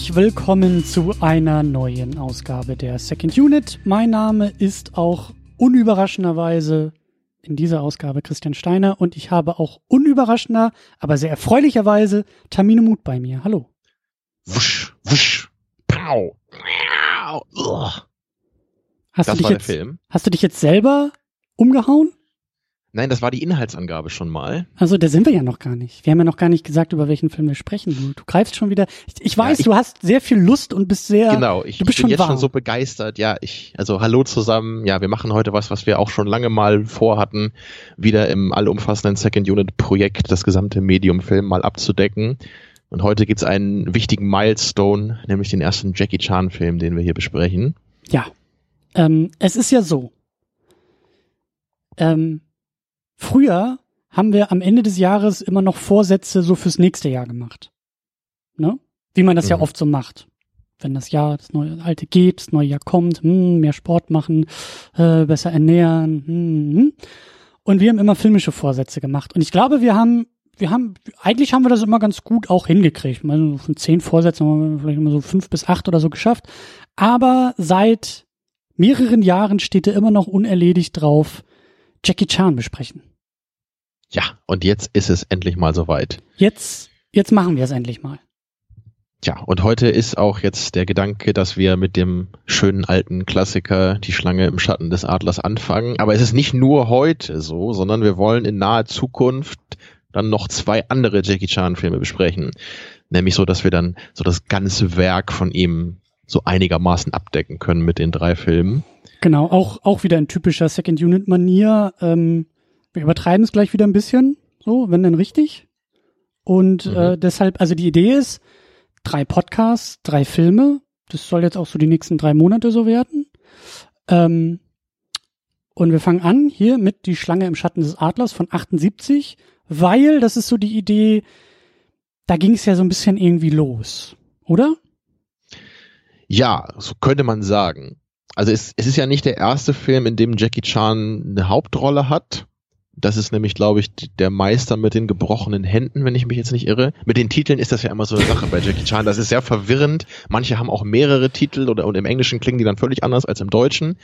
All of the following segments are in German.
Herzlich willkommen zu einer neuen Ausgabe der Second Unit. Mein Name ist auch unüberraschenderweise in dieser Ausgabe Christian Steiner und ich habe auch unüberraschender, aber sehr erfreulicherweise Tamino Mut bei mir. Hallo. Wusch, wusch, pow. Hast das du dich war jetzt, der Film. Hast du dich jetzt selber umgehauen? Nein, das war die Inhaltsangabe schon mal. Also, da sind wir ja noch gar nicht. Wir haben ja noch gar nicht gesagt, über welchen Film wir sprechen. Du, du greifst schon wieder. Ich, ich weiß, Ja, ich- du hast sehr viel Lust und bist sehr. genau, ich, du ich bist bin schon jetzt warm. schon so begeistert. Ja, ich, also hallo zusammen. Ja, wir machen heute was, was wir auch schon lange mal vorhatten, wieder im allumfassenden Second Unit Projekt das gesamte Medium-Film mal abzudecken. Und heute gibt's einen wichtigen Milestone, nämlich den ersten Jackie Chan-Film, den wir hier besprechen. Ja. Ähm, es ist ja so. Ähm, früher haben wir am Ende des Jahres immer noch Vorsätze so fürs nächste Jahr gemacht. Ne? Wie man das ja Mhm. oft so macht. Wenn das Jahr, das neue alte geht, das neue Jahr kommt, hm, mehr Sport machen, äh, besser ernähren. Hm, hm. Und wir haben immer filmische Vorsätze gemacht. Und ich glaube, wir haben, wir haben, eigentlich haben wir das immer ganz gut auch hingekriegt. Also von zehn Vorsätzen haben wir vielleicht immer so fünf bis acht oder so geschafft. Aber seit mehreren Jahren steht da immer noch unerledigt drauf, Jackie Chan besprechen. Ja, und jetzt ist es endlich mal soweit. Jetzt, jetzt machen wir es endlich mal. Tja, und heute ist auch jetzt der Gedanke, dass wir mit dem schönen alten Klassiker Die Schlange im Schatten des Adlers anfangen. Aber es ist nicht nur heute so, sondern wir wollen in naher Zukunft dann noch zwei andere Jackie Chan Filme besprechen. Nämlich so, dass wir dann so das ganze Werk von ihm so einigermaßen abdecken können mit den drei Filmen. Genau, auch, auch wieder in typischer Second Unit Manier. Ähm, wir übertreiben es gleich wieder ein bisschen, so, wenn denn richtig. Und Mhm. äh, deshalb, also die Idee ist, drei Podcasts, drei Filme. Das soll jetzt auch so die nächsten drei Monate so werden. Ähm, und wir fangen an hier mit Die Schlange im Schatten des Adlers von 78, weil das ist so die Idee, da ging es ja so ein bisschen irgendwie los, oder? Ja, so könnte man sagen. Also es, es ist ja nicht der erste Film, in dem Jackie Chan eine Hauptrolle hat. Das ist nämlich, glaube ich, der Meister mit den gebrochenen Händen, wenn ich mich jetzt nicht irre. Mit den Titeln ist das ja immer so eine Sache bei Jackie Chan. Das ist sehr verwirrend. Manche haben auch mehrere Titel oder und im Englischen klingen die dann völlig anders als im Deutschen.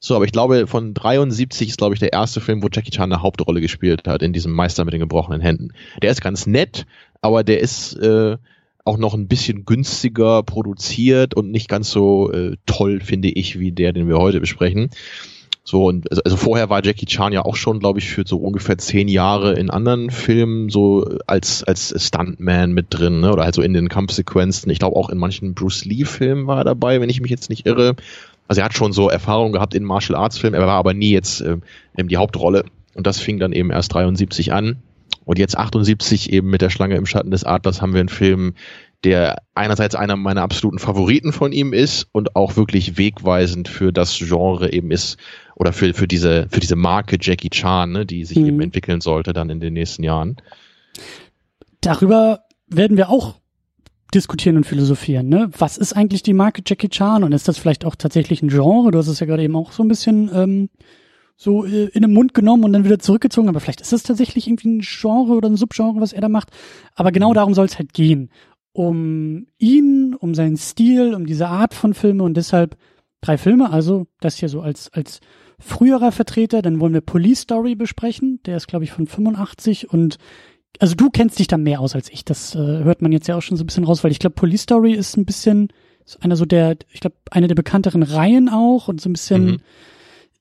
So, aber ich glaube, von 73 ist, glaube ich, der erste Film, wo Jackie Chan eine Hauptrolle gespielt hat, in diesem Meister mit den gebrochenen Händen. Der ist ganz nett, aber der ist äh, auch noch ein bisschen günstiger produziert und nicht ganz so äh, toll, finde ich, wie der, den wir heute besprechen. So, und also, also vorher war Jackie Chan ja auch schon, glaube ich, für so ungefähr zehn Jahre in anderen Filmen so als, als Stuntman mit drin, ne? Oder halt so in den Kampfsequenzen. Ich glaube auch in manchen Bruce Lee-Filmen war er dabei, wenn ich mich jetzt nicht irre. Also er hat schon so Erfahrung gehabt in Martial Arts Filmen, er war aber nie jetzt eben die Hauptrolle. Und das fing dann eben erst 73 an. Und jetzt 78 eben mit der Schlange im Schatten des Adlers haben wir einen Film, der einerseits einer meiner absoluten Favoriten von ihm ist und auch wirklich wegweisend für das Genre eben ist oder für, für diese, für diese Marke Jackie Chan, ne, die sich Mhm. eben entwickeln sollte dann in den nächsten Jahren. darüber werden wir auch diskutieren und philosophieren. Ne? Was ist eigentlich die Marke Jackie Chan und ist das vielleicht auch tatsächlich ein Genre? Du hast es ja gerade eben auch so ein bisschen ähm, so äh, in den Mund genommen und dann wieder zurückgezogen, aber vielleicht ist es tatsächlich irgendwie ein Genre oder ein Subgenre, was er da macht. Aber genau darum soll es halt gehen. Um ihn, um seinen Stil, um diese Art von Filme und deshalb drei Filme, also das hier so als, als früherer Vertreter, dann wollen wir Police Story besprechen, der ist glaube ich von 85 und also du kennst dich da mehr aus als ich. Das äh, hört man jetzt ja auch schon so ein bisschen raus, weil ich glaube, Police Story ist ein bisschen ist einer so der, ich glaube, eine der bekannteren Reihen auch und so ein bisschen, Mhm.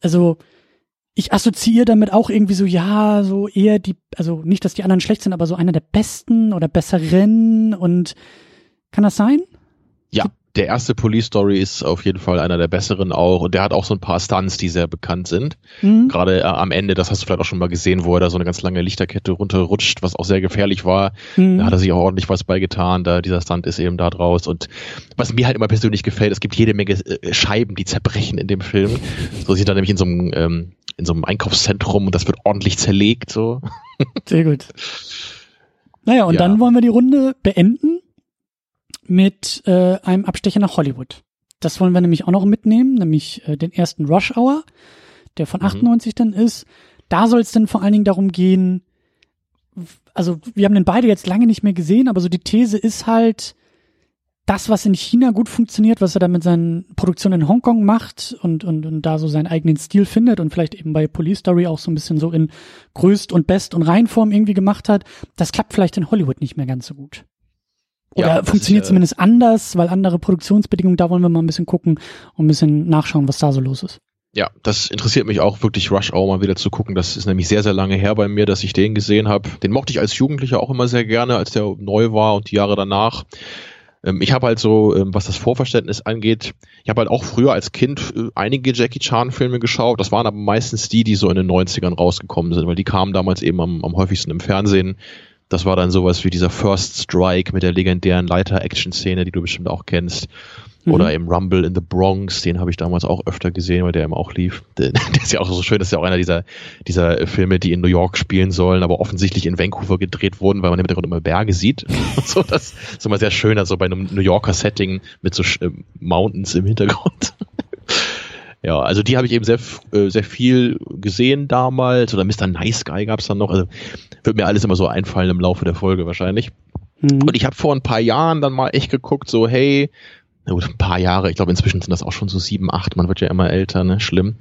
also ich assoziiere damit auch irgendwie so, ja, so eher die, also nicht, dass die anderen schlecht sind, aber so einer der besten oder besseren und kann das sein? Der erste Police Story ist auf jeden Fall einer der besseren auch und der hat auch so ein paar Stunts, die sehr bekannt sind. Hm? Gerade äh, am Ende, das hast du vielleicht auch schon mal gesehen, wo er da so eine ganz lange Lichterkette runterrutscht, was auch sehr gefährlich war. Hm? Da hat er sich auch ordentlich was beigetan, da dieser Stunt ist eben da draus. Und was mir halt immer persönlich gefällt, es gibt jede Menge äh, Scheiben, die zerbrechen in dem Film. So sind da nämlich in so einem, ähm, in so einem Einkaufszentrum und das wird ordentlich zerlegt, so. Sehr gut. Naja, und Ja. dann wollen wir die Runde beenden mit äh, einem Abstecher nach Hollywood. Das wollen wir nämlich auch noch mitnehmen, nämlich äh, den ersten Rush Hour, der von Mhm. 98 dann ist. Da soll es dann vor allen Dingen darum gehen, also wir haben den beide jetzt lange nicht mehr gesehen, aber so die These ist halt, das, was in China gut funktioniert, was er da mit seinen Produktionen in Hongkong macht und, und, und da so seinen eigenen Stil findet und vielleicht eben bei Police Story auch so ein bisschen so in Größt und Best und Reinform irgendwie gemacht hat, das klappt vielleicht in Hollywood nicht mehr ganz so gut. Oder ja, funktioniert ist, zumindest anders, weil andere Produktionsbedingungen, da wollen wir mal ein bisschen gucken und ein bisschen nachschauen, was da so los ist. Ja, das interessiert mich auch wirklich, Rush Hour mal wieder zu gucken. Das ist nämlich sehr, sehr lange her bei mir, dass ich den gesehen habe. Den mochte ich als Jugendlicher auch immer sehr gerne, als der neu war und die Jahre danach. Ähm, ich habe halt so, ähm, was das Vorverständnis angeht, ich habe halt auch früher als Kind äh, einige Jackie Chan Filme geschaut. Das waren aber meistens die, die so in den 90ern rausgekommen sind, weil die kamen damals eben am, am häufigsten im Fernsehen. Das war dann sowas wie dieser First Strike mit der legendären Leiter-Action-Szene, die du bestimmt auch kennst. Mhm. Oder im Rumble in the Bronx, den habe ich damals auch öfter gesehen, weil der eben auch lief. Der, ist ja auch so schön, das ist ja auch einer dieser, dieser Filme, die in New York spielen sollen, aber offensichtlich in Vancouver gedreht wurden, weil man im Hintergrund immer Berge sieht. so, das ist immer sehr schön, also bei einem New Yorker Setting mit so äh, Mountains im Hintergrund. Ja, also die habe ich eben sehr, äh, sehr viel gesehen damals. Oder Mr. Nice Guy gab es dann noch. Also wird mir alles immer so einfallen im Laufe der Folge wahrscheinlich. Mhm. Und ich habe vor ein paar Jahren dann mal echt geguckt, so hey, gut, ein paar Jahre, ich glaube inzwischen sind das auch schon so sieben, acht, man wird ja immer älter, ne, schlimm.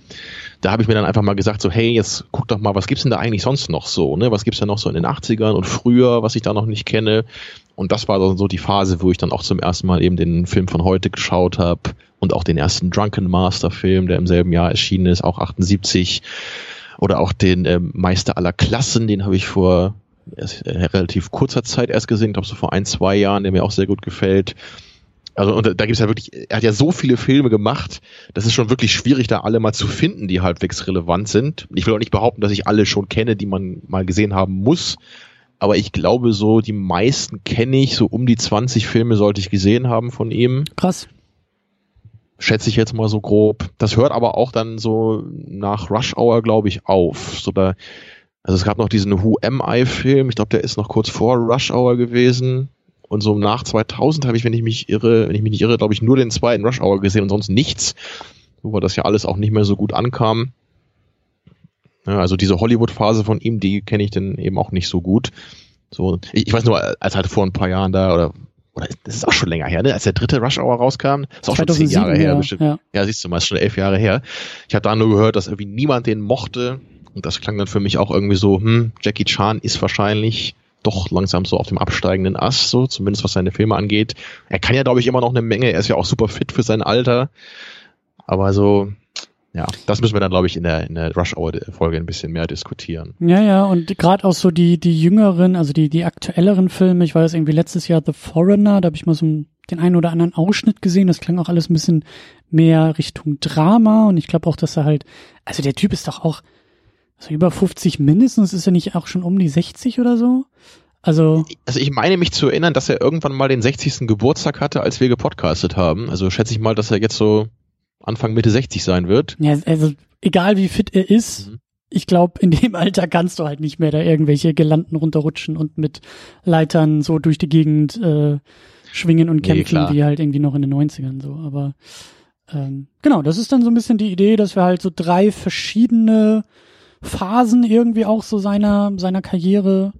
Da habe ich mir dann einfach mal gesagt, so, hey, jetzt guck doch mal, was gibt's denn da eigentlich sonst noch so, ne? Was gibt's denn noch so in den 80ern und früher, was ich da noch nicht kenne? Und das war dann so die Phase, wo ich dann auch zum ersten Mal eben den Film von heute geschaut habe und auch den ersten Drunken Master Film, der im selben Jahr erschienen ist, auch 78. Oder auch den äh, Meister aller Klassen, den habe ich vor äh, relativ kurzer Zeit erst gesehen, glaube so vor ein, zwei Jahren, der mir auch sehr gut gefällt. Also und da gibt es ja wirklich, er hat ja so viele Filme gemacht, das ist schon wirklich schwierig, da alle mal zu finden, die halbwegs relevant sind. Ich will auch nicht behaupten, dass ich alle schon kenne, die man mal gesehen haben muss. Aber ich glaube so, die meisten kenne ich, so um die 20 Filme sollte ich gesehen haben von ihm. Krass. Schätze ich jetzt mal so grob. Das hört aber auch dann so nach Rush Hour, glaube ich, auf. So da, also es gab noch diesen Who Am I Film, ich glaube, der ist noch kurz vor Rush Hour gewesen. Und so nach 2000 habe ich, wenn ich mich irre, wenn ich mich nicht irre, glaube ich, nur den zweiten Rush Hour gesehen und sonst nichts. Wo das ja alles auch nicht mehr so gut ankam. Ja, also diese Hollywood-Phase von ihm, die kenne ich dann eben auch nicht so gut. So, ich, ich weiß nur, als halt vor ein paar Jahren da, oder, oder das ist auch schon länger her, ne? Als der dritte Rush Hour rauskam, ist auch schon zehn Jahre her, bestimmt. Ja. ja, siehst du mal, ist schon elf Jahre her. Ich habe da nur gehört, dass irgendwie niemand den mochte. Und das klang dann für mich auch irgendwie so, hm, Jackie Chan ist wahrscheinlich doch langsam so auf dem absteigenden Ast, so zumindest was seine Filme angeht. Er kann ja, glaube ich, immer noch eine Menge. Er ist ja auch super fit für sein Alter. Aber so, ja, das müssen wir dann, glaube ich, in der, in der Rush-Hour-Folge ein bisschen mehr diskutieren. Ja, ja, und gerade auch so die, die jüngeren, also die, die aktuelleren Filme, ich weiß irgendwie letztes Jahr The Foreigner, da habe ich mal so den einen oder anderen Ausschnitt gesehen, das klang auch alles ein bisschen mehr Richtung Drama und ich glaube auch, dass er halt, also der Typ ist doch auch, also über 50 mindestens, ist er nicht auch schon um die 60 oder so? Also, also ich meine mich zu erinnern, dass er irgendwann mal den 60. Geburtstag hatte, als wir gepodcastet haben. Also schätze ich mal, dass er jetzt so Anfang Mitte 60 sein wird. Ja, also egal wie fit er ist, mhm. ich glaube, in dem Alter kannst du halt nicht mehr da irgendwelche Gelanden runterrutschen und mit Leitern so durch die Gegend äh, schwingen und kämpfen, nee, wie halt irgendwie noch in den 90ern so. Aber ähm, genau, das ist dann so ein bisschen die Idee, dass wir halt so drei verschiedene Phasen irgendwie auch so seiner, seiner Karriere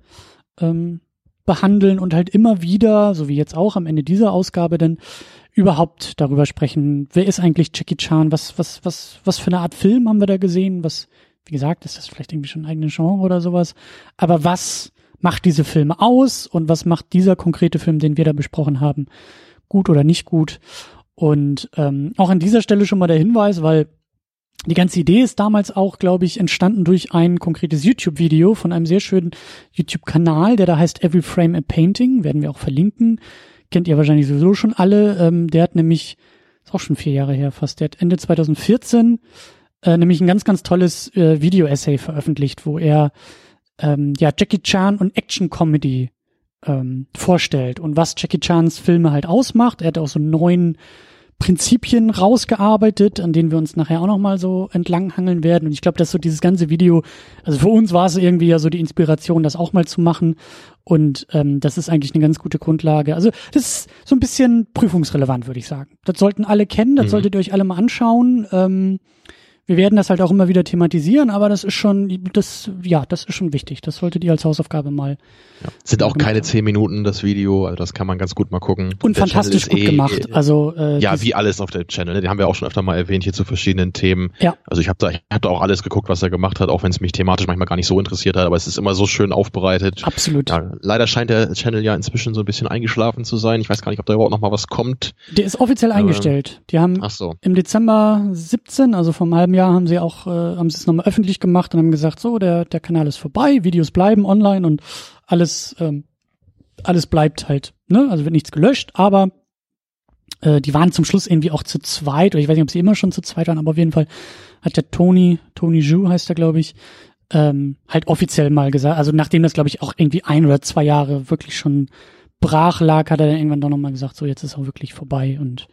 ähm, behandeln und halt immer wieder, so wie jetzt auch am Ende dieser Ausgabe, dann überhaupt darüber sprechen, wer ist eigentlich Jackie Chan, was, was, was, was für eine Art Film haben wir da gesehen, was, wie gesagt, ist das vielleicht irgendwie schon ein eigenes Genre oder sowas, aber was macht diese Filme aus und was macht dieser konkrete Film, den wir da besprochen haben, gut oder nicht gut? Und ähm, auch an dieser Stelle schon mal der Hinweis, weil die ganze Idee ist damals auch, glaube ich, entstanden durch ein konkretes YouTube-Video von einem sehr schönen YouTube-Kanal, der da heißt Every Frame a Painting, werden wir auch verlinken. Kennt ihr wahrscheinlich sowieso schon alle. Ähm, der hat nämlich, ist auch schon vier Jahre her fast, der hat Ende 2014 äh, nämlich ein ganz, ganz tolles äh, Video-Essay veröffentlicht, wo er ähm, ja Jackie Chan und Action-Comedy ähm, vorstellt und was Jackie Chans Filme halt ausmacht. Er hat auch so neun Prinzipien rausgearbeitet, an denen wir uns nachher auch nochmal so entlanghangeln werden. Und ich glaube, dass so dieses ganze Video, also für uns war es irgendwie ja so die Inspiration, das auch mal zu machen. Und ähm, das ist eigentlich eine ganz gute Grundlage. Also das ist so ein bisschen prüfungsrelevant, würde ich sagen. Das sollten alle kennen, das mhm. solltet ihr euch alle mal anschauen. Ähm, wir werden das halt auch immer wieder thematisieren, aber das ist schon, das, ja, das ist schon wichtig. Das solltet ihr als Hausaufgabe mal. Ja. Sind auch keine zehn Minuten das Video, also das kann man ganz gut mal gucken. Und der fantastisch gut eh, gemacht. Also äh, ja, wie alles auf der Channel. Ne? Die haben wir auch schon öfter mal erwähnt hier zu verschiedenen Themen. Ja. Also ich habe da, ich hab da auch alles geguckt, was er gemacht hat, auch wenn es mich thematisch manchmal gar nicht so interessiert hat, aber es ist immer so schön aufbereitet. Absolut. Ja, leider scheint der Channel ja inzwischen so ein bisschen eingeschlafen zu sein. Ich weiß gar nicht, ob da überhaupt noch mal was kommt. Der ist offiziell ähm, eingestellt. Die haben so. im Dezember 17, also einem halben Jahr, haben sie auch, äh, haben sie es nochmal öffentlich gemacht und haben gesagt, so, der, der Kanal ist vorbei, Videos bleiben online und alles, ähm, alles bleibt halt, ne? Also wird nichts gelöscht, aber äh, die waren zum Schluss irgendwie auch zu zweit, oder ich weiß nicht, ob sie immer schon zu zweit waren, aber auf jeden Fall hat der Tony, Tony Ju heißt er, glaube ich, ähm, halt offiziell mal gesagt, also nachdem das, glaube ich, auch irgendwie ein oder zwei Jahre wirklich schon brach lag, hat er dann irgendwann doch nochmal gesagt, so jetzt ist auch wirklich vorbei und.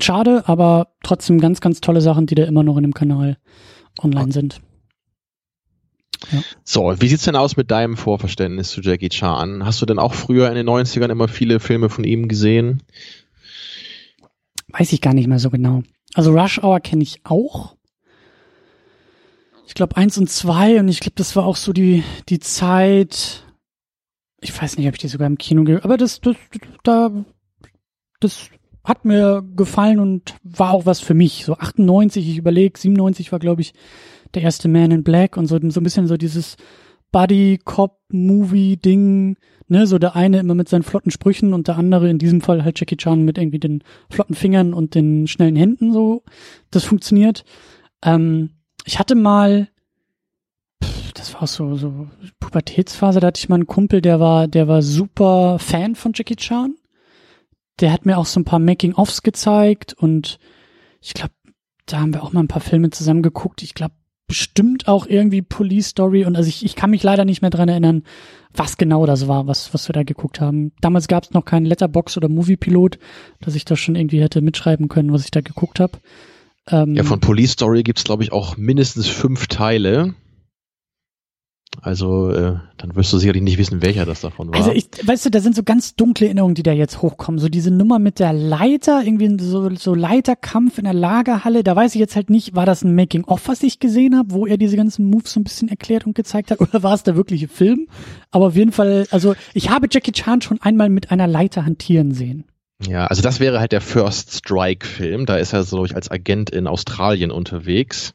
Schade, aber trotzdem ganz, ganz tolle Sachen, die da immer noch in dem Kanal online sind. Ja. So, wie sieht's denn aus mit deinem Vorverständnis zu Jackie Chan? Hast du denn auch früher in den 90ern immer viele Filme von ihm gesehen? Weiß ich gar nicht mehr so genau. Also Rush Hour kenne ich auch. Ich glaube eins und zwei und ich glaube, das war auch so die die Zeit. Ich weiß nicht, ob ich die sogar im Kino gehe, aber das das da das hat mir gefallen und war auch was für mich. So 98, ich überlege, 97 war glaube ich der erste Man in Black und so so ein bisschen so dieses Buddy Cop Movie Ding, ne, so der eine immer mit seinen flotten Sprüchen und der andere in diesem Fall halt Jackie Chan mit irgendwie den flotten Fingern und den schnellen Händen so. Das funktioniert. Ähm, ich hatte mal, das war so, so Pubertätsphase, da hatte ich mal einen Kumpel, der war, der war super Fan von Jackie Chan. Der hat mir auch so ein paar Making-ofs gezeigt und ich glaube, da haben wir auch mal ein paar Filme zusammen geguckt. Ich glaube, bestimmt auch irgendwie Police Story und also ich, ich kann mich leider nicht mehr dran erinnern, was genau das war, was, was wir da geguckt haben. Damals gab es noch keinen Letterbox oder Movie-Pilot, dass ich das schon irgendwie hätte mitschreiben können, was ich da geguckt habe. Ähm, ja, von Police Story gibt's glaube ich, auch mindestens fünf Teile. Also, äh, dann wirst du sicherlich nicht wissen, welcher das davon war. Also, ich, weißt du, da sind so ganz dunkle Erinnerungen, die da jetzt hochkommen. So diese Nummer mit der Leiter, irgendwie so, so Leiterkampf in der Lagerhalle. Da weiß ich jetzt halt nicht, war das ein Making-of, was ich gesehen habe, wo er diese ganzen Moves so ein bisschen erklärt und gezeigt hat, oder war es der wirkliche Film? Aber auf jeden Fall, also ich habe Jackie Chan schon einmal mit einer Leiter hantieren sehen. Ja, also das wäre halt der First Strike-Film. Da ist er so als Agent in Australien unterwegs.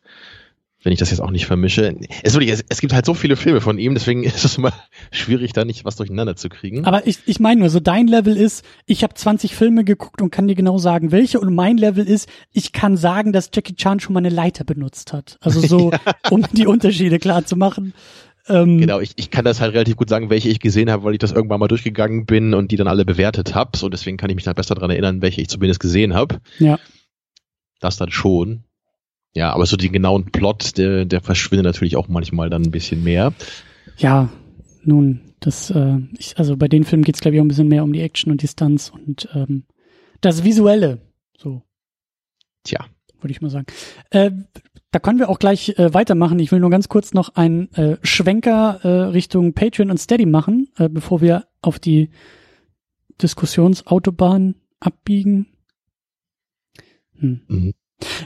Wenn ich das jetzt auch nicht vermische. Es, wirklich, es, gibt halt so viele Filme von ihm, deswegen ist es immer schwierig, da nicht was durcheinander zu kriegen. Aber ich, ich meine nur, so dein Level ist, ich habe 20 Filme geguckt und kann dir genau sagen, welche. Und mein Level ist, ich kann sagen, dass Jackie Chan schon mal eine Leiter benutzt hat. Also so, ja. um die Unterschiede klar zu machen. Ähm, genau, ich, ich kann das halt relativ gut sagen, welche ich gesehen habe, weil ich das irgendwann mal durchgegangen bin und die dann alle bewertet habe. So, deswegen kann ich mich da besser dran erinnern, welche ich zumindest gesehen habe. Ja. Das dann schon. Ja, aber so den genauen Plot, der, der verschwindet natürlich auch manchmal dann ein bisschen mehr. Ja, nun, das, äh, ich, also bei den Filmen geht's es, glaube ich, auch ein bisschen mehr um die Action und Distanz und ähm, das Visuelle. So. Tja. Würde ich mal sagen. Äh, da können wir auch gleich äh, weitermachen. Ich will nur ganz kurz noch einen äh, Schwenker äh, Richtung Patreon und Steady machen, äh, bevor wir auf die Diskussionsautobahn abbiegen. Hm. Mhm.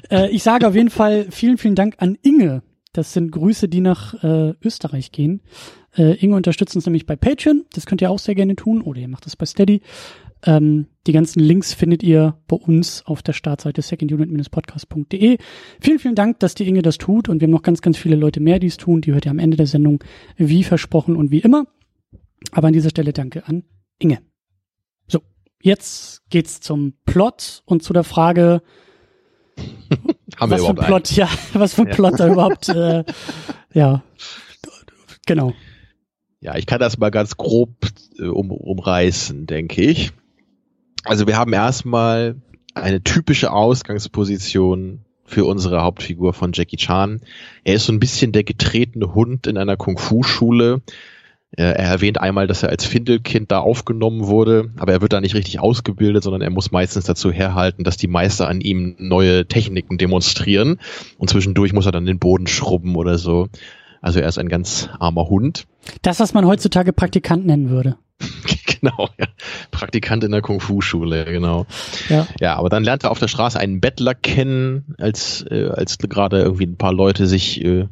Äh, ich sage auf jeden Fall vielen, vielen Dank an Inge. Das sind Grüße, die nach äh, Österreich gehen. Äh, Inge unterstützt uns nämlich bei Patreon. Das könnt ihr auch sehr gerne tun. Oder ihr macht das bei Steady. Ähm, die ganzen Links findet ihr bei uns auf der Startseite secondunit-podcast.de. Vielen, vielen Dank, dass die Inge das tut und wir haben noch ganz, ganz viele Leute mehr, die es tun. Die hört ihr am Ende der Sendung wie versprochen und wie immer. Aber an dieser Stelle danke an Inge. So, jetzt geht's zum Plot und zu der Frage, Haben was wir für ein Plot, einen? ja, was für ein ja. Plot da überhaupt, äh, ja, genau. Ja, ich kann das mal ganz grob äh, um, umreißen, denke ich. Also wir haben erstmal eine typische Ausgangsposition für unsere Hauptfigur von Jackie Chan. Er ist so ein bisschen der getretene Hund in einer Kung-Fu-Schule. Er erwähnt einmal, dass er als Findelkind da aufgenommen wurde, aber er wird da nicht richtig ausgebildet, sondern er muss meistens dazu herhalten, dass die Meister an ihm neue Techniken demonstrieren und zwischendurch muss er dann den Boden schrubben oder so. Also er ist ein ganz armer Hund. Das, was man heutzutage Praktikant nennen würde. genau, ja. Praktikant in der Kung-Fu-Schule, genau. Ja. ja, aber dann lernt er auf der Straße einen Bettler kennen, als, äh, als gerade irgendwie ein paar Leute sich äh,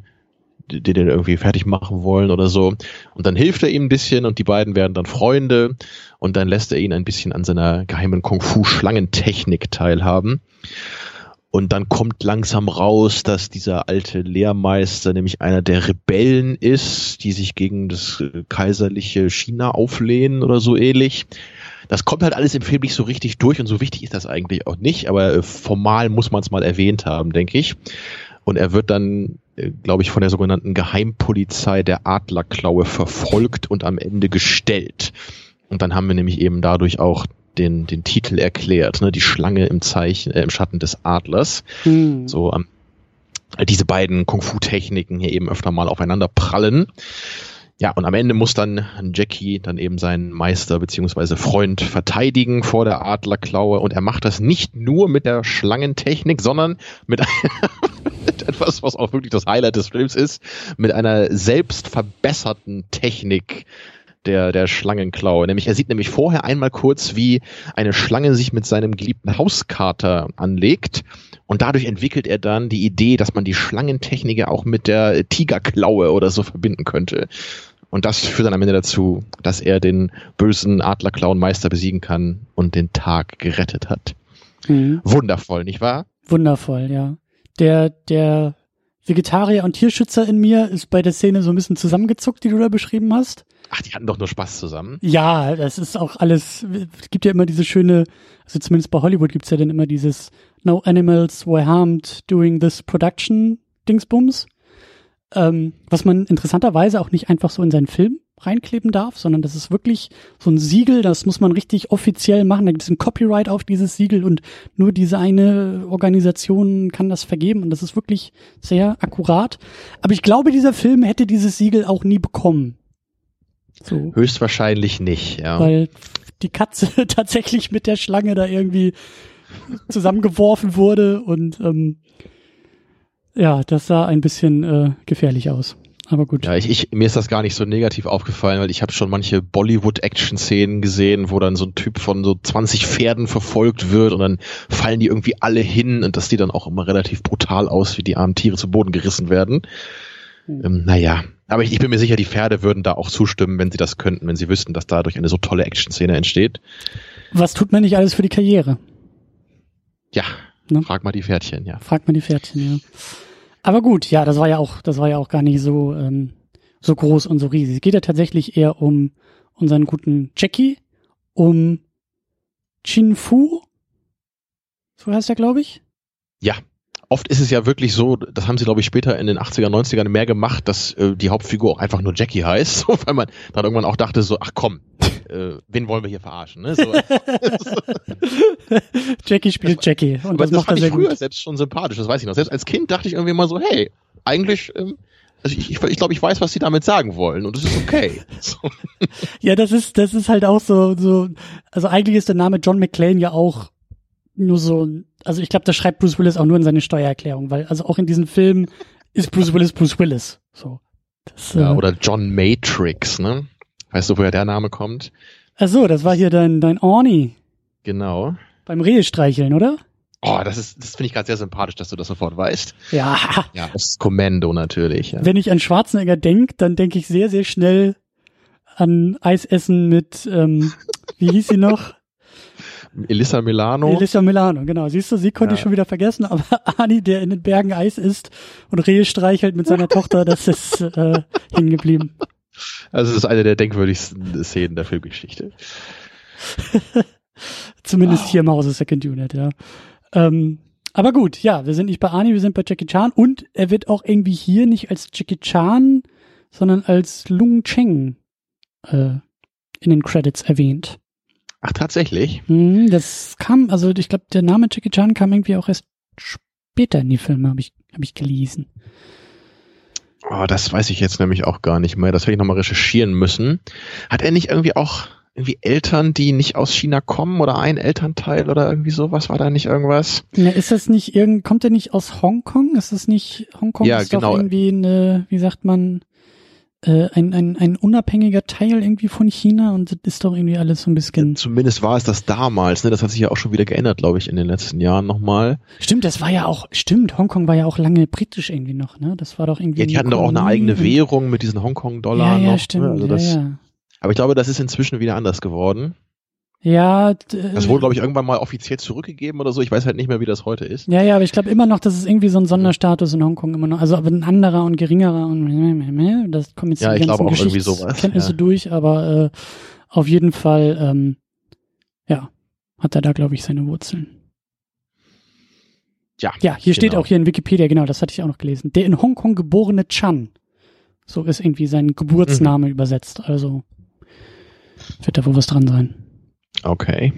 die den irgendwie fertig machen wollen oder so. Und dann hilft er ihm ein bisschen und die beiden werden dann Freunde und dann lässt er ihn ein bisschen an seiner geheimen Kung-Fu-Schlangentechnik teilhaben. Und dann kommt langsam raus, dass dieser alte Lehrmeister nämlich einer der Rebellen ist, die sich gegen das äh, kaiserliche China auflehnen oder so ähnlich. Das kommt halt alles im Film nicht so richtig durch und so wichtig ist das eigentlich auch nicht, aber äh, formal muss man es mal erwähnt haben, denke ich. Und er wird dann, glaube ich, von der sogenannten Geheimpolizei der Adlerklaue verfolgt und am Ende gestellt. Und dann haben wir nämlich eben dadurch auch den, den Titel erklärt, ne? die Schlange im Zeichen, äh, im Schatten des Adlers. Hm. So ähm, diese beiden Kung-Fu-Techniken hier eben öfter mal aufeinander prallen. Ja, und am Ende muss dann Jackie dann eben seinen Meister beziehungsweise Freund verteidigen vor der Adlerklaue und er macht das nicht nur mit der Schlangentechnik, sondern mit, mit etwas, was auch wirklich das Highlight des Films ist, mit einer selbst verbesserten Technik, der, der Schlangenklaue. Nämlich, er sieht nämlich vorher einmal kurz, wie eine Schlange sich mit seinem geliebten Hauskater anlegt. Und dadurch entwickelt er dann die Idee, dass man die Schlangentechnik auch mit der Tigerklaue oder so verbinden könnte. Und das führt dann am Ende dazu, dass er den bösen Adlerklauenmeister besiegen kann und den Tag gerettet hat. Mhm. Wundervoll, nicht wahr? Wundervoll, ja. Der, der Vegetarier und Tierschützer in mir ist bei der Szene so ein bisschen zusammengezuckt, die du da beschrieben hast. Ach, die hatten doch nur Spaß zusammen. Ja, das ist auch alles, es gibt ja immer diese schöne, also zumindest bei Hollywood gibt's ja dann immer dieses No animals were harmed during this production Dingsbums, ähm, was man interessanterweise auch nicht einfach so in seinen Film reinkleben darf, sondern das ist wirklich so ein Siegel, das muss man richtig offiziell machen, da gibt es ein Copyright auf dieses Siegel und nur diese eine Organisation kann das vergeben und das ist wirklich sehr akkurat. Aber ich glaube, dieser Film hätte dieses Siegel auch nie bekommen. So. Höchstwahrscheinlich nicht, ja. Weil die Katze tatsächlich mit der Schlange da irgendwie zusammengeworfen wurde und ähm, ja, das sah ein bisschen äh, gefährlich aus. Aber gut. Ja, ich, ich, mir ist das gar nicht so negativ aufgefallen, weil ich habe schon manche Bollywood-Action-Szenen gesehen, wo dann so ein Typ von so 20 Pferden verfolgt wird und dann fallen die irgendwie alle hin und das sieht dann auch immer relativ brutal aus, wie die armen Tiere zu Boden gerissen werden. Hm. Ähm, naja, aber ich, ich bin mir sicher, die Pferde würden da auch zustimmen, wenn sie das könnten, wenn sie wüssten, dass dadurch eine so tolle Action-Szene entsteht. Was tut man nicht alles für die Karriere? Ja, Ne? frag mal die Pferdchen, ja. Fragt man die Pferdchen, ja. Aber gut, ja, das war ja auch, das war ja auch gar nicht so, ähm, so groß und so riesig. Es geht ja tatsächlich eher um unseren guten Jackie, um Chin Fu. So heißt er, glaube ich. Ja. Oft ist es ja wirklich so, das haben sie, glaube ich, später in den 80er, 90ern mehr gemacht, dass äh, die Hauptfigur auch einfach nur Jackie heißt, so, weil man dann irgendwann auch dachte, so, ach komm, äh, wen wollen wir hier verarschen? Ne? So, Jackie spielt Jackie. Und aber das, das macht fand ich früher gut. selbst schon sympathisch, das weiß ich noch. Selbst als Kind dachte ich irgendwie mal so, hey, eigentlich, ähm, also ich, ich, ich glaube, ich weiß, was sie damit sagen wollen und es ist okay. So. Ja, das ist, das ist halt auch so, so, also eigentlich ist der Name John McClane ja auch nur so, also ich glaube, das schreibt Bruce Willis auch nur in seine Steuererklärung, weil also auch in diesem Film ist Bruce Willis Bruce Willis. So. Das, Ja, äh, oder John Matrix, ne? Weißt du, woher der Name kommt? ach so, das war hier dein, dein Orni Genau. beim Rehestreicheln, oder? Oh, das ist, das finde ich gerade sehr sympathisch, dass du das sofort weißt. Ja. Ja, das ist Kommando natürlich. Ja. Wenn ich an Schwarzenegger denk, dann denke ich sehr, sehr schnell an Eisessen mit, ähm, wie hieß sie noch? Elissa Milano. Elisa Milano, genau. Siehst du, sie konnte Ja. ich schon wieder vergessen, aber Ani, der in den Bergen Eis isst und Rehe streichelt mit seiner Tochter, das ist äh, hängen geblieben. Also es ist eine der denkwürdigsten Szenen der Filmgeschichte. Zumindest hier im Hause Second Unit, ja. Ähm, aber gut, ja, wir sind nicht bei Ani, wir sind bei Jackie Chan und er wird auch irgendwie hier nicht als Jackie Chan, sondern als Lung Cheng äh, in den Credits erwähnt. Ach, tatsächlich? Hm, das kam, also ich glaube, der Name Jackie Chan kam irgendwie auch erst später in die Filme, habe ich, hab ich gelesen. Oh, das weiß ich jetzt nämlich auch gar nicht mehr. Das hätte ich nochmal recherchieren müssen. Hat er nicht irgendwie auch irgendwie Eltern, die nicht aus China kommen oder ein Elternteil oder irgendwie sowas? War da nicht irgendwas? Ja, ist das nicht irgend, kommt er nicht aus Hongkong? Ist das nicht, Hongkong Ja, ist genau. doch irgendwie eine, wie sagt man, äh, ein, ein, ein unabhängiger Teil irgendwie von China und das ist doch irgendwie alles so ein bisschen. Zumindest war es das damals, ne? Das hat sich ja auch schon wieder geändert, glaube ich, in den letzten Jahren nochmal. Stimmt, das war ja auch, stimmt, Hongkong war ja auch lange britisch irgendwie noch, ne? Das war doch irgendwie. Ja, die hatten doch auch eine eigene Währung mit diesen Hongkong-Dollar ja, ja, noch. Stimmt, ne? also ja, das, ja. Aber ich glaube, das ist inzwischen wieder anders geworden. Ja, d- Das wurde, glaube ich, irgendwann mal offiziell zurückgegeben oder so. Ich weiß halt nicht mehr, wie das heute ist. ja, ja, aber ich glaube immer noch, das ist irgendwie so ein Sonderstatus in Hongkong immer noch. Also aber ein anderer und geringerer und das kommen jetzt Ja, die ich ganzen glaube auch irgendwie sowas, Geschichtskenntnisse ja. durch, aber äh, auf jeden Fall, ähm, ja, hat er da, glaube ich, seine Wurzeln. Ja, Ja, hier steht genau. auch hier in Wikipedia, genau, das hatte ich auch noch gelesen. Der in Hongkong geborene Chan. So ist irgendwie sein Geburtsname Mhm. übersetzt. Also wird da wohl was dran sein. Okay.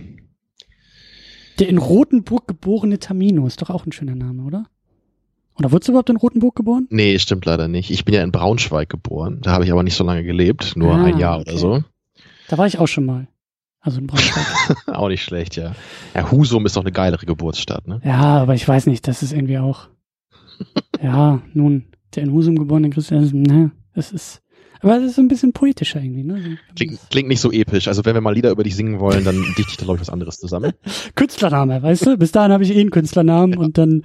Der in Rothenburg geborene Tamino ist doch auch ein schöner Name, oder? Oder wurdest du überhaupt in Rothenburg geboren? Nee, stimmt leider nicht. Ich bin ja in Braunschweig geboren. Da habe ich aber nicht so lange gelebt. Nur Ah, ein Jahr okay. oder so. Da war ich auch schon mal. Also in Braunschweig. auch nicht schlecht, ja. Ja, Husum ist doch eine geilere Geburtsstadt, ne? ja, aber ich weiß nicht, das ist irgendwie auch. Ja, nun, der in Husum geborene Christian, ne, das ist. Aber das ist so ein bisschen poetischer irgendwie, ne? Klingt, klingt nicht so episch. Also wenn wir mal Lieder über dich singen wollen, dann dichte ich da, glaube ich, was anderes zusammen. Künstlername, weißt du? Bis dahin habe ich eh einen Künstlernamen und dann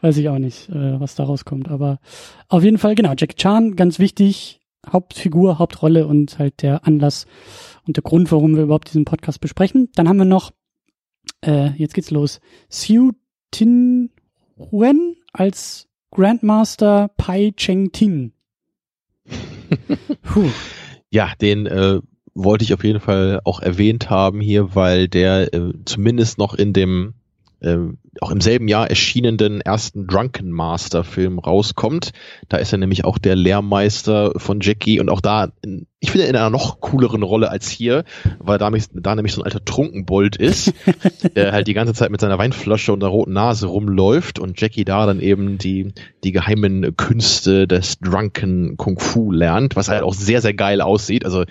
weiß ich auch nicht, äh, was da rauskommt. Aber auf jeden Fall, genau, Jackie Chan, ganz wichtig, Hauptfigur, Hauptrolle und halt der Anlass und der Grund, warum wir überhaupt diesen Podcast besprechen. Dann haben wir noch, äh, jetzt geht's los, Xiu Tin Huen als Grandmaster Pai Cheng Tin. Ja, den äh, wollte ich auf jeden Fall auch erwähnt haben hier, weil der äh, zumindest noch in dem äh, auch im selben Jahr erschienenen ersten Drunken Master Film rauskommt. Da ist er nämlich auch der Lehrmeister von Jackie und auch da, in, ich finde, in einer noch cooleren Rolle als hier, weil da, nämlich- da nämlich so ein alter Trunkenbold ist, der halt die ganze Zeit mit seiner Weinflasche und der roten Nase rumläuft und Jackie da dann eben die, die geheimen Künste des Drunken Kung Fu lernt, was halt auch sehr, sehr geil aussieht. Also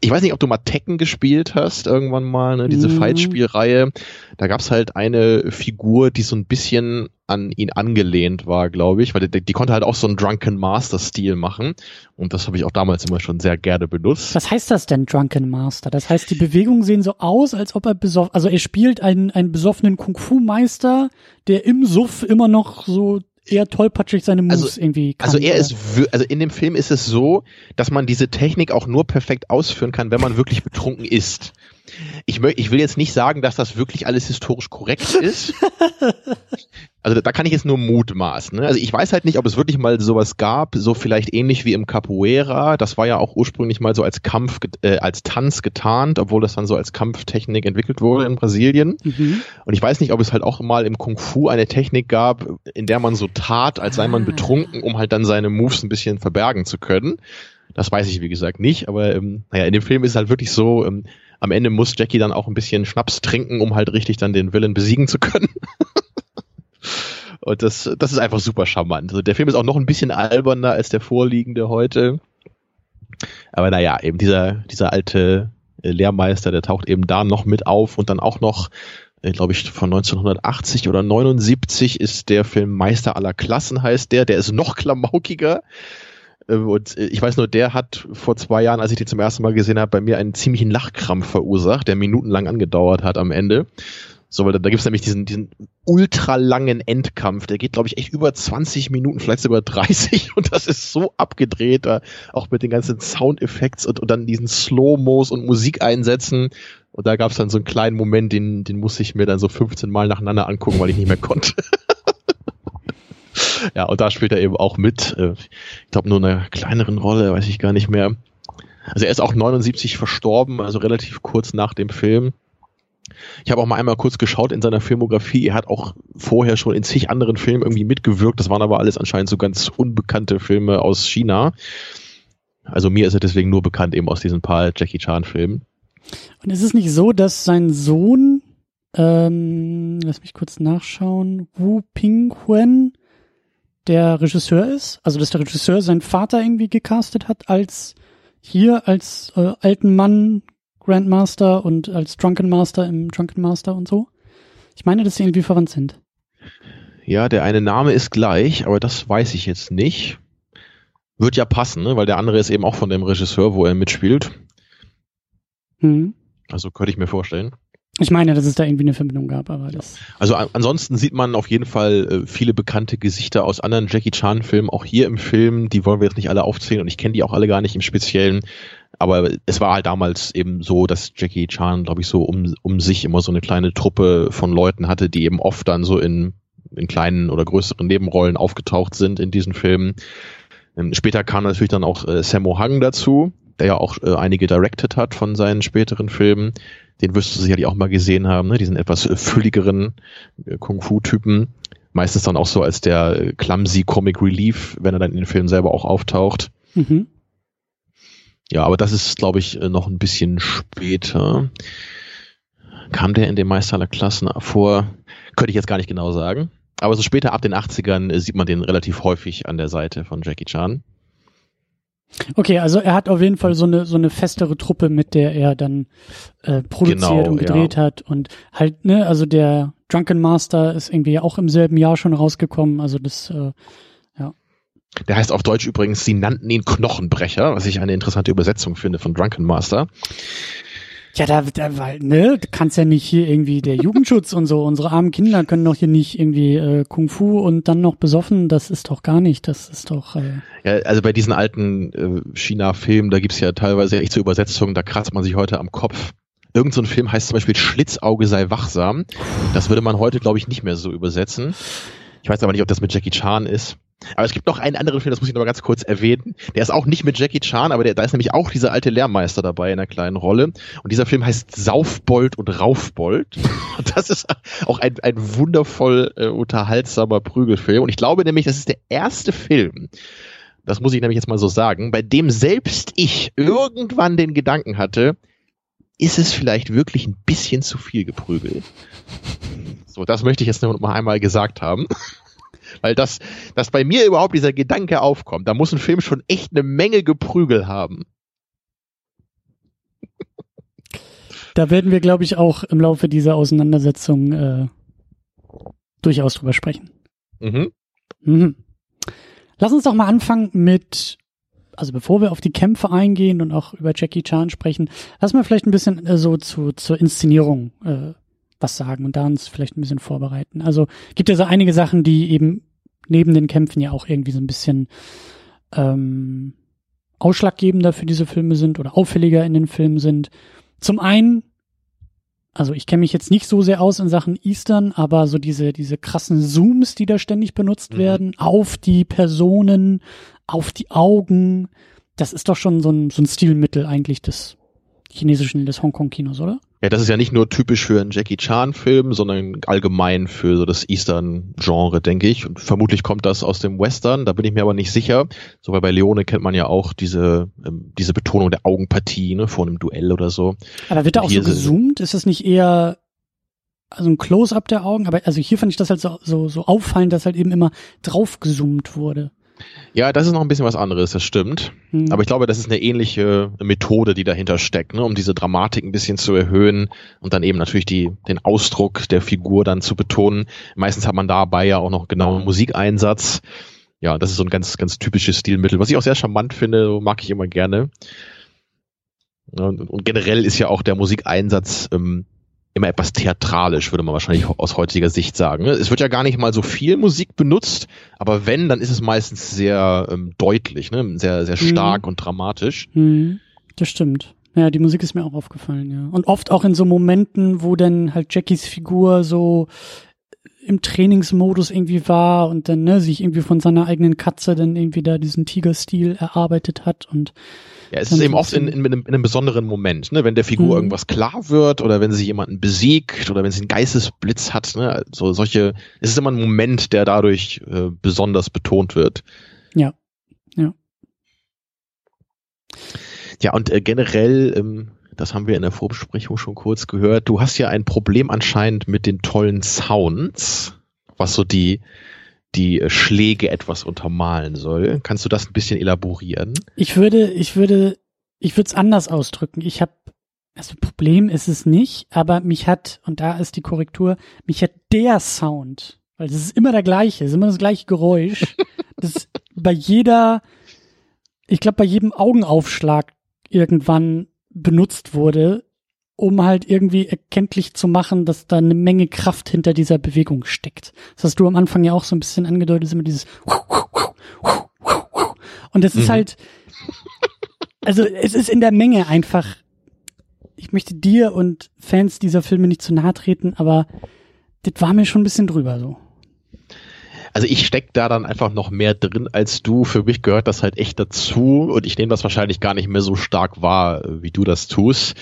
ich weiß nicht, ob du mal Tekken gespielt hast irgendwann mal, ne? diese Mhm. Fight-Spielreihe. Da gab's halt eine Figur, die so ein bisschen an ihn angelehnt war, glaube ich, weil die, die konnte halt auch so einen Drunken Master-Stil machen. Und das habe ich auch damals immer schon sehr gerne benutzt. Was heißt das denn, Drunken Master? Das heißt, die Bewegungen sehen so aus, als ob er besoffen, also er spielt einen, einen besoffenen Kung-Fu-Meister, der im Suff immer noch so eher tollpatschig seine Moves Also- irgendwie kann. Also er ist, also in dem Film ist es so, dass man diese Technik auch nur perfekt ausführen kann, wenn man wirklich betrunken ist. Ich, ich will jetzt nicht sagen, dass das wirklich alles historisch korrekt ist. Also da kann ich jetzt nur mutmaßen. Ne? Also ich weiß halt nicht, ob es wirklich mal sowas gab, so vielleicht ähnlich wie im Capoeira. Das war ja auch ursprünglich mal so als Kampf, äh, als Tanz getarnt, obwohl das dann so als Kampftechnik entwickelt wurde in Brasilien. Mhm. Und ich weiß nicht, ob es halt auch mal im Kung Fu eine Technik gab, in der man so tat, als sei man Ah. betrunken, um halt dann seine Moves ein bisschen verbergen zu können. Das weiß ich, wie gesagt, nicht, aber ähm, naja, in dem Film ist es halt wirklich so, ähm, am Ende muss Jackie dann auch ein bisschen Schnaps trinken, um halt richtig dann den Villain besiegen zu können. Und das, das ist einfach super charmant. Also der Film ist auch noch ein bisschen alberner als der vorliegende heute. Aber naja, eben dieser, dieser alte äh, Lehrmeister, der taucht eben da noch mit auf und dann auch noch, äh, glaube ich, von 1980 oder 79 ist der Film Meister aller Klassen heißt der. Der ist noch klamaukiger. Äh, Und äh, ich weiß nur, der hat vor zwei Jahren, als ich den zum ersten Mal gesehen habe, bei mir einen ziemlichen Lachkrampf verursacht, der minutenlang angedauert hat am Ende. So, weil da, da gibt's nämlich diesen, diesen ultra langen Endkampf, der geht, glaube ich, echt über 20 Minuten, vielleicht sogar 30 und das ist so abgedreht, da, auch mit den ganzen Soundeffekts und, und dann diesen Slow-Mos und Musikeinsätzen. Und da gab's dann so einen kleinen Moment, den, den musste ich mir dann so 15 Mal nacheinander angucken, weil ich nicht mehr konnte. ja, und da spielt er eben auch mit. Äh, Ich glaube, nur in einer kleineren Rolle, weiß ich gar nicht mehr. Also er ist auch 79 verstorben, also relativ kurz nach dem Film. Ich habe auch mal einmal kurz geschaut in seiner Filmografie. Er hat auch vorher schon in zig anderen Filmen irgendwie mitgewirkt. Das waren aber alles anscheinend so ganz unbekannte Filme aus China. Also mir ist er deswegen nur bekannt eben aus diesen paar Jackie Chan Filmen. Und ist es nicht so, dass sein Sohn, ähm, lass mich kurz nachschauen, Wu Ping-Huen der Regisseur ist? Also, dass der Regisseur seinen Vater irgendwie gecastet hat als hier, als äh, alten Mann Grandmaster und als Drunken Master im Drunken Master und so? Ich meine, dass sie irgendwie verwandt sind. Ja, der eine Name ist gleich, aber das weiß ich jetzt nicht. Wird ja passen, ne? weil der andere ist eben auch von dem Regisseur, wo er mitspielt. Hm. Also könnte ich mir vorstellen. Ich meine, dass es da irgendwie eine Verbindung gab, aber das. Also an, ansonsten sieht man auf jeden Fall äh, viele bekannte Gesichter aus anderen Jackie Chan-Filmen, auch hier im Film. Die wollen wir jetzt nicht alle aufzählen und ich kenne die auch alle gar nicht im Speziellen. Aber es war halt damals eben so, dass Jackie Chan, glaube ich, so um, um sich immer so eine kleine Truppe von Leuten hatte, die eben oft dann so in, in kleinen oder größeren Nebenrollen aufgetaucht sind in diesen Filmen. Ähm, später kam natürlich dann auch äh, Sammo Hung dazu, der ja auch äh, einige directed hat von seinen späteren Filmen. Den wirst du sicherlich auch mal gesehen haben, ne? diesen etwas äh, fülligeren äh, Kung-Fu-Typen. Meistens dann auch so als der äh, clumsy Comic Relief, wenn er dann in den Film selber auch auftaucht. Mhm. Ja, aber das ist, glaube ich, noch ein bisschen später. Kam der in den Meister aller Klassen vor? Könnte ich jetzt gar nicht genau sagen. Aber so später ab den 80ern sieht man den relativ häufig an der Seite von Jackie Chan. Okay, also er hat auf jeden Fall so eine so eine festere Truppe, mit der er dann äh, produziert Genau, und gedreht ja. hat und halt ne, also der Drunken Master ist irgendwie auch im selben Jahr schon rausgekommen, also das äh, Der heißt auf Deutsch übrigens, sie nannten ihn Knochenbrecher, was ich eine interessante Übersetzung finde von Drunken Master. Ja, da, da weil ne, du kannst ja nicht hier irgendwie der Jugendschutz und so, unsere armen Kinder können doch hier nicht irgendwie äh, Kung Fu und dann noch besoffen, das ist doch gar nicht, das ist doch äh, Ja, also bei diesen alten äh, China-Filmen, da gibt's ja teilweise echt so Übersetzungen, da kratzt man sich heute am Kopf. Irgend so ein Film heißt zum Beispiel Schlitzauge sei wachsam. Das würde man heute, glaube ich, nicht mehr so übersetzen. Ich weiß aber nicht, ob das mit Jackie Chan ist. Aber es gibt noch einen anderen Film, das muss ich noch mal ganz kurz erwähnen. Der ist auch nicht mit Jackie Chan, aber der, da ist nämlich auch dieser alte Lehrmeister dabei in einer kleinen Rolle. Und dieser Film heißt Saufbold und Raufbold. Und das ist auch ein, ein wundervoll äh, unterhaltsamer Prügelfilm. Und ich glaube nämlich, das ist der erste Film, das muss ich nämlich jetzt mal so sagen, bei dem selbst ich irgendwann den Gedanken hatte, ist es vielleicht wirklich ein bisschen zu viel geprügelt. So, das möchte ich jetzt noch mal einmal gesagt haben. Weil das, dass bei mir überhaupt dieser Gedanke aufkommt, da muss ein Film schon echt eine Menge Geprügel haben. Da werden wir, glaube ich, auch im Laufe dieser Auseinandersetzung äh, durchaus drüber sprechen. Mhm. Mhm. Lass uns doch mal anfangen mit, also bevor wir auf die Kämpfe eingehen und auch über Jackie Chan sprechen, lass mal vielleicht ein bisschen äh, so zu, zur Inszenierung äh, was sagen und da uns vielleicht ein bisschen vorbereiten. Also gibt ja so einige Sachen, die eben neben den Kämpfen ja auch irgendwie so ein bisschen ähm, ausschlaggebender für diese Filme sind oder auffälliger in den Filmen sind. Zum einen, also ich kenne mich jetzt nicht so sehr aus in Sachen Eastern, aber so diese, diese krassen Zooms, die da ständig benutzt Mhm. werden, auf die Personen, auf die Augen, das ist doch schon so ein, so ein Stilmittel eigentlich des chinesischen, des Hongkong-Kinos, oder? Ja, das ist ja nicht nur typisch für einen Jackie Chan-Film, sondern allgemein für so das Eastern-Genre, denke ich. Und vermutlich kommt das aus dem Western, da bin ich mir aber nicht sicher. So, weil bei Leone kennt man ja auch diese, ähm, diese Betonung der Augenpartie, ne, vor einem Duell oder so. Aber wird da auch so gezoomt? Ist das nicht eher also ein Close-up der Augen? Aber also hier fand ich das halt so, so, so auffallend, dass halt eben immer draufgezoomt wurde. Ja, das ist noch ein bisschen was anderes, das stimmt. Hm. Aber ich glaube, das ist eine ähnliche Methode, die dahinter steckt, ne, um diese Dramatik ein bisschen zu erhöhen und dann eben natürlich die, den Ausdruck der Figur dann zu betonen. Meistens hat man dabei ja auch noch genauen Musikeinsatz. Ja, das ist so ein ganz, ganz typisches Stilmittel, was ich auch sehr charmant finde, mag ich immer gerne. Und generell ist ja auch der Musikeinsatz ähm, immer etwas theatralisch, würde man wahrscheinlich aus heutiger Sicht sagen. ne? Es wird ja gar nicht mal so viel Musik benutzt, aber wenn, dann ist es meistens sehr ähm, deutlich, ne? sehr, sehr stark und dramatisch. Hm, das stimmt. Ja, die Musik ist mir auch aufgefallen, ja. Und oft auch in so Momenten, wo dann halt Jackies Figur so im Trainingsmodus irgendwie war und dann ne, sich irgendwie von seiner eigenen Katze dann irgendwie da diesen Tigerstil erarbeitet hat und Ja, es ist eben oft in, in, in, einem, in einem besonderen Moment, ne? wenn der Figur Mhm. irgendwas klar wird oder wenn sie jemanden besiegt oder wenn sie einen Geistesblitz hat. Ne? So solche, es ist immer ein Moment, der dadurch äh, besonders betont wird. Ja. Ja. Ja, und äh, generell, ähm, das haben wir in der Vorbesprechung schon kurz gehört, du hast ja ein Problem anscheinend mit den tollen Sounds, was so die, die äh, Schläge etwas untermalen soll. Kannst du das ein bisschen elaborieren? Ich würde, ich würde, ich würde es anders ausdrücken. Ich habe, also Problem ist es nicht, aber mich hat, und da ist die Korrektur, mich hat der Sound, weil das ist immer der gleiche, ist immer das gleiche Geräusch, das bei jeder ich glaube, bei jedem Augenaufschlag irgendwann benutzt wurde, um halt irgendwie erkenntlich zu machen, dass da eine Menge Kraft hinter dieser Bewegung steckt. Das hast du am Anfang ja auch so ein bisschen angedeutet, ist immer dieses und es ist mhm. halt, also es ist in der Menge einfach, ich möchte dir und Fans dieser Filme nicht zu nahe treten, aber das war mir schon ein bisschen drüber so. Also ich steck da dann einfach noch mehr drin als du. Für mich gehört das halt echt dazu und ich nehme das wahrscheinlich gar nicht mehr so stark wahr, wie du das tust.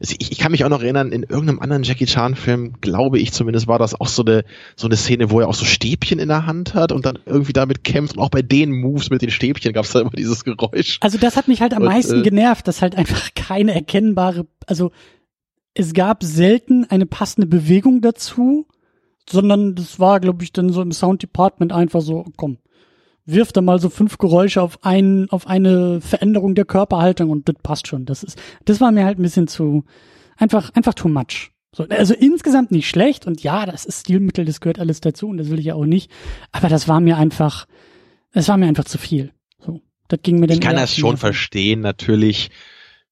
Also ich, ich kann mich auch noch erinnern, in irgendeinem anderen Jackie Chan Film, glaube ich zumindest, war das auch so eine, so eine Szene, wo er auch so Stäbchen in der Hand hat und dann irgendwie damit kämpft. Und auch bei den Moves mit den Stäbchen gab es da immer dieses Geräusch. Also das hat mich halt am und, meisten äh, genervt, dass halt einfach keine erkennbare, also es gab selten eine passende Bewegung dazu sondern das war, glaube ich, dann so im Sound Department einfach so, komm, wirf da mal so fünf Geräusche auf einen, auf eine Veränderung der Körperhaltung und das passt schon. Das ist, das war mir halt ein bisschen zu, einfach, einfach too much. So, also insgesamt nicht schlecht und ja, das ist Stilmittel, das gehört alles dazu und das will ich ja auch nicht. Aber das war mir einfach, das war mir einfach zu viel. So, das ging mir dann. Ich kann das schon verstehen, natürlich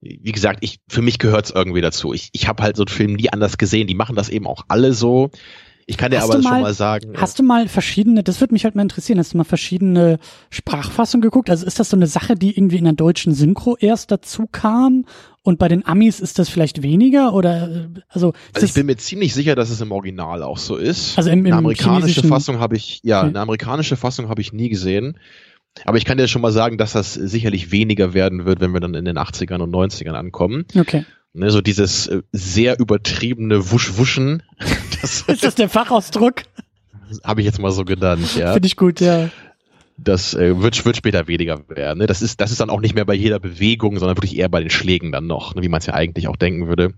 wie gesagt, ich, für mich gehört es irgendwie dazu. Ich, ich habe halt so einen Film nie anders gesehen. Die machen das eben auch alle so. Ich kann dir hast aber mal, schon mal sagen. Hast du mal verschiedene, das würde mich halt mal interessieren, hast du mal verschiedene Sprachfassungen geguckt? Also ist das so eine Sache, die irgendwie in der deutschen Synchro erst dazu kam? Und bei den Amis ist das vielleicht weniger oder also, also ich bin mir ziemlich sicher, dass es im Original auch so ist. Also im, im eine amerikanische Fassung habe ich ja, okay. eine amerikanische Fassung habe ich nie gesehen. Aber ich kann dir schon mal sagen, dass das sicherlich weniger werden wird, wenn wir dann in den 80ern und 90ern ankommen. Okay. Ne, so dieses äh, sehr übertriebene Wusch-Wuschen. Das ist das der Fachausdruck? Habe ich jetzt mal so genannt, ja. Finde ich gut, ja. Das äh, wird, wird später weniger werden. Ne? Das, ist, das ist dann auch nicht mehr bei jeder Bewegung, sondern wirklich eher bei den Schlägen dann noch, ne? wie man es ja eigentlich auch denken würde.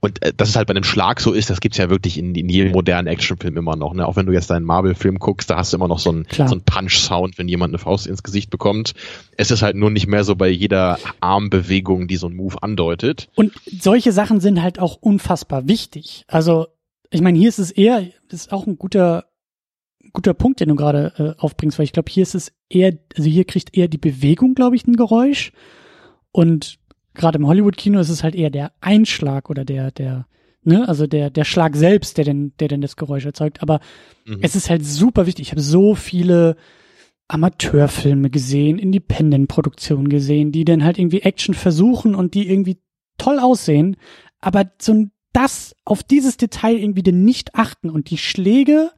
Und äh, dass es halt bei einem Schlag so ist, das gibt's ja wirklich in, in jedem modernen Actionfilm immer noch. Ne? Auch wenn du jetzt deinen Marvel-Film guckst, da hast du immer noch so einen, so einen Punch-Sound, wenn jemand eine Faust ins Gesicht bekommt. Es ist halt nur nicht mehr so bei jeder Armbewegung, die so ein Move andeutet. Und solche Sachen sind halt auch unfassbar wichtig. Also, ich meine, hier ist es eher, das ist auch ein guter guter Punkt, den du gerade äh, aufbringst, weil ich glaube, hier ist es eher, also hier kriegt eher die Bewegung, glaube ich, ein Geräusch. Und gerade im Hollywood-Kino ist es halt eher der Einschlag oder der, der, ne, also der, der Schlag selbst, der denn, der denn das Geräusch erzeugt. Aber mhm. es ist halt super wichtig. Ich habe so viele Amateurfilme gesehen, Independent-Produktionen gesehen, die dann halt irgendwie Action versuchen und die irgendwie toll aussehen, aber so das auf dieses Detail irgendwie denn nicht achten und die Schläge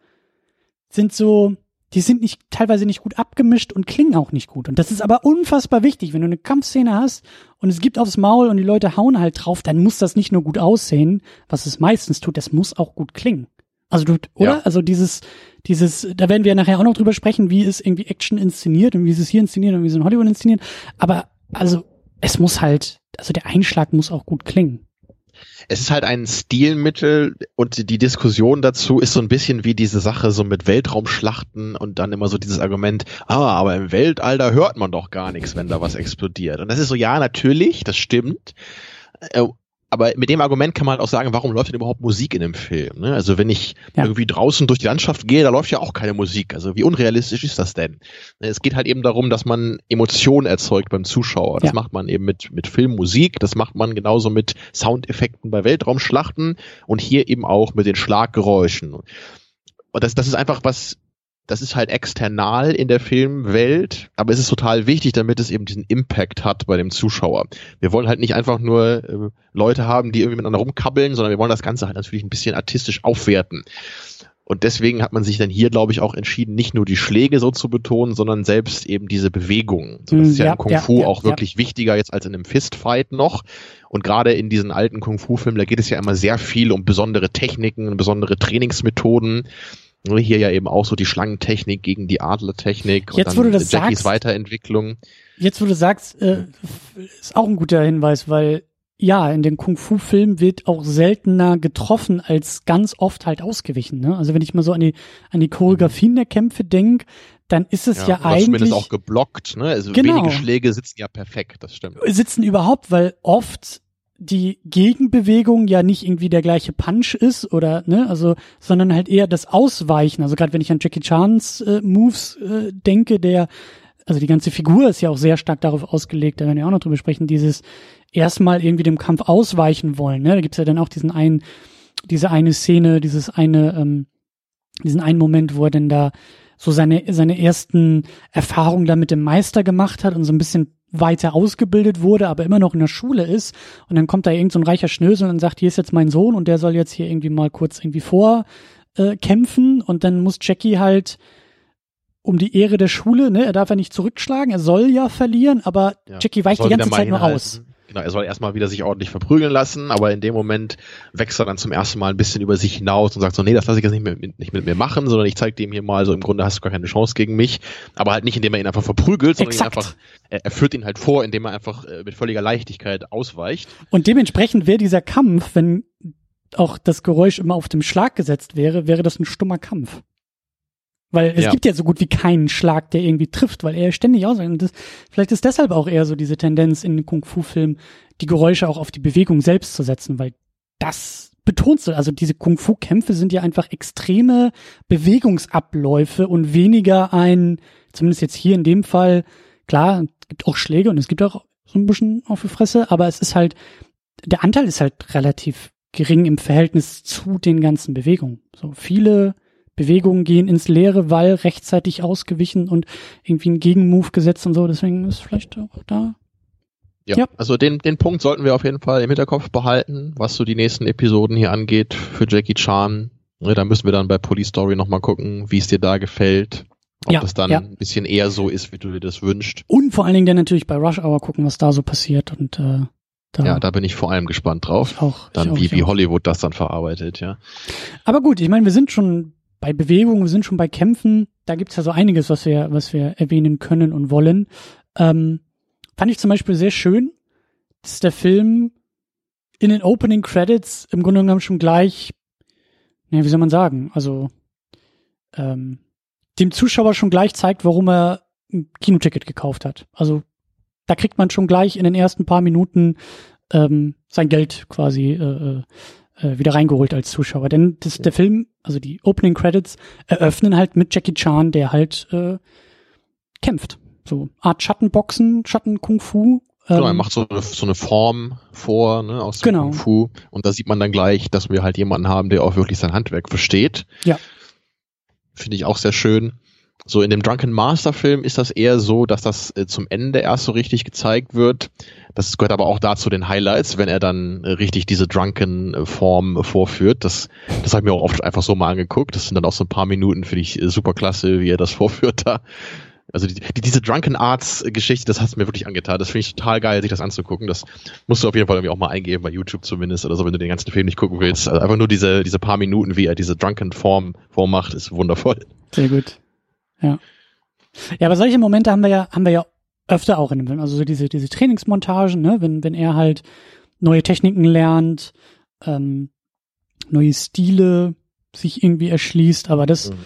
sind so, die sind nicht, teilweise nicht gut abgemischt und klingen auch nicht gut. Und das ist aber unfassbar wichtig. Wenn du eine Kampfszene hast und es gibt aufs Maul und die Leute hauen halt drauf, dann muss das nicht nur gut aussehen, was es meistens tut, das muss auch gut klingen. Also du, oder? Ja. Also dieses, dieses, da werden wir nachher auch noch drüber sprechen, wie ist irgendwie Action inszeniert und wie ist es hier inszeniert und wie ist es in Hollywood inszeniert. Aber also es muss halt, also der Einschlag muss auch gut klingen es ist halt ein Stilmittel und die Diskussion dazu ist so ein bisschen wie diese Sache so mit Weltraumschlachten und dann immer so dieses Argument, ah, aber im Weltall, da hört man doch gar nichts, wenn da was explodiert. Und das ist so, ja, natürlich, das stimmt. Aber mit dem Argument kann man halt auch sagen, warum läuft denn überhaupt Musik in dem Film? Ne? Also wenn ich ja. irgendwie draußen durch die Landschaft gehe, da läuft ja auch keine Musik. Also wie unrealistisch ist das denn? Es geht halt eben darum, dass man Emotionen erzeugt beim Zuschauer. Das ja. macht man eben mit, mit Filmmusik, das macht man genauso mit Soundeffekten bei Weltraumschlachten und hier eben auch mit den Schlaggeräuschen. Und das, das ist einfach was, das ist halt external in der Filmwelt, aber es ist total wichtig, damit es eben diesen Impact hat bei dem Zuschauer. Wir wollen halt nicht einfach nur äh, Leute haben, die irgendwie miteinander rumkabbeln, sondern wir wollen das Ganze halt natürlich ein bisschen artistisch aufwerten. Und deswegen hat man sich dann hier, glaube ich, auch entschieden, nicht nur die Schläge so zu betonen, sondern selbst eben diese Bewegungen. So, das ist ja, ja im Kung Fu ja, auch ja, wirklich wichtiger jetzt als in einem Fistfight noch. Und gerade in diesen alten Kung Fu Filmen, da geht es ja immer sehr viel um besondere Techniken, besondere Trainingsmethoden. Hier ja eben auch so die Schlangentechnik gegen die Adlertechnik jetzt, und dann wo du das Jackies sagst, Weiterentwicklung. Jetzt, wo du sagst, äh, ist auch ein guter Hinweis, weil ja, in den Kung-Fu-Filmen wird auch seltener getroffen als ganz oft halt ausgewichen. Ne? Also wenn ich mal so an die, an die Choreografien der Kämpfe denke, dann ist es ja, ja eigentlich. Zumindest auch geblockt, ne? Also genau, wenige Schläge sitzen ja perfekt, das stimmt. Sitzen überhaupt, weil oft die Gegenbewegung ja nicht irgendwie der gleiche Punch ist oder ne, also sondern halt eher das Ausweichen. Also gerade wenn ich an Jackie Chans äh, Moves äh, denke, der also die ganze Figur ist ja auch sehr stark darauf ausgelegt, da werden wir auch noch drüber sprechen, dieses erstmal irgendwie dem Kampf ausweichen wollen. Ne? Da gibt's ja dann auch diesen einen, diese eine Szene, dieses eine, ähm, diesen einen Moment, wo er denn da so seine, seine ersten Erfahrungen da mit dem Meister gemacht hat und so ein bisschen weiter ausgebildet wurde, aber immer noch in der Schule ist. Und dann kommt da irgend so ein reicher Schnösel und sagt, hier ist jetzt mein Sohn und der soll jetzt hier irgendwie mal kurz irgendwie vorkämpfen. Äh, und dann muss Jackie halt um die Ehre der Schule, ne, er darf ja nicht zurückschlagen, er soll ja verlieren, aber ja, Jackie weicht die ganze Zeit nur aus. Genau, er soll erstmal wieder sich ordentlich verprügeln lassen, aber in dem Moment wächst er dann zum ersten Mal ein bisschen über sich hinaus und sagt so, nee, das lasse ich jetzt nicht, mit, nicht mit mir machen, sondern ich zeige dem hier mal so, im Grunde hast du gar keine Chance gegen mich, aber halt nicht, indem er ihn einfach verprügelt, sondern einfach, er, er führt ihn halt vor, indem er einfach äh, mit völliger Leichtigkeit ausweicht. Und dementsprechend wäre dieser Kampf, wenn auch das Geräusch immer auf dem Schlag gesetzt wäre, wäre das ein stummer Kampf. Weil es ja. gibt ja so gut wie keinen Schlag, der irgendwie trifft, weil er ständig aus. Und das, vielleicht ist deshalb auch eher so diese Tendenz in Kung-Fu-Filmen, die Geräusche auch auf die Bewegung selbst zu setzen, weil das betonst du. Also diese Kung-Fu-Kämpfe sind ja einfach extreme Bewegungsabläufe und weniger ein, zumindest jetzt hier in dem Fall, klar, es gibt auch Schläge und es gibt auch so ein bisschen auf die Fresse, aber es ist halt, der Anteil ist halt relativ gering im Verhältnis zu den ganzen Bewegungen. So viele Bewegungen gehen ins Leere, weil rechtzeitig ausgewichen und irgendwie ein Gegenmove gesetzt und so. Deswegen ist vielleicht auch da. Ja, ja, also den, den Punkt sollten wir auf jeden Fall im Hinterkopf behalten, was so die nächsten Episoden hier angeht für Jackie Chan. Ja, da müssen wir dann bei Police Story nochmal gucken, wie es dir da gefällt. Ob ja, das dann ja. ein bisschen eher so ist, wie du dir das wünschst. Und vor allen Dingen dann natürlich bei Rush Hour gucken, was da so passiert und äh, da ja, da bin ich vor allem gespannt drauf. Auch, dann auch, wie, wie Hollywood das dann verarbeitet, ja. Aber gut, ich meine, wir sind schon bei Bewegung, wir sind schon bei Kämpfen, da gibt's ja so einiges, was wir, was wir erwähnen können und wollen. Ähm, fand ich zum Beispiel sehr schön, dass der Film in den Opening Credits im Grunde genommen schon gleich, ja, wie soll man sagen, also ähm, dem Zuschauer schon gleich zeigt, warum er ein Kinoticket gekauft hat. Also da kriegt man schon gleich in den ersten paar Minuten ähm, sein Geld quasi äh, äh wieder reingeholt als Zuschauer. Denn das, der Film, also die Opening Credits, eröffnen halt mit Jackie Chan, der halt äh, kämpft. So Art Schattenboxen, Schatten-Kung-Fu. Genau, er ähm, macht so eine, so eine Form vor, ne, aus dem genau. Kung Fu. Und da sieht man dann gleich, dass wir halt jemanden haben, der auch wirklich sein Handwerk versteht. Ja. Finde ich auch sehr schön. So in dem Drunken Master Film ist das eher so, dass das äh, zum Ende erst so richtig gezeigt wird. Das gehört aber auch dazu den Highlights, wenn er dann äh, richtig diese Drunken äh, Form vorführt. Das, das habe ich mir auch oft einfach so mal angeguckt. Das sind dann auch so ein paar Minuten, finde ich äh, super klasse, wie er das vorführt da. Also die, die, diese Drunken Arts Geschichte, das hat mir wirklich angetan. Das finde ich total geil, sich das anzugucken. Das musst du auf jeden Fall irgendwie auch mal eingeben, bei YouTube zumindest oder so, wenn du den ganzen Film nicht gucken willst. Also einfach nur diese, diese paar Minuten, wie er diese Drunken Form vormacht, ist wundervoll. Sehr gut. Ja. Ja, aber solche Momente haben wir ja, haben wir ja öfter auch in dem Film. Also so diese, diese Trainingsmontagen, ne, wenn, wenn er halt neue Techniken lernt, ähm, neue Stile sich irgendwie erschließt, aber das, mhm.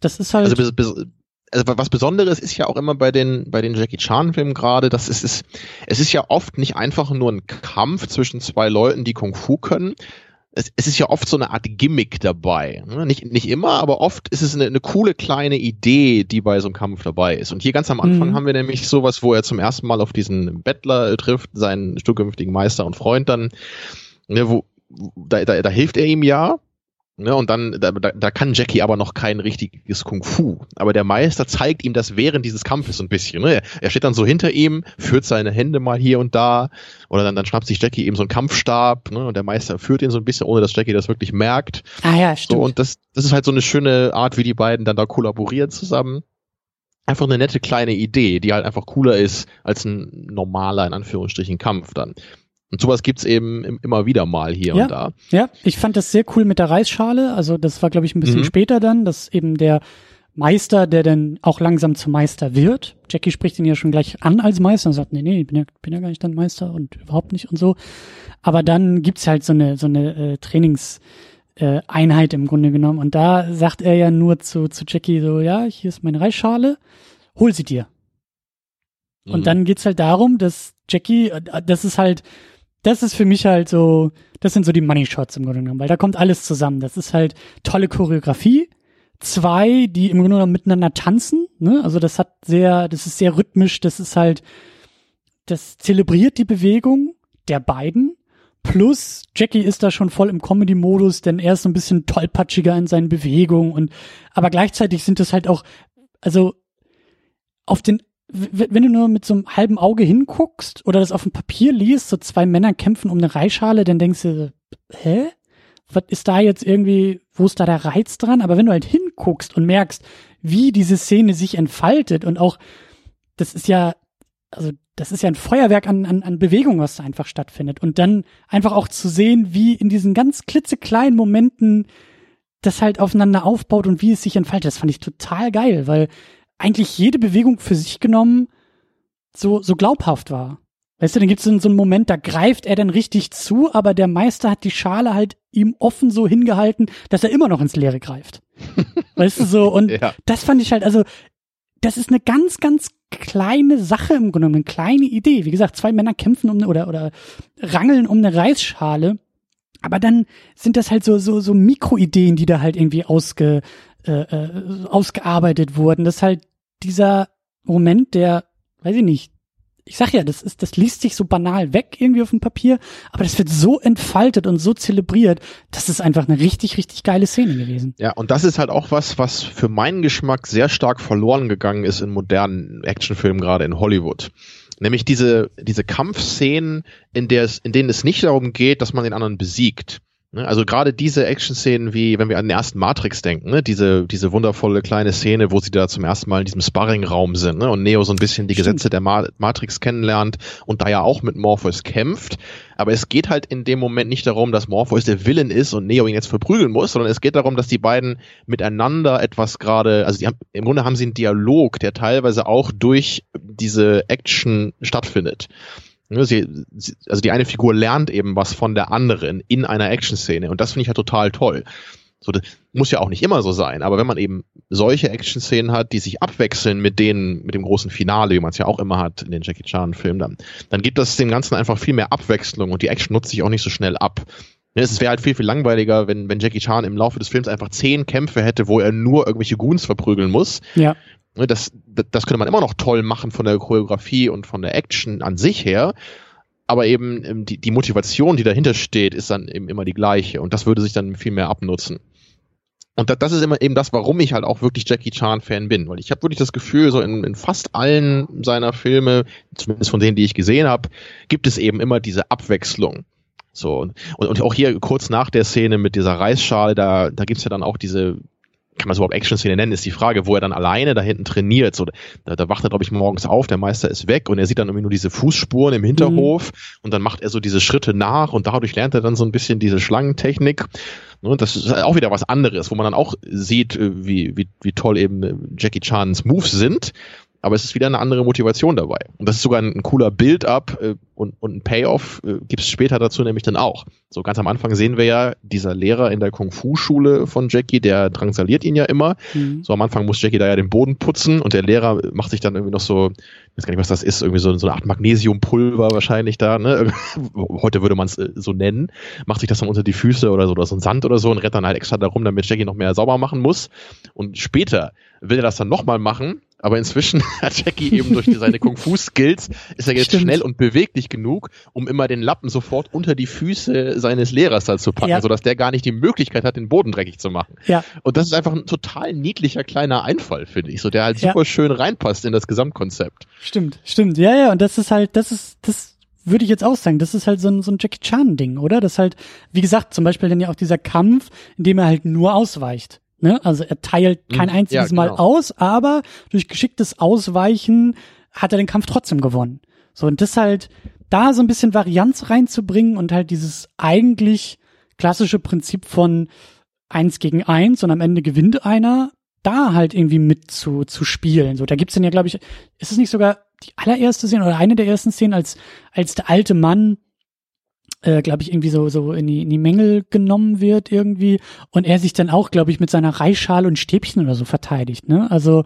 das ist halt. Also, bis, bis, also was Besonderes ist ja auch immer bei den bei den Jackie Chan Filmen gerade, dass es ist es ist ja oft nicht einfach nur ein Kampf zwischen zwei Leuten, die Kung Fu können, es, es ist ja oft so eine Art Gimmick dabei. Ne? Nicht, nicht immer, aber oft ist es eine, eine coole kleine Idee, die bei so einem Kampf dabei ist. Und hier ganz am Anfang mhm. haben wir nämlich sowas, wo er zum ersten Mal auf diesen Bettler trifft, seinen zukünftigen Meister und Freund dann, ne, wo, da, da, da hilft er ihm ja, Ne, und dann, da, da kann Jackie aber noch kein richtiges Kung Fu. Aber der Meister zeigt ihm das während dieses Kampfes so ein bisschen. Ne? Er steht dann so hinter ihm, führt seine Hände mal hier und da. Oder dann, dann schnappt sich Jackie eben so einen Kampfstab. Ne? Und der Meister führt ihn so ein bisschen, ohne dass Jackie das wirklich merkt. Ah ja, stimmt. So, und das, das ist halt so eine schöne Art, wie die beiden dann da kollaborieren zusammen. Einfach eine nette kleine Idee, die halt einfach cooler ist als ein normaler, in Anführungsstrichen, Kampf dann. Und sowas gibt's eben immer wieder mal hier ja, und da. Ja, ich fand das sehr cool mit der Reisschale. Also das war, glaube ich, ein bisschen mhm. später dann, dass eben der Meister, der dann auch langsam zum Meister wird. Jackie spricht ihn ja schon gleich an als Meister und sagt, nee, nee, ich bin ja, bin ja gar nicht dein Meister und überhaupt nicht und so. Aber dann gibt's halt so eine, so eine äh, Trainings- äh, Einheit im Grunde genommen. Und da sagt er ja nur zu, zu Jackie so, ja, hier ist meine Reisschale, hol sie dir. Mhm. Und dann geht's halt darum, dass Jackie, äh, das ist halt, das ist für mich halt so, das sind so die Money Shots im Grunde genommen, weil da kommt alles zusammen. Das ist halt tolle Choreografie, zwei, die im Grunde genommen miteinander tanzen. Ne? Also das hat sehr, das ist sehr rhythmisch, das ist halt, das zelebriert die Bewegung der beiden. Plus, Jackie ist da schon voll im Comedy-Modus, denn er ist so ein bisschen tollpatschiger in seinen Bewegungen und, aber gleichzeitig sind das halt auch, also, auf den, wenn du nur mit so einem halben Auge hinguckst oder das auf dem Papier liest, so zwei Männer kämpfen um eine Reisschale, dann denkst du, hä? Was ist da jetzt irgendwie, wo ist da der Reiz dran? Aber wenn du halt hinguckst und merkst, wie diese Szene sich entfaltet und auch, das ist ja, also das ist ja ein Feuerwerk an, an, an Bewegung, was da einfach stattfindet. Und dann einfach auch zu sehen, wie in diesen ganz klitzekleinen Momenten das halt aufeinander aufbaut und wie es sich entfaltet, das fand ich total geil, weil eigentlich jede Bewegung für sich genommen so, so glaubhaft war. Weißt du, dann gibt es so einen Moment, da greift er dann richtig zu, aber der Meister hat die Schale halt ihm offen so hingehalten, dass er immer noch ins Leere greift. weißt du so? Und ja. das fand ich halt, also, das ist eine ganz, ganz kleine Sache im Grunde, eine kleine Idee. Wie gesagt, zwei Männer kämpfen um eine, oder, oder rangeln um eine Reisschale. Aber dann sind das halt so, so, so Mikroideen, die da halt irgendwie ausge, äh, äh, ausgearbeitet wurden. Das ist halt dieser Moment, der, weiß ich nicht, ich sag ja, das ist, das liest sich so banal weg irgendwie auf dem Papier, aber das wird so entfaltet und so zelebriert, das ist einfach eine richtig, richtig geile Szene gewesen. Ja, und das ist halt auch was, was für meinen Geschmack sehr stark verloren gegangen ist in modernen Actionfilmen, gerade in Hollywood. Nämlich diese, diese Kampfszenen, in der es, in denen es nicht darum geht, dass man den anderen besiegt? Also gerade diese Action-Szenen, wie wenn wir an den ersten Matrix denken, ne? diese, diese wundervolle kleine Szene, wo sie da zum ersten Mal in diesem Sparring-Raum sind ne? und Neo so ein bisschen die Stimmt. Gesetze der Ma Matrix kennenlernt und da ja auch mit Morpheus kämpft. Aber es geht halt in dem Moment nicht darum, dass Morpheus der Villain ist und Neo ihn jetzt verprügeln muss, sondern es geht darum, dass die beiden miteinander etwas gerade, also die haben, im Grunde haben sie einen Dialog, der teilweise auch durch diese Action stattfindet. Ne, sie, sie, also die eine Figur lernt eben was von der anderen in einer Action-Szene und das finde ich halt total toll. So, das muss ja auch nicht immer so sein, aber wenn man eben solche Action-Szenen hat, die sich abwechseln mit denen, mit dem großen Finale, wie man es ja auch immer hat in den Jackie Chan-Filmen, dann, dann gibt das dem Ganzen einfach viel mehr Abwechslung und die Action nutzt sich auch nicht so schnell ab. Ne, es wäre halt viel, viel langweiliger, wenn, wenn Jackie Chan im Laufe des Films einfach zehn Kämpfe hätte, wo er nur irgendwelche Goons verprügeln muss. Ja. Ne, das, das könnte man immer noch toll machen von der Choreografie und von der Action an sich her. Aber eben ähm, die, die Motivation, die dahinter steht, ist dann eben immer die gleiche. Und das würde sich dann viel mehr abnutzen. Und das ist immer eben das, warum ich halt auch wirklich Jackie Chan-Fan bin. Weil ich habe wirklich das Gefühl, so in, in fast allen seiner Filme, zumindest von denen, die ich gesehen habe, gibt es eben immer diese Abwechslung. So, und, und auch hier kurz nach der Szene mit dieser Reisschale, da, da gibt's ja dann auch diese kann man es überhaupt Action-Szene nennen, ist die Frage, wo er dann alleine da hinten trainiert. So, da, da wacht er, glaube ich, morgens auf, der Meister ist weg und er sieht dann irgendwie nur diese Fußspuren im Hinterhof mhm. und dann macht er so diese Schritte nach und dadurch lernt er dann so ein bisschen diese Schlangentechnik. Und ne, das ist auch wieder was anderes, wo man dann auch sieht, äh, wie, wie, wie toll eben äh, Jackie Chans Moves sind aber es ist wieder eine andere Motivation dabei. Und das ist sogar ein, ein cooler Build-up äh, und, und ein Payoff äh, gibt es später dazu nämlich dann auch. So ganz am Anfang sehen wir ja, dieser Lehrer in der Kung-Fu-Schule von Jackie, der drangsaliert ihn ja immer. Mhm. So am Anfang muss Jackie da ja den Boden putzen und der Lehrer macht sich dann irgendwie noch so, ich weiß gar nicht, was das ist, irgendwie so, so eine Art Magnesiumpulver wahrscheinlich da, ne? Heute würde man es äh, so nennen, macht sich das dann unter die Füße oder so, oder so ein Sand oder so und rennt dann halt extra darum, damit Jackie noch mehr sauber machen muss. Und später will er das dann nochmal machen aber inzwischen hat Jackie eben durch seine Kung-Fu-Skills ist er jetzt Stimmt. schnell und beweglich genug, um immer den Lappen sofort unter die Füße seines Lehrers da zu packen, ja. sodass der gar nicht die Möglichkeit hat, den Boden dreckig zu machen. Ja. Und das ist einfach ein total niedlicher kleiner Einfall, finde ich, so der halt super ja. schön reinpasst in das Gesamtkonzept. Stimmt, stimmt. Ja, ja, und das ist halt, das ist, das würde ich jetzt auch sagen, das ist halt so ein, so ein Jackie Chan-Ding, oder? Das halt, wie gesagt, zum Beispiel dann ja auch dieser Kampf, in dem er halt nur ausweicht. Ne? Also er teilt kein mhm. einziges ja, genau. Mal aus, aber durch geschicktes Ausweichen hat er den Kampf trotzdem gewonnen. So, und das halt, da so ein bisschen Varianz reinzubringen und halt dieses eigentlich klassische Prinzip von eins gegen eins und am Ende gewinnt einer, da halt irgendwie mit zu, zu spielen. So, da gibt's dann ja, glaube ich, ist es nicht sogar die allererste Szene oder eine der ersten Szenen, als, als der alte Mann äh, glaube ich, irgendwie so, so in die, in die Mängel genommen wird irgendwie und er sich dann auch, glaube ich, mit seiner Reisschale und Stäbchen oder so verteidigt, ne? Also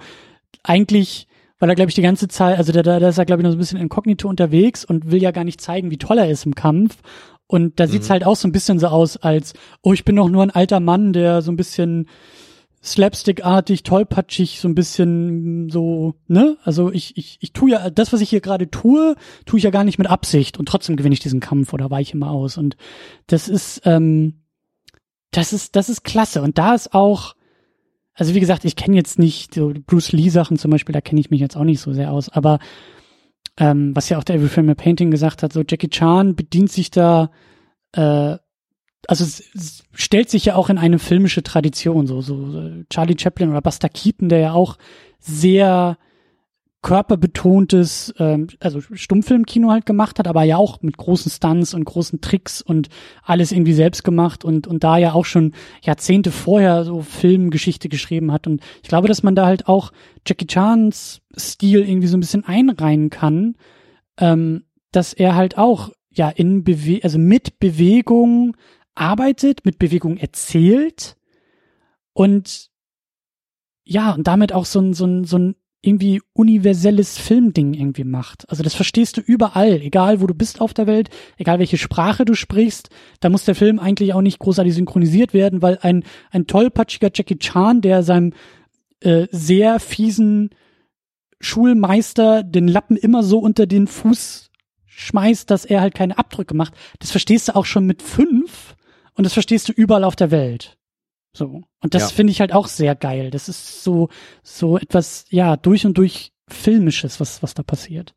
eigentlich, weil er, glaube ich, die ganze Zeit, also da, da ist er, glaube ich, noch so ein bisschen inkognito unterwegs und will ja gar nicht zeigen, wie toll er ist im Kampf. Und da mhm. sieht's halt auch so ein bisschen so aus, als, oh, ich bin doch nur ein alter Mann, der so ein bisschen slapstickartig, tollpatschig, so ein bisschen so, ne? Also ich, ich, ich tue ja, das, was ich hier gerade tue, tue ich ja gar nicht mit Absicht und trotzdem gewinne ich diesen Kampf oder weiche immer aus. Und das ist, ähm, das ist, das ist klasse. Und da ist auch, also wie gesagt, ich kenne jetzt nicht so Bruce Lee Sachen zum Beispiel, da kenne ich mich jetzt auch nicht so sehr aus, aber ähm, was ja auch der Every Frame Painting gesagt hat, so Jackie Chan bedient sich da äh, also es, stellt sich ja auch in eine filmische Tradition, so, so Charlie Chaplin oder Buster Keaton, der ja auch sehr körperbetontes, ähm, also Stummfilmkino halt gemacht hat, aber ja auch mit großen Stunts und großen Tricks und alles irgendwie selbst gemacht und, und da ja auch schon Jahrzehnte vorher so Filmgeschichte geschrieben hat. Und ich glaube, dass man da halt auch Jackie Chans Stil irgendwie so ein bisschen einreihen kann, ähm, dass er halt auch ja in Bewe also mit Bewegung arbeitet, mit Bewegung erzählt und ja, und damit auch so ein, so ein, so ein irgendwie universelles Filmding irgendwie macht. Also das verstehst du überall, egal wo du bist auf der Welt, egal welche Sprache du sprichst, da muss der Film eigentlich auch nicht großartig synchronisiert werden, weil ein, ein tollpatschiger Jackie Chan, der seinem äh, sehr fiesen Schulmeister den Lappen immer so unter den Fuß schmeißt, dass er halt keine Abdrücke macht, das verstehst du auch schon mit fünf und das verstehst du überall auf der Welt. So. Und das ja. finde ich halt auch sehr geil. Das ist so, so etwas, ja, durch und durch filmisches, was, was da passiert.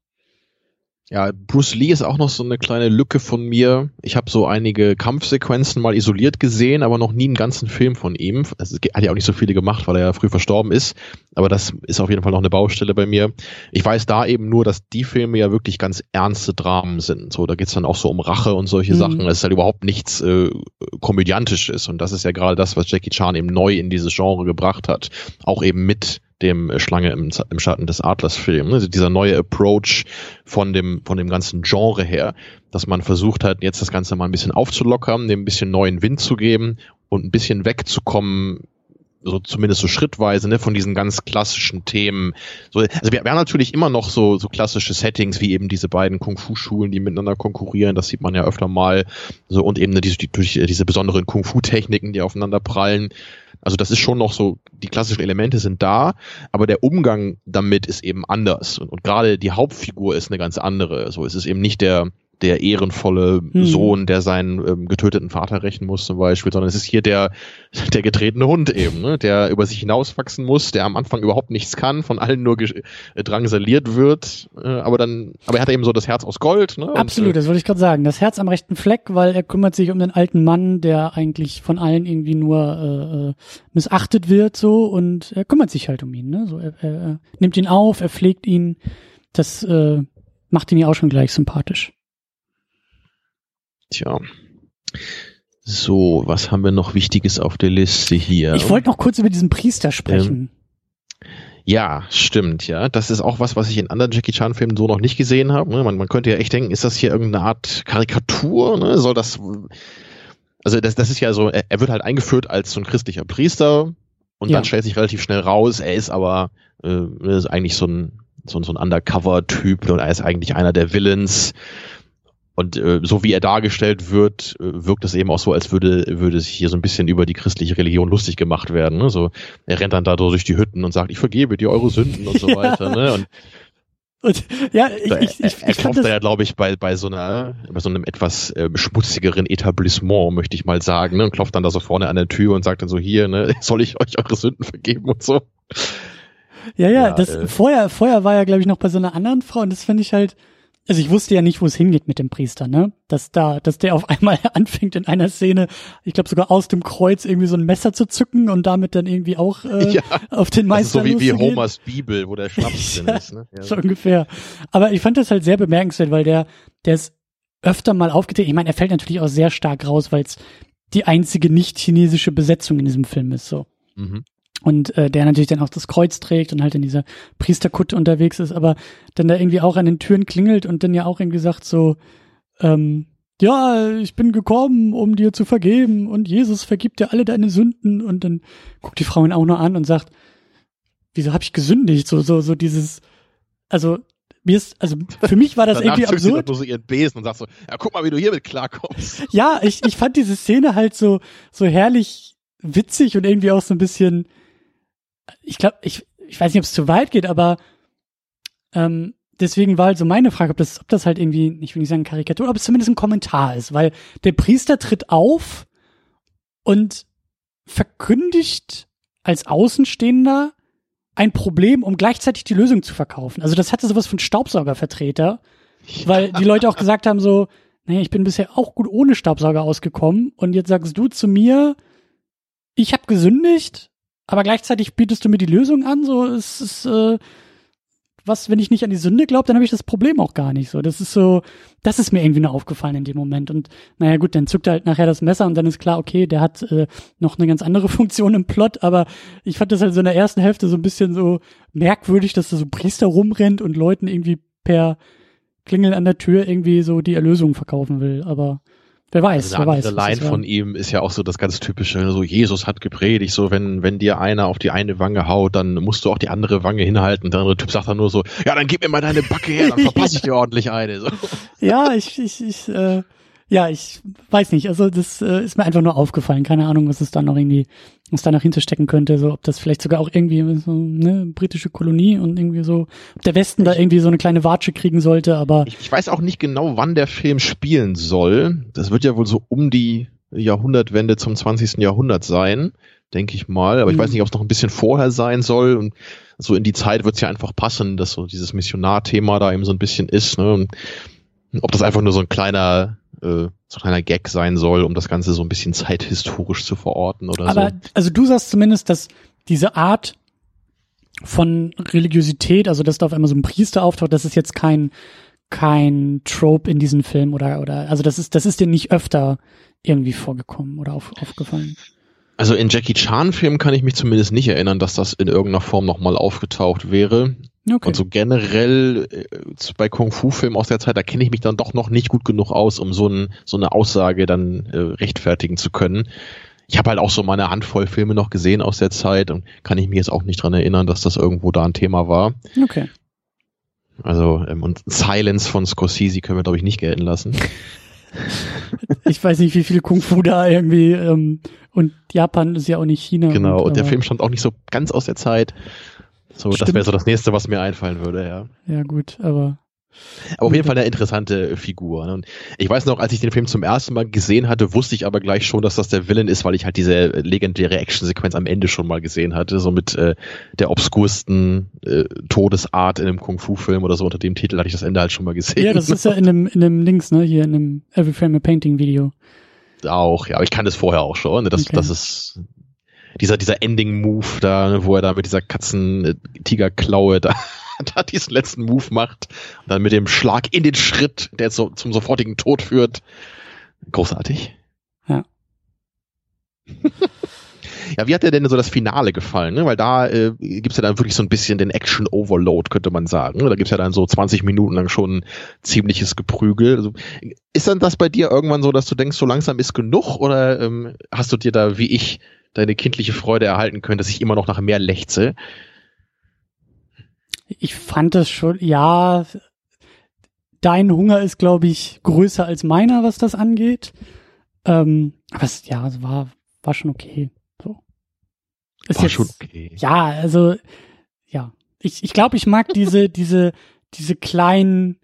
Ja, Bruce Lee ist auch noch so eine kleine Lücke von mir. Ich habe so einige Kampfsequenzen mal isoliert gesehen, aber noch nie einen ganzen Film von ihm. Es hat ja auch nicht so viele gemacht, weil er ja früh verstorben ist. Aber das ist auf jeden Fall noch eine Baustelle bei mir. Ich weiß da eben nur, dass die Filme ja wirklich ganz ernste Dramen sind. So, da geht's dann auch so um Rache und solche mhm. Sachen. Es ist halt überhaupt nichts äh, komödiantisches. Und das ist ja gerade das, was Jackie Chan eben neu in dieses Genre gebracht hat. Auch eben mit dem Schlange im, im Schatten des Adlers Film. Also dieser neue Approach von dem, von dem ganzen Genre her, dass man versucht hat, jetzt das Ganze mal ein bisschen aufzulockern, dem ein bisschen neuen Wind zu geben und ein bisschen wegzukommen so zumindest so schrittweise, ne, von diesen ganz klassischen Themen. So, also wir, wir haben natürlich immer noch so, so klassische Settings, wie eben diese beiden Kung-Fu-Schulen, die miteinander konkurrieren, das sieht man ja öfter mal, so, und eben die, die, durch diese besonderen Kung-Fu-Techniken, die aufeinander prallen. Also das ist schon noch so, die klassischen Elemente sind da, aber der Umgang damit ist eben anders. Und, und gerade die Hauptfigur ist eine ganz andere. So, es ist eben nicht der, der ehrenvolle hm. Sohn, der seinen ähm, getöteten Vater rächen muss zum Beispiel, sondern es ist hier der, der getretene Hund eben, ne? der über sich hinauswachsen muss, der am Anfang überhaupt nichts kann, von allen nur äh, drangsaliert wird, äh, aber dann, aber er hat eben so das Herz aus Gold. Ne? Absolut, Und, äh, das wollte ich gerade sagen. Das Herz am rechten Fleck, weil er kümmert sich um den alten Mann, der eigentlich von allen irgendwie nur äh, äh missachtet wird so und er kümmert sich halt um ihn. Ne? So, er, er nimmt ihn auf, er pflegt ihn. Das äh, macht ihn ja auch schon gleich sympathisch. Tja. So, was haben wir noch Wichtiges auf der Liste hier? Ich wollte noch kurz über diesen Priester sprechen. Ähm, ja, stimmt, ja. Das ist auch was, was ich in anderen Jackie Chan-Filmen so noch nicht gesehen habe. Ne? Man, man könnte ja echt denken, ist das hier irgendeine Art Karikatur? Ne? Soll das. Also, das, das ist ja so, er, er wird halt eingeführt als so ein christlicher Priester und ja. dann stellt sich relativ schnell raus, er ist aber äh, ist eigentlich so ein, so, so ein Undercover-Typ und er ist eigentlich einer der Villains und äh, so wie er dargestellt wird, äh, wirkt es eben auch so, als würde, würde sich hier so ein bisschen über die christliche Religion lustig gemacht werden. Ne? So, er rennt dann da durch die Hütten und sagt, ich vergebe dir eure Sünden und so weiter. Ne? Und, und ja, ich, ich, ich, ich er, er klopft da ja, glaube ich, bei, bei so einer, bei so einem etwas äh, schmutzigeren Etablissement, möchte ich mal sagen, ne? und klopft dann da so vorne an der Tür und sagt dann so, hier, ne, soll ich euch eure Sünden vergeben und so. Ja, ja, ja das äh, vorher, vorher war ja, glaube ich, noch bei so einer anderen Frau und das finde ich halt, also ich wusste ja nicht, wo es hingeht mit dem Priester, ne? Dass da, dass der auf einmal anfängt in einer Szene, ich glaube sogar aus dem Kreuz irgendwie so ein Messer zu zücken und damit dann irgendwie auch äh, ja, auf den Meister also so wie, wie Homers Bibel, wo der Schnaps drin ist, ne? Ja. So ungefähr. Aber ich fand das halt sehr bemerkenswert, weil der, der ist öfter mal aufgetreten. Ich meine, er fällt natürlich auch sehr stark raus, weil es die einzige nicht chinesische Besetzung in diesem Film ist, so. Mhm und äh, der natürlich dann auch das Kreuz trägt und halt in dieser Priesterkutte unterwegs ist, aber dann da irgendwie auch an den Türen klingelt und dann ja auch irgendwie sagt so, ähm, ja, ich bin gekommen, um dir zu vergeben und Jesus vergibt dir alle deine Sünden und dann guckt die Frau ihn auch nur an und sagt, wieso habe ich gesündigt? So, so, so dieses, also mir ist, also für mich war das irgendwie absurd. Du so ihren Besen und sagst so, ja, guck mal, wie du hiermit klarkommst. ja, ich, ich fand diese Szene halt so, so herrlich witzig und irgendwie auch so ein bisschen, ich glaube, ich, ich weiß nicht, ob es zu weit geht, aber ähm, deswegen war halt so meine Frage, ob das, ob das halt irgendwie, ich will nicht sagen Karikatur, ob es zumindest ein Kommentar ist, weil der Priester tritt auf und verkündigt als Außenstehender ein Problem, um gleichzeitig die Lösung zu verkaufen. Also das hatte sowas von Staubsaugervertreter, weil die Leute auch gesagt haben so, naja, ich bin bisher auch gut ohne Staubsauger ausgekommen und jetzt sagst du zu mir, ich habe gesündigt, aber gleichzeitig bietest du mir die Lösung an, so es ist äh, was, wenn ich nicht an die Sünde glaube, dann habe ich das Problem auch gar nicht so. Das ist so, das ist mir irgendwie nur aufgefallen in dem Moment. Und naja gut, dann zuckt er halt nachher das Messer und dann ist klar, okay, der hat äh, noch eine ganz andere Funktion im Plot, aber ich fand das halt so in der ersten Hälfte so ein bisschen so merkwürdig, dass da so Priester rumrennt und Leuten irgendwie per Klingeln an der Tür irgendwie so die Erlösung verkaufen will. Aber Wer weiß, also wer weiß. Der Line von ihm ist ja auch so das ganz typische, so Jesus hat gepredigt, so wenn, wenn dir einer auf die eine Wange haut, dann musst du auch die andere Wange hinhalten. Der andere Typ sagt dann nur so, ja, dann gib mir mal deine Backe her, dann verpasse ich dir ordentlich eine. So. Ja, ich, ich, ich, äh, ja, ich weiß nicht. Also das äh, ist mir einfach nur aufgefallen. Keine Ahnung, was es da noch irgendwie, was da noch hinterstecken könnte. So, ob das vielleicht sogar auch irgendwie so eine britische Kolonie und irgendwie so, ob der Westen da irgendwie so eine kleine Watsche kriegen sollte. Aber ich, ich weiß auch nicht genau, wann der Film spielen soll. Das wird ja wohl so um die Jahrhundertwende zum 20. Jahrhundert sein, denke ich mal. Aber ich weiß nicht, ob es noch ein bisschen vorher sein soll. Und so in die Zeit wird es ja einfach passen, dass so dieses Missionar-Thema da eben so ein bisschen ist. Ne? Und ob das einfach nur so ein kleiner äh, so ein kleiner Gag sein soll, um das Ganze so ein bisschen zeithistorisch zu verorten oder Aber, so. also du sagst zumindest, dass diese Art von Religiosität, also dass da auf einmal so ein Priester auftaucht, das ist jetzt kein kein Trope in diesem Film oder oder also das ist das ist dir nicht öfter irgendwie vorgekommen oder auf, aufgefallen. Also in Jackie Chan Filmen kann ich mich zumindest nicht erinnern, dass das in irgendeiner Form nochmal aufgetaucht wäre. Okay. Und so generell äh, bei Kung-Fu-Filmen aus der Zeit, da kenne ich mich dann doch noch nicht gut genug aus, um so, ein, so eine Aussage dann äh, rechtfertigen zu können. Ich habe halt auch so meine Handvoll Filme noch gesehen aus der Zeit und kann ich mich jetzt auch nicht dran erinnern, dass das irgendwo da ein Thema war. Okay. Also, ähm, und Silence von Scorsese können wir, glaube ich, nicht gelten lassen. ich weiß nicht, wie viel Kung-Fu da irgendwie, ähm, und Japan ist ja auch nicht China. Genau, und, und der Film stammt auch nicht so ganz aus der Zeit. So, Stimmt. das wäre so das nächste, was mir einfallen würde, ja. Ja, gut, aber. Aber auf jeden Fall eine interessante Figur. Ne? Und ich weiß noch, als ich den Film zum ersten Mal gesehen hatte, wusste ich aber gleich schon, dass das der Villain ist, weil ich halt diese legendäre Actionsequenz am Ende schon mal gesehen hatte, so mit äh, der obskursten äh, Todesart in einem Kung-Fu-Film oder so unter dem Titel hatte ich das Ende halt schon mal gesehen. Ja, das ist ja in einem, in einem Links, ne, hier in einem Every Frame a Painting Video. Auch, ja, aber ich kann das vorher auch schon. Ne? Das, okay. das ist dieser, dieser Ending-Move da, ne, wo er da mit dieser Katzen-Tiger-Klaue da, da diesen letzten Move macht und dann mit dem Schlag in den Schritt, der so, zum sofortigen Tod führt. Großartig. Ja. ja, wie hat dir denn so das Finale gefallen? Ne? Weil da äh, gibt ja dann wirklich so ein bisschen den Action-Overload, könnte man sagen. Da gibt's ja dann so 20 Minuten lang schon ziemliches Geprügel. Also, ist dann das bei dir irgendwann so, dass du denkst, so langsam ist genug? Oder ähm, hast du dir da, wie ich, deine kindliche Freude erhalten können, dass ich immer noch nach mehr lechze. Ich fand das schon, ja, dein Hunger ist, glaube ich, größer als meiner, was das angeht. Ähm, aber es, ja, es war, war schon okay. So. Ist war jetzt, schon okay. Ja, also, ja. Ich, ich glaube, ich mag diese, diese, diese kleinen,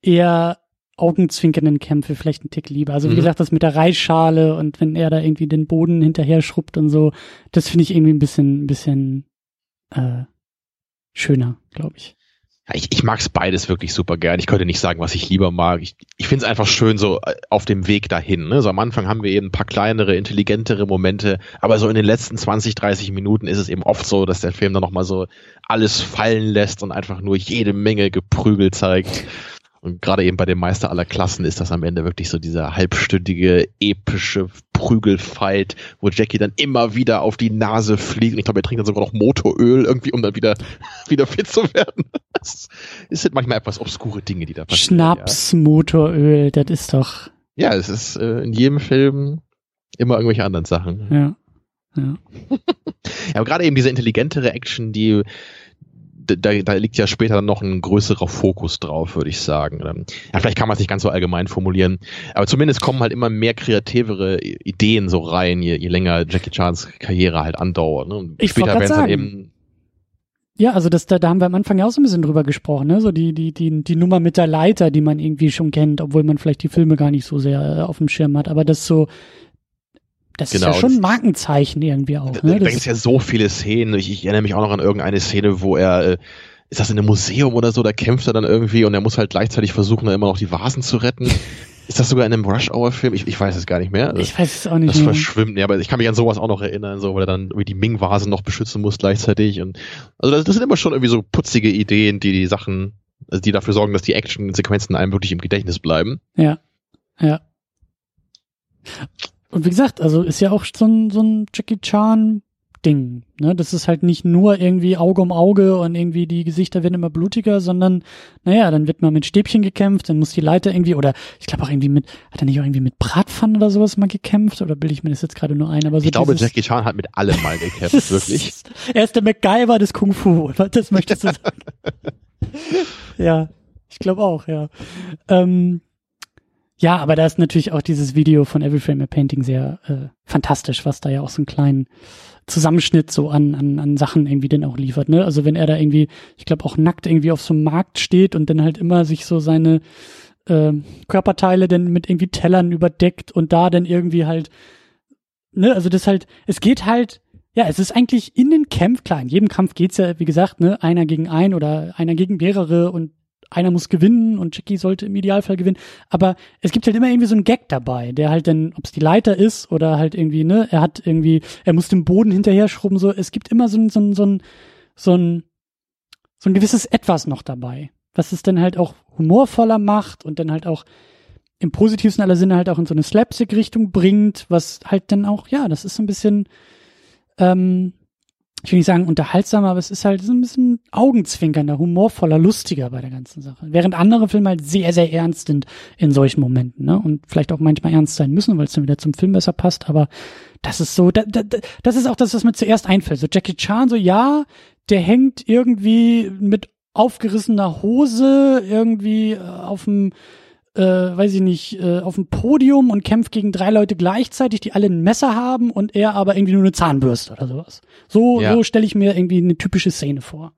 eher augenzwinkernden Kämpfe vielleicht einen Tick lieber. Also wie mhm. gesagt, das mit der Reisschale und wenn er da irgendwie den Boden hinterher schrubbt und so, das finde ich irgendwie ein bisschen, ein bisschen äh, schöner, glaube ich. Ja, ich, ich mag es beides wirklich super gern. Ich könnte nicht sagen, was ich lieber mag. Ich, ich finde es einfach schön so äh, auf dem Weg dahin. Ne? So am Anfang haben wir eben ein paar kleinere, intelligentere Momente, aber so in den letzten 20, 30 Minuten ist es eben oft so, dass der Film dann nochmal so alles fallen lässt und einfach nur jede Menge Geprügel zeigt. Und gerade eben bei dem Meister aller Klassen ist das am Ende wirklich so dieser halbstündige, epische Prügelfight, wo Jackie dann immer wieder auf die Nase fliegt. Und ich glaube, er trinkt dann sogar noch Motoröl irgendwie, um dann wieder, wieder fit zu werden. Es sind manchmal etwas obskure Dinge, die da passieren. Schnaps, ja. Motoröl, das ist doch. Ja, es ist äh, in jedem Film immer irgendwelche anderen Sachen. Ja. Ja. ja, aber gerade eben diese intelligentere Action, die da, da liegt ja später noch ein größerer Fokus drauf, würde ich sagen. Ähm, ja, vielleicht kann man es nicht ganz so allgemein formulieren, aber zumindest kommen halt immer mehr kreativere Ideen so rein, je, je länger Jackie Chans Karriere halt andauert. Ne? Und Ich später werden es dann sagen. eben Ja, also das, da, da haben wir am Anfang ja auch so ein bisschen drüber gesprochen, ne? So die, die, die, die Nummer mit der Leiter, die man irgendwie schon kennt, obwohl man vielleicht die Filme gar nicht so sehr äh, auf dem Schirm hat. Aber das so, das Genau, ist ja schon das- ein Markenzeichen irgendwie auch. Da, Ne? da Das gibt es ja so viele Szenen. Ich, ich erinnere mich auch noch an irgendeine Szene, wo er, äh, ist das in einem Museum oder so, da kämpft er dann irgendwie und er muss halt gleichzeitig versuchen, da immer noch die Vasen zu retten. ist das sogar in einem Rush-Hour-Film? Ich, ich weiß es gar nicht mehr. Also, ich weiß es auch nicht das mehr. verschwimmt, ja, aber ich kann mich an sowas auch noch erinnern, so, weil er dann irgendwie die Ming-Vasen noch beschützen muss gleichzeitig und, also das, das sind immer schon irgendwie so putzige Ideen, die die Sachen, also die dafür sorgen, dass die Action-Sequenzen einem wirklich im Gedächtnis bleiben. Ja, ja. Und wie gesagt, also ist ja auch so ein, so ein Jackie Chan Ding, ne? Das ist halt nicht nur irgendwie Auge um Auge und irgendwie die Gesichter werden immer blutiger, sondern naja, dann wird mal mit Stäbchen gekämpft, dann muss die Leiter irgendwie, oder ich glaube auch irgendwie mit, hat er nicht auch irgendwie mit Bratpfannen oder sowas mal gekämpft? Oder bilde ich mir das jetzt gerade nur ein? Aber so Ich glaube, Jackie Chan hat mit allem mal gekämpft, wirklich. er ist der MacGyver des Kung Fu? Das möchtest du sagen? ja, ich glaube auch, ja. Ähm, ja, aber da ist natürlich auch dieses Video von Every Frame a Painting sehr äh, fantastisch, was da ja auch so einen kleinen Zusammenschnitt so an, an, an Sachen irgendwie denn auch liefert, ne? Also wenn er da irgendwie, ich glaube auch nackt irgendwie auf so einem Markt steht und dann halt immer sich so seine äh, Körperteile dann mit irgendwie Tellern überdeckt und da dann irgendwie halt, ne, also das halt, es geht halt, ja, es ist eigentlich in den Kämpfen, klar, in jedem Kampf geht's ja, wie gesagt, ne, einer gegen ein oder einer gegen mehrere und einer muss gewinnen und Jackie sollte im Idealfall gewinnen. Aber es gibt halt immer irgendwie so einen Gag dabei, der halt dann, ob es die Leiter ist oder halt irgendwie, ne, er hat irgendwie, er muss den Boden hinterher schrubben, so, es gibt immer so ein, so ein, so ein, so ein, so ein gewisses Etwas noch dabei, was es dann halt auch humorvoller macht und dann halt auch im positivsten aller Sinne halt auch in so eine Slapstick-Richtung bringt, was halt dann auch, ja, das ist so ein bisschen, ähm, ich will nicht sagen unterhaltsamer, aber es ist halt so ein bisschen augenzwinkernder, humorvoller, lustiger bei der ganzen Sache. Während andere Filme halt sehr, sehr ernst sind in solchen Momenten, ne? Und vielleicht auch manchmal ernst sein müssen, weil es dann wieder zum Film besser passt, aber das ist so, da, da, da- das ist auch das, was mir zuerst einfällt. So Jackie Chan, so ja, der hängt irgendwie mit aufgerissener Hose irgendwie äh, auf dem äh, weiß ich nicht, äh, auf dem Podium und kämpft gegen drei Leute gleichzeitig, die alle ein Messer haben und er aber irgendwie nur eine Zahnbürste oder sowas. So, Ja. so stelle ich mir irgendwie eine typische Szene vor.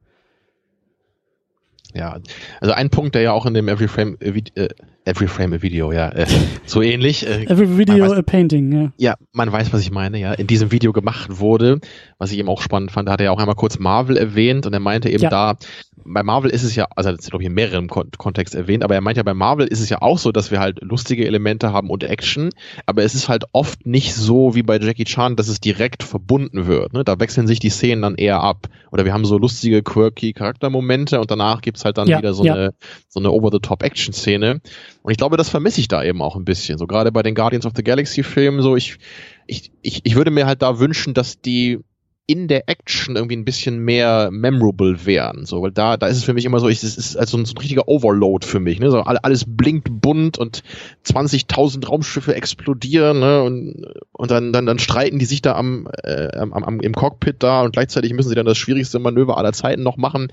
Ja, also ein Punkt, der ja auch in dem Every Frame, a Vid- äh, Every Frame a Video, ja, äh, so ähnlich. Äh, Every video weiß- a painting, ja. Ja, man weiß, was ich meine, ja. In diesem Video gemacht wurde, was ich eben auch spannend fand, da hat er ja auch einmal kurz Marvel erwähnt und er meinte eben Ja. da, bei Marvel ist es ja, also das ist glaube ich in mehreren Kon Kontext erwähnt, aber er meint ja, bei Marvel ist es ja auch so, dass wir halt lustige Elemente haben und Action, aber es ist halt oft nicht so wie bei Jackie Chan, dass es direkt verbunden wird. Ne? Da wechseln sich die Szenen dann eher ab. Oder wir haben so lustige, quirky Charaktermomente und danach gibt's halt dann Ja, wieder so ja. eine so eine Over-the-Top-Action-Szene. Und ich glaube, das vermisse ich da eben auch ein bisschen. So gerade bei den Guardians of the Galaxy-Filmen, so ich, ich, ich, ich würde mir halt da wünschen, dass die in der Action irgendwie ein bisschen mehr memorable wären. So, weil da, da ist es für mich immer so, ich, es ist also so ein, so ein richtiger Overload für mich. Ne? So, alle- alles blinkt bunt und 20.000 Raumschiffe explodieren ne? und, und dann, dann, dann streiten die sich da am, äh, am, am, im Cockpit da und gleichzeitig müssen sie dann das schwierigste Manöver aller Zeiten noch machen.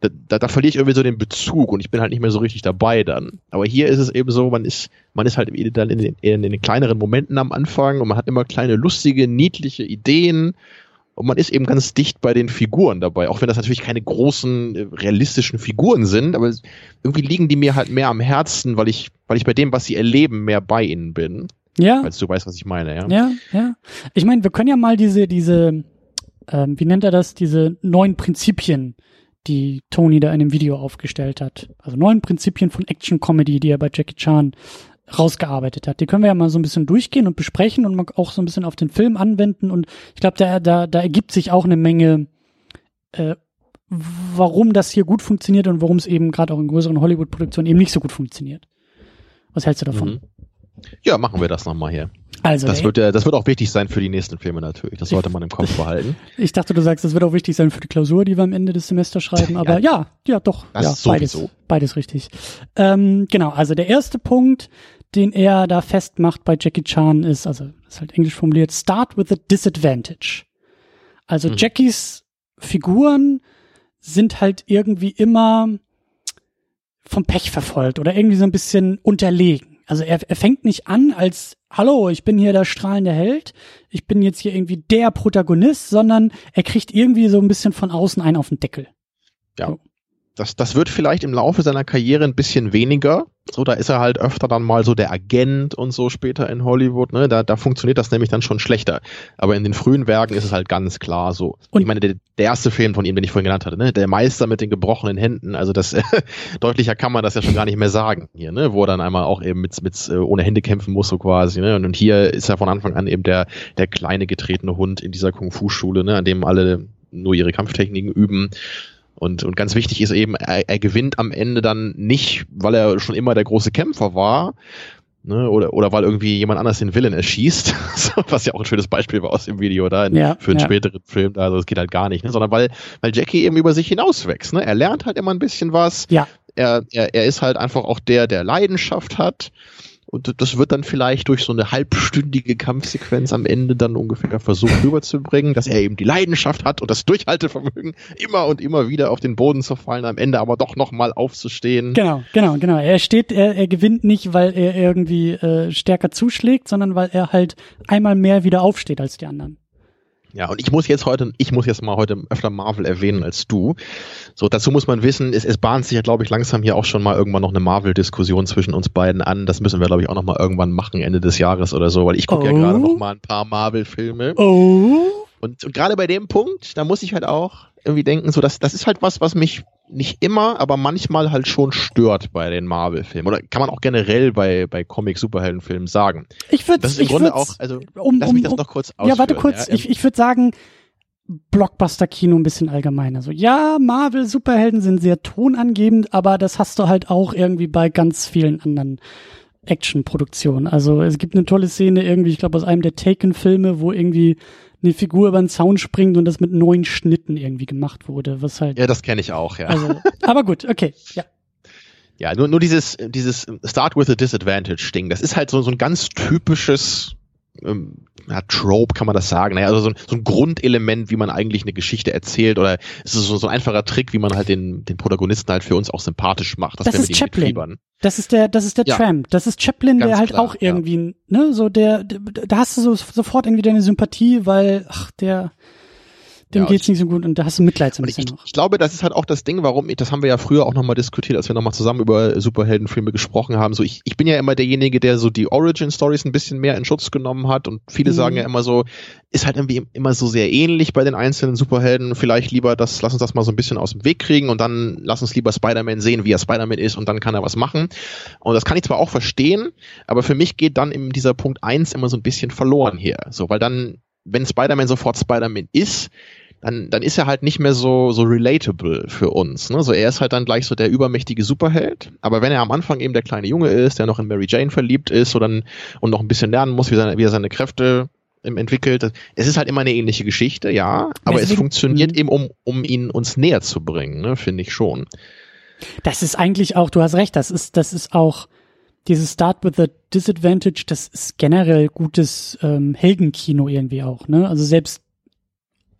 Da, da, da verliere ich irgendwie so den Bezug und ich bin halt nicht mehr so richtig dabei dann. Aber hier ist es eben so, man ist, man ist halt dann in den, in den kleineren Momenten am Anfang und man hat immer kleine, lustige, niedliche Ideen und man ist eben ganz dicht bei den Figuren dabei, auch wenn das natürlich keine großen äh, realistischen Figuren sind, aber irgendwie liegen die mir halt mehr am Herzen, weil ich, weil ich bei dem, was sie erleben, mehr bei ihnen bin. Ja, Falls du weißt, was ich meine, ja. ja, ja. Ich meine, wir können ja mal diese, diese, ähm, wie nennt er das, diese neun Prinzipien, die Tony da in dem Video aufgestellt hat. Also neun Prinzipien von Action Comedy, die er bei Jackie Chan rausgearbeitet hat. Die können wir ja mal so ein bisschen durchgehen und besprechen und auch so ein bisschen auf den Film anwenden. Und ich glaube, da, da, da ergibt sich auch eine Menge, äh, warum das hier gut funktioniert und warum es eben gerade auch in größeren Hollywood-Produktionen eben nicht so gut funktioniert. Was hältst du davon? Mhm. Ja, machen wir das nochmal hier. Also, Das wird, ja, das wird auch wichtig sein für die nächsten Filme natürlich. Das sollte man im Kopf behalten. Ich dachte, du sagst, das wird auch wichtig sein für die Klausur, die wir am Ende des Semesters schreiben. Aber ja, ja, doch. Das ja, beides, sowieso. beides richtig. Ähm, genau, also der erste Punkt, den er da festmacht bei Jackie Chan ist, also ist halt englisch formuliert, start with a disadvantage. Also Mhm. Jackies Figuren sind halt irgendwie immer vom Pech verfolgt oder irgendwie so ein bisschen unterlegen. Also er, er fängt nicht an als Hallo, ich bin hier der strahlende Held, ich bin jetzt hier irgendwie der Protagonist, sondern er kriegt irgendwie so ein bisschen von außen einen auf den Deckel. Ja. So das, das wird vielleicht im Laufe seiner Karriere ein bisschen weniger. So, da ist er halt öfter dann mal so der Agent und so später in Hollywood. Ne? Da, da funktioniert das nämlich dann schon schlechter. Aber in den frühen Werken ist es halt ganz klar so. Und ich meine, der, der erste Film von ihm, den ich vorhin genannt hatte, ne? der Meister mit den gebrochenen Händen. Also das deutlicher kann man das ja schon gar nicht mehr sagen hier, ne? wo er dann einmal auch eben mit, mit äh, ohne Hände kämpfen muss so quasi. Ne? Und, und hier ist er von Anfang an eben der der kleine getretene Hund in dieser Kung Fu Schule, ne? an dem alle nur ihre Kampftechniken üben und, und ganz wichtig ist eben, er, er gewinnt am Ende dann nicht, weil er schon immer der große Kämpfer war, ne, oder, oder weil irgendwie jemand anders den Willen erschießt, was ja auch ein schönes Beispiel war aus dem Video da in, ja, für einen ja. späteren Film, da, also das geht halt gar nicht, ne, sondern weil, weil Jackie eben über sich hinauswächst, ne, er lernt halt immer ein bisschen was, ja. er, er, er ist halt einfach auch der, der Leidenschaft hat, und das wird dann vielleicht durch so eine halbstündige Kampfsequenz am Ende dann ungefähr versucht rüberzubringen, dass er eben die Leidenschaft hat und das Durchhaltevermögen, immer und immer wieder auf den Boden zu fallen, am Ende aber doch nochmal aufzustehen. Genau, genau, genau. Er steht, er, er gewinnt nicht, weil er irgendwie äh, stärker zuschlägt, sondern weil er halt einmal mehr wieder aufsteht als die anderen. Ja, und ich muss jetzt heute, ich muss jetzt mal heute öfter Marvel erwähnen als du. So, dazu muss man wissen, es, es bahnt sich ja, glaube ich, langsam hier auch schon mal irgendwann noch eine Marvel-Diskussion zwischen uns beiden an. Das müssen wir, glaube ich, auch noch mal irgendwann machen, Ende des Jahres oder so, weil ich gucke oh. ja gerade noch mal ein paar Marvel-Filme. Oh. Und, und gerade bei dem Punkt, da muss ich halt auch irgendwie denken, so, dass das ist halt was, was mich nicht immer, aber manchmal halt schon stört bei den Marvel-Filmen. Oder kann man auch generell bei, bei Comic-Superhelden-Filmen sagen. Ich würde Das ist im Grunde auch, also um, lass mich das um, noch kurz ausführen. Ja, warte kurz. Ja, ich ich würde sagen, Blockbuster-Kino ein bisschen allgemeiner. So, ja, Marvel-Superhelden sind sehr tonangebend, aber das hast du halt auch irgendwie bei ganz vielen anderen Action-Produktionen. Also es gibt eine tolle Szene irgendwie, ich glaube aus einem der Taken-Filme, wo irgendwie eine Figur über den Zaun springt und das mit neun Schnitten irgendwie gemacht wurde, was halt. Ja, das kenne ich auch, ja. Also, aber gut, okay, ja. Ja, nur, nur dieses, dieses Start with a Disadvantage Ding, das ist halt so, so ein ganz typisches ähm, ja, Trope kann man das sagen. Naja, also so ein, so ein Grundelement, wie man eigentlich eine Geschichte erzählt oder es ist so, so ein einfacher Trick, wie man halt den, den Protagonisten halt für uns auch sympathisch macht. Das ist Chaplin. Das ist der, das ist der ja. Tramp. Das ist Chaplin, Ganz der halt klar, auch irgendwie, ja. ne, so der, da hast du so sofort irgendwie deine Sympathie, weil, ach, der, dem ja, geht's nicht so gut und da hast du Mitleid so ein bisschen ich, noch. Ich glaube, das ist halt auch das Ding, warum ich, das haben wir ja früher auch nochmal diskutiert, als wir nochmal zusammen über Superheldenfilme gesprochen haben. So, ich, ich bin ja immer derjenige, der so die Origin Stories ein bisschen mehr in Schutz genommen hat und viele mhm. sagen ja immer so, ist halt irgendwie immer so sehr ähnlich bei den einzelnen Superhelden. Vielleicht lieber das, lass uns das mal so ein bisschen aus dem Weg kriegen und dann lass uns lieber Spider-Man sehen, wie er Spider-Man ist und dann kann er was machen. Und das kann ich zwar auch verstehen, aber für mich geht dann in dieser Punkt eins immer so ein bisschen verloren hier. So, weil dann, wenn Spider-Man sofort Spider-Man ist, dann, dann ist er halt nicht mehr so, so relatable für uns. Ne? So, er ist halt dann gleich so der übermächtige Superheld. Aber wenn er am Anfang eben der kleine Junge ist, der noch in Mary Jane verliebt ist so dann, und noch ein bisschen lernen muss, wie, seine, wie er seine Kräfte entwickelt. Es ist halt immer eine ähnliche Geschichte, ja, aber Deswegen, es funktioniert eben, um, um ihn uns näher zu bringen, ne, finde ich schon. Das ist eigentlich auch, du hast recht, das ist, das ist auch dieses Start with a Disadvantage, das ist generell gutes ähm, Heldenkino irgendwie auch, ne? Also selbst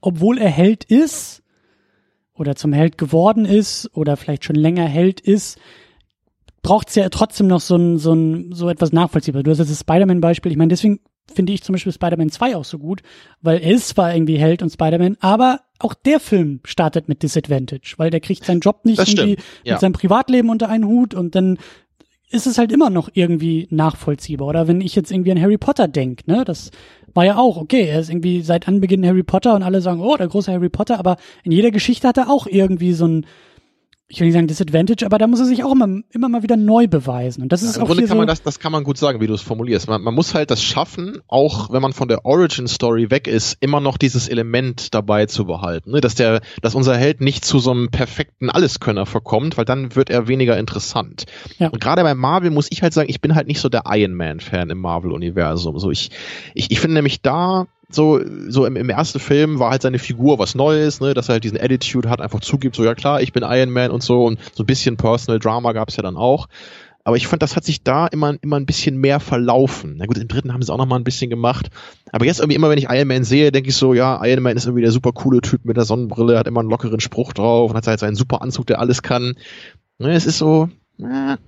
obwohl er Held ist oder zum Held geworden ist oder vielleicht schon länger Held ist, braucht es ja trotzdem noch so ein, so ein, so etwas nachvollziehbar. Du hast jetzt das Spider-Man-Beispiel. Ich meine, deswegen finde ich zum Beispiel Spider-Man 2 auch so gut, weil er ist zwar irgendwie Held und Spider-Man, aber auch der Film startet mit Disadvantage, weil der kriegt seinen Job nicht irgendwie ja. mit seinem Privatleben unter einen Hut und dann ist es halt immer noch irgendwie nachvollziehbar. Oder wenn ich jetzt irgendwie an Harry Potter denk, ne, das war ja auch, okay, er ist irgendwie seit Anbeginn Harry Potter und alle sagen, oh, der große Harry Potter, aber in jeder Geschichte hat er auch irgendwie so ein, ich will nicht sagen Disadvantage, aber da muss er sich auch immer, immer mal wieder neu beweisen. Und das ist ja, Im auch Grunde kann so man das, das kann man gut sagen, wie du es formulierst. Man, man muss halt das schaffen, auch wenn man von der Origin Story weg ist, immer noch dieses Element dabei zu behalten. Ne? Dass der, dass unser Held nicht zu so einem perfekten Alleskönner verkommt, weil dann wird er weniger interessant. Ja. Und gerade bei Marvel muss ich halt sagen, ich bin halt nicht so der Iron Man Fan im Marvel Universum. So ich, ich, ich finde nämlich da, so, so im, im ersten Film war halt seine Figur was Neues, ne, dass er halt diesen Attitude hat, einfach zugibt, so ja klar, ich bin Iron Man und so und so ein bisschen Personal Drama gab's ja dann auch. Aber ich fand, das hat sich da immer, immer ein bisschen mehr verlaufen. Na gut, im dritten haben sie es auch noch mal ein bisschen gemacht. Aber jetzt irgendwie immer, wenn ich Iron Man sehe, denke ich so, ja, Iron Man ist irgendwie der super coole Typ mit der Sonnenbrille, hat immer einen lockeren Spruch drauf und hat halt seinen super Anzug, der alles kann. Ne, es ist so, na,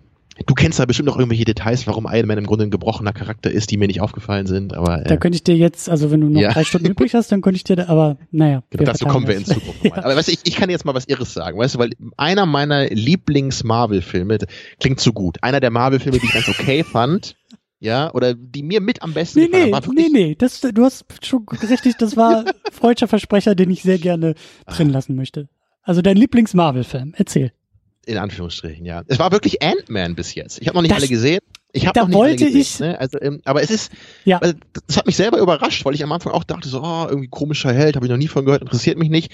Du kennst da bestimmt noch irgendwelche Details, warum Iron Man im Grunde ein gebrochener Charakter ist, die mir nicht aufgefallen sind. Aber äh, da könnte ich dir jetzt, also wenn du noch Ja. drei Stunden übrig hast, dann könnte ich dir, da, aber naja. Genau, dazu kommen wir in. Zukunft nochmal. Aber weißt du, ich, ich kann jetzt mal was Irres sagen, weißt du, weil einer meiner Lieblings-Marvel-Filme, klingt so gut, einer der Marvel-Filme, die ich ganz okay fand, ja, oder die mir mit am besten Nee, gefallen nee, war nee, nee, das, du hast schon richtig, das war freudscher Versprecher, den ich sehr gerne drin lassen möchte. Also dein Lieblings-Marvel-Film, erzähl. In Anführungsstrichen, ja. Es war wirklich Ant-Man bis jetzt. Ich habe noch nicht Das- alle gesehen. Ich habe noch nicht alle wollte gesehen, ich- Ne? Also, ähm, aber es ist, Ja. also, das hat mich selber überrascht, weil ich am Anfang auch dachte so, oh, irgendwie komischer Held, habe ich noch nie von gehört, interessiert mich nicht.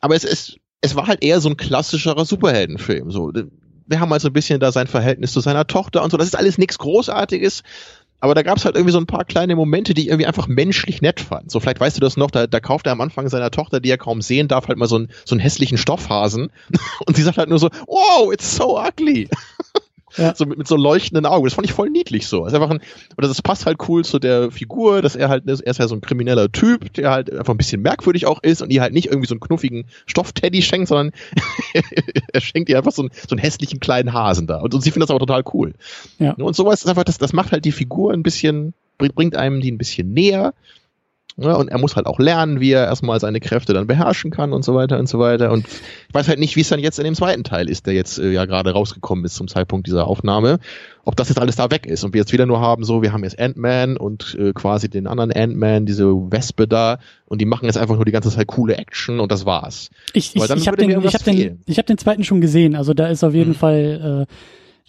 Aber es ist, es war halt eher so ein klassischerer Superheldenfilm. So, wir haben halt so ein bisschen da sein Verhältnis zu seiner Tochter und so. Das ist alles nichts Großartiges. Aber da gab es halt irgendwie so ein paar kleine Momente, die ich irgendwie einfach menschlich nett fand. So, vielleicht weißt du das noch, da, da kauft er am Anfang seiner Tochter, die er kaum sehen darf, halt mal so einen, so einen hässlichen Stoffhasen. Und sie sagt halt nur so, wow, it's so ugly. Ja. So mit, mit so leuchtenden Augen. Das fand ich voll niedlich so. Das ist einfach ein, oder das passt halt cool zu der Figur, dass er halt, er ist ja so ein krimineller Typ, der halt einfach ein bisschen merkwürdig auch ist und ihr halt nicht irgendwie so einen knuffigen Stoffteddy schenkt, sondern er schenkt ihr einfach so einen, so einen hässlichen kleinen Hasen da. Und, und sie findet das aber total cool. Ja. Und sowas ist einfach, das, das macht halt die Figur ein bisschen, bringt, bringt einem die ein bisschen näher. Ja, und er muss halt auch lernen, wie er erstmal seine Kräfte dann beherrschen kann und so weiter und so weiter. Und ich weiß halt nicht, wie es dann jetzt in dem zweiten Teil ist, der jetzt äh, ja gerade rausgekommen ist zum Zeitpunkt dieser Aufnahme. Ob das jetzt alles da weg ist und wir jetzt wieder nur haben, so, wir haben jetzt Ant-Man und äh, quasi den anderen Ant-Man, diese Wespe da, und die machen jetzt einfach nur die ganze Zeit coole Action und das war's. Ich, ich, ich habe den, ich hab den, ich hab den zweiten schon gesehen. Also da ist auf jeden Mhm. Fall, äh,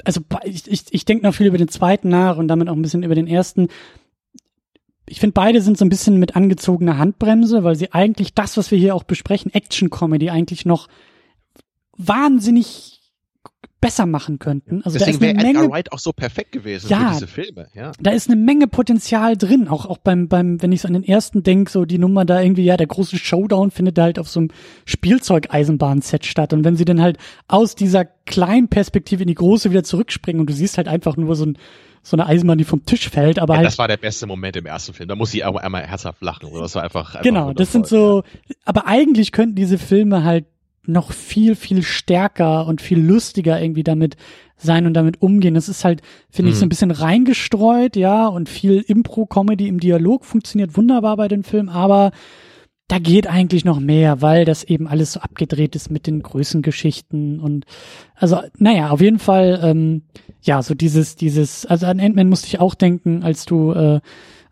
also ich, ich, ich denke noch viel über den zweiten nach und damit auch ein bisschen über den ersten. Ich finde, beide sind so ein bisschen mit angezogener Handbremse, weil sie eigentlich das, was wir hier auch besprechen, Action-Comedy, eigentlich noch wahnsinnig besser machen könnten. Also Deswegen wäre Edgar Wright auch so perfekt gewesen Ja. für diese Filme. Ja. da ist eine Menge Potenzial drin. Auch, auch beim, beim, wenn ich so an den ersten denk, so die Nummer da irgendwie, ja, der große Showdown findet halt auf so einem Spielzeugeisenbahn-Set statt. Und wenn sie dann halt aus dieser kleinen Perspektive in die große wieder zurückspringen und du siehst halt einfach nur so, ein, so eine Eisenbahn, die vom Tisch fällt, aber Ja, halt das war der beste Moment im ersten Film. Da muss ich auch einmal herzhaft lachen. Oder? Das war einfach, einfach Genau, das sind so, aber eigentlich könnten diese Filme halt noch viel, viel stärker und viel lustiger irgendwie damit sein und damit umgehen. Das ist halt, finde ich, so ein Mhm. bisschen reingestreut, ja, und viel Impro-Comedy im Dialog funktioniert wunderbar bei den Filmen, aber da geht eigentlich noch mehr, weil das eben alles so abgedreht ist mit den Größengeschichten und also, naja, auf jeden Fall, ähm, ja, so dieses, dieses, also an Ant-Man musste ich auch denken, als du äh,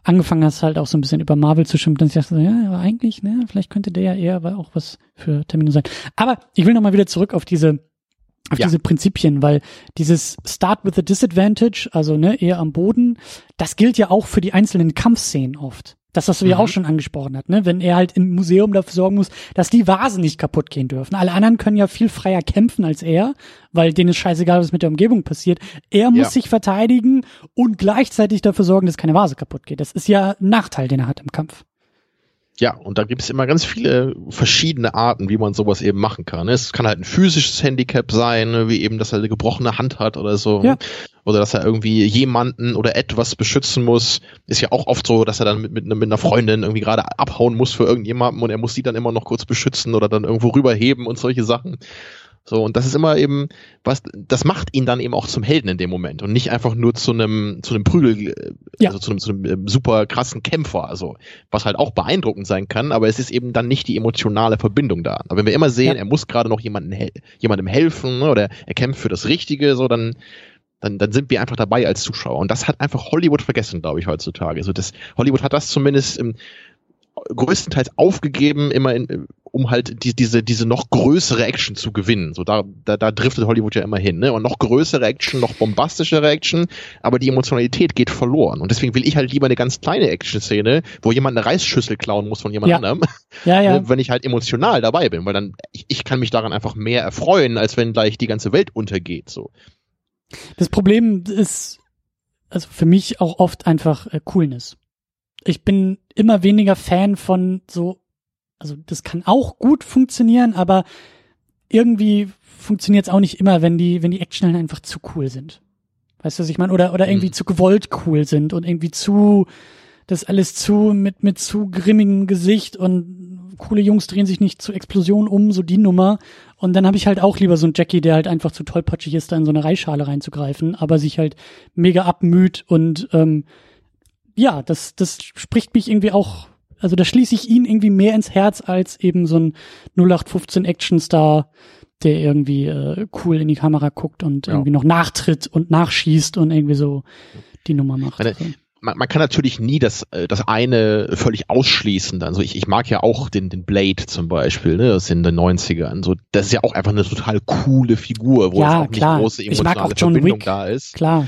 angefangen hast, halt auch so ein bisschen über Marvel zu schimpfen, dann ich dachte, so, ja, aber eigentlich, ne, vielleicht könnte der ja eher aber auch was für Termine sein. Aber ich will nochmal wieder zurück auf diese, auf Ja. diese Prinzipien, weil dieses Start with a Disadvantage, also ne, eher am Boden, das gilt ja auch für die einzelnen Kampfszenen oft. Das, was du ja Mhm. auch schon angesprochen hat, ne? Wenn er halt im Museum dafür sorgen muss, dass die Vasen nicht kaputt gehen dürfen. Alle anderen können ja viel freier kämpfen als er, weil denen ist scheißegal, was mit der Umgebung passiert. Er muss Ja. sich verteidigen und gleichzeitig dafür sorgen, dass keine Vase kaputt geht. Das ist ja ein Nachteil, den er hat im Kampf. Ja, und da gibt es immer ganz viele verschiedene Arten, wie man sowas eben machen kann. ne? Es kann halt ein physisches Handicap sein, ne, wie eben, dass er eine gebrochene Hand hat oder so. Ja. Oder dass er irgendwie jemanden oder etwas beschützen muss. Ist ja auch oft so, dass er dann mit, mit, mit einer Freundin irgendwie gerade abhauen muss für irgendjemanden und er muss sie dann immer noch kurz beschützen oder dann irgendwo rüberheben und solche Sachen. So, und das ist immer eben, was, das macht ihn dann eben auch zum Helden in dem Moment und nicht einfach nur zu einem, zu einem Prügel, äh, Ja. also zu einem, zu einem ähm, super krassen Kämpfer, also, was halt auch beeindruckend sein kann, aber es ist eben dann nicht die emotionale Verbindung da. Aber wenn wir immer sehen, Ja. er muss gerade noch jemanden, hel jemandem helfen, ne, oder er kämpft für das Richtige, so, dann, dann, dann sind wir einfach dabei als Zuschauer. Und das hat einfach Hollywood vergessen, glaube ich, heutzutage. Also das, Hollywood hat das zumindest im, größtenteils aufgegeben, immer in, um halt die, diese, diese noch größere Action zu gewinnen. So da, da, da driftet Hollywood ja immer hin, ne? Und noch größere Action, noch bombastischere Action, aber die Emotionalität geht verloren. Und deswegen will ich halt lieber eine ganz kleine Action-Szene, wo jemand eine Reisschüssel klauen muss von jemand Ja. anderem, Ja, ja. ne, wenn ich halt emotional dabei bin, weil dann, ich, ich kann mich daran einfach mehr erfreuen, als wenn gleich die ganze Welt untergeht. So. Das Problem ist, also für mich auch oft einfach äh, Coolness. Ich bin immer weniger Fan von so, also das kann auch gut funktionieren, aber irgendwie funktioniert es auch nicht immer, wenn die, wenn die Action einfach zu cool sind. Weißt du, was ich meine? Oder, oder irgendwie mhm. zu gewollt cool sind und irgendwie zu, das alles zu, mit, mit zu grimmigem Gesicht und coole Jungs drehen sich nicht zu Explosionen um, so die Nummer. Und dann habe ich halt auch lieber so einen Jackie, der halt einfach zu tollpatschig ist, da in so eine Reisschale reinzugreifen, aber sich halt mega abmüht und ähm, ja, das, das spricht mich irgendwie auch, also da schließe ich ihn irgendwie mehr ins Herz als eben so ein 0815 Actionstar, der irgendwie äh, cool in die Kamera guckt und ja. irgendwie noch nachtritt und nachschießt und irgendwie so die Nummer macht. Meine, man, man kann natürlich nie das, äh, das eine völlig ausschließen. Also ich, ich mag ja auch den, den Blade zum Beispiel, ne, das in den 90ern. So, das ist ja auch einfach eine total coole Figur, wo ja, auch klar. nicht große emotionale ich mag auch John Verbindung Wick. da ist. Klar.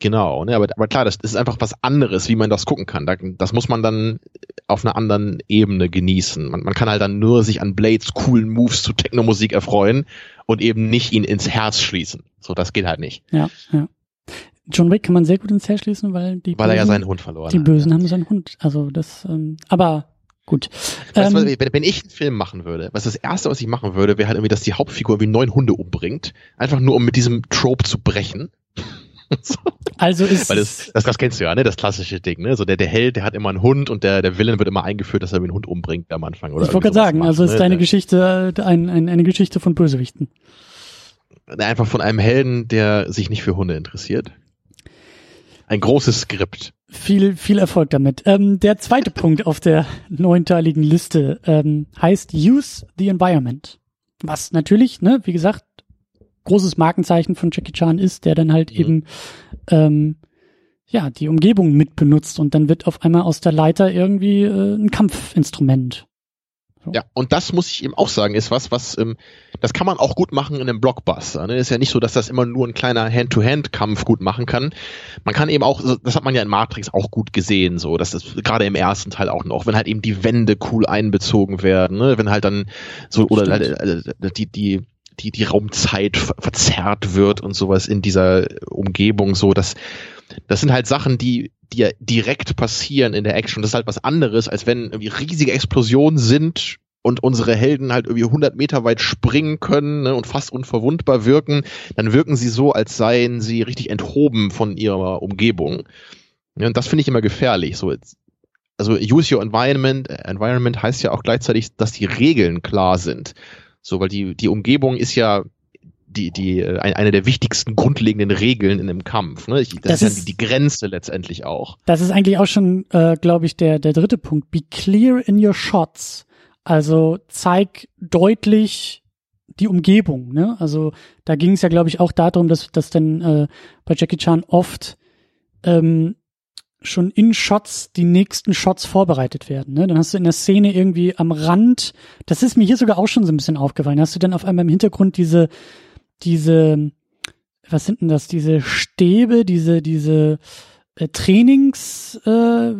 Genau, ne, aber, aber klar, das, das ist einfach was anderes, wie man das gucken kann. Da, das muss man dann auf einer anderen Ebene genießen. Man, man kann halt dann nur sich an Blades coolen Moves zu Technomusik erfreuen und eben nicht ihn ins Herz schließen. So, das geht halt nicht. Ja, ja. John Wick kann man sehr gut ins Herz schließen, weil die weil Bösen, er ja seinen Hund verloren die hat. Die Bösen haben seinen Hund. Also das, ähm, aber gut. Weißt Ähm, wenn, wenn ich einen Film machen würde, was das erste, was ich machen würde, wäre halt irgendwie, dass die Hauptfigur irgendwie neun Hunde umbringt. Einfach nur, um mit diesem Trope zu brechen. So. also ist Weil das, das, das kennst du ja, ne? Das klassische Ding, ne? So der, der Held, der hat immer einen Hund und der, der Villain wird immer eingeführt, dass er einen Hund umbringt am Anfang. Oder ich wollte gerade sagen, macht, also ist ne? deine Geschichte ein, ein, eine Geschichte von Bösewichten. Einfach von einem Helden, der sich nicht für Hunde interessiert. Ein großes Skript. Viel, viel Erfolg damit. Ähm, der zweite Punkt auf der neunteiligen Liste ähm, heißt Use the Environment. Was natürlich, ne, wie gesagt, großes Markenzeichen von Jackie Chan ist, der dann halt Mhm. eben ähm, ja die Umgebung mitbenutzt und dann wird auf einmal aus der Leiter irgendwie äh, ein Kampfinstrument. Ja, und das muss ich eben auch sagen, ist was, was, ähm, das kann man auch gut machen in einem Blockbuster. Ne? Ist ja nicht so, dass das immer nur ein kleiner Hand-to-Hand-Kampf gut machen kann. Man kann eben auch, das hat man ja in Matrix auch gut gesehen, so, dass das gerade im ersten Teil auch noch, wenn halt eben die Wände cool einbezogen werden, ne? wenn halt dann so, oder Stimmt. äh, äh, die, die, die, die Raumzeit ver verzerrt wird und sowas in dieser Umgebung, so, dass, das sind halt Sachen, die, die ja direkt passieren in der Action. Das ist halt was anderes, als wenn irgendwie riesige Explosionen sind und unsere Helden halt irgendwie 100 Meter weit springen können ne, und fast unverwundbar wirken. Dann wirken sie so, als seien sie richtig enthoben von ihrer Umgebung. Ja, und das finde ich immer gefährlich. So, also use your environment. Environment heißt ja auch gleichzeitig, dass die Regeln klar sind. So, weil die, die Umgebung ist ja die, die, äh, ein- eine der wichtigsten grundlegenden Regeln in einem Kampf. Ne? Ich, das, Das ist ja die, die Grenze letztendlich auch. Das ist eigentlich auch schon, äh, glaube ich, der, der dritte Punkt. Be clear in your shots. Also zeig deutlich die Umgebung. Ne? Also da ging es ja, glaube ich, auch darum, dass, dass dann äh, bei Jackie Chan oft ähm, schon in Shots die nächsten Shots vorbereitet werden. Ne? Dann hast du in der Szene irgendwie am Rand, das ist mir hier sogar auch schon so ein bisschen aufgefallen, hast du dann auf einmal im Hintergrund diese, diese, was sind denn das, diese Stäbe, diese, diese äh, Trainings äh,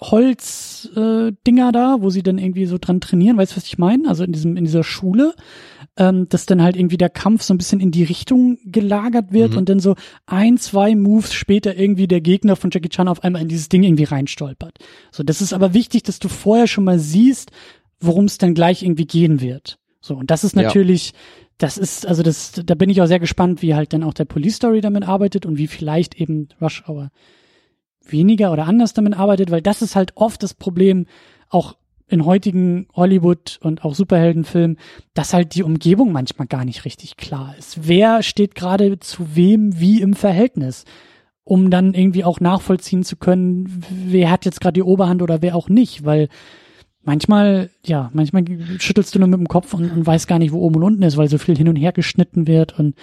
Holz äh, da, wo sie dann irgendwie so dran trainieren, weißt du, was ich meine? Also in diesem in dieser Schule, ähm, dass dann halt irgendwie der Kampf so ein bisschen in die Richtung gelagert wird Mhm. und dann so ein, zwei Moves später irgendwie der Gegner von Jackie Chan auf einmal in dieses Ding irgendwie reinstolpert. So, das ist aber wichtig, dass du vorher schon mal siehst, worum es dann gleich irgendwie gehen wird. So, und das ist Ja. natürlich, das ist, also das, da bin ich auch sehr gespannt, wie halt dann auch der Police Story damit arbeitet und wie vielleicht eben Rush Hour weniger oder anders damit arbeitet, weil das ist halt oft das Problem, auch in heutigen Hollywood und auch Superheldenfilmen, dass halt die Umgebung manchmal gar nicht richtig klar ist. Wer steht gerade zu wem wie im Verhältnis? Um dann irgendwie auch nachvollziehen zu können, wer hat jetzt gerade die Oberhand oder wer auch nicht, weil manchmal, ja, manchmal schüttelst du nur mit dem Kopf und, und weißt gar nicht, wo oben und unten ist, weil so viel hin und her geschnitten wird und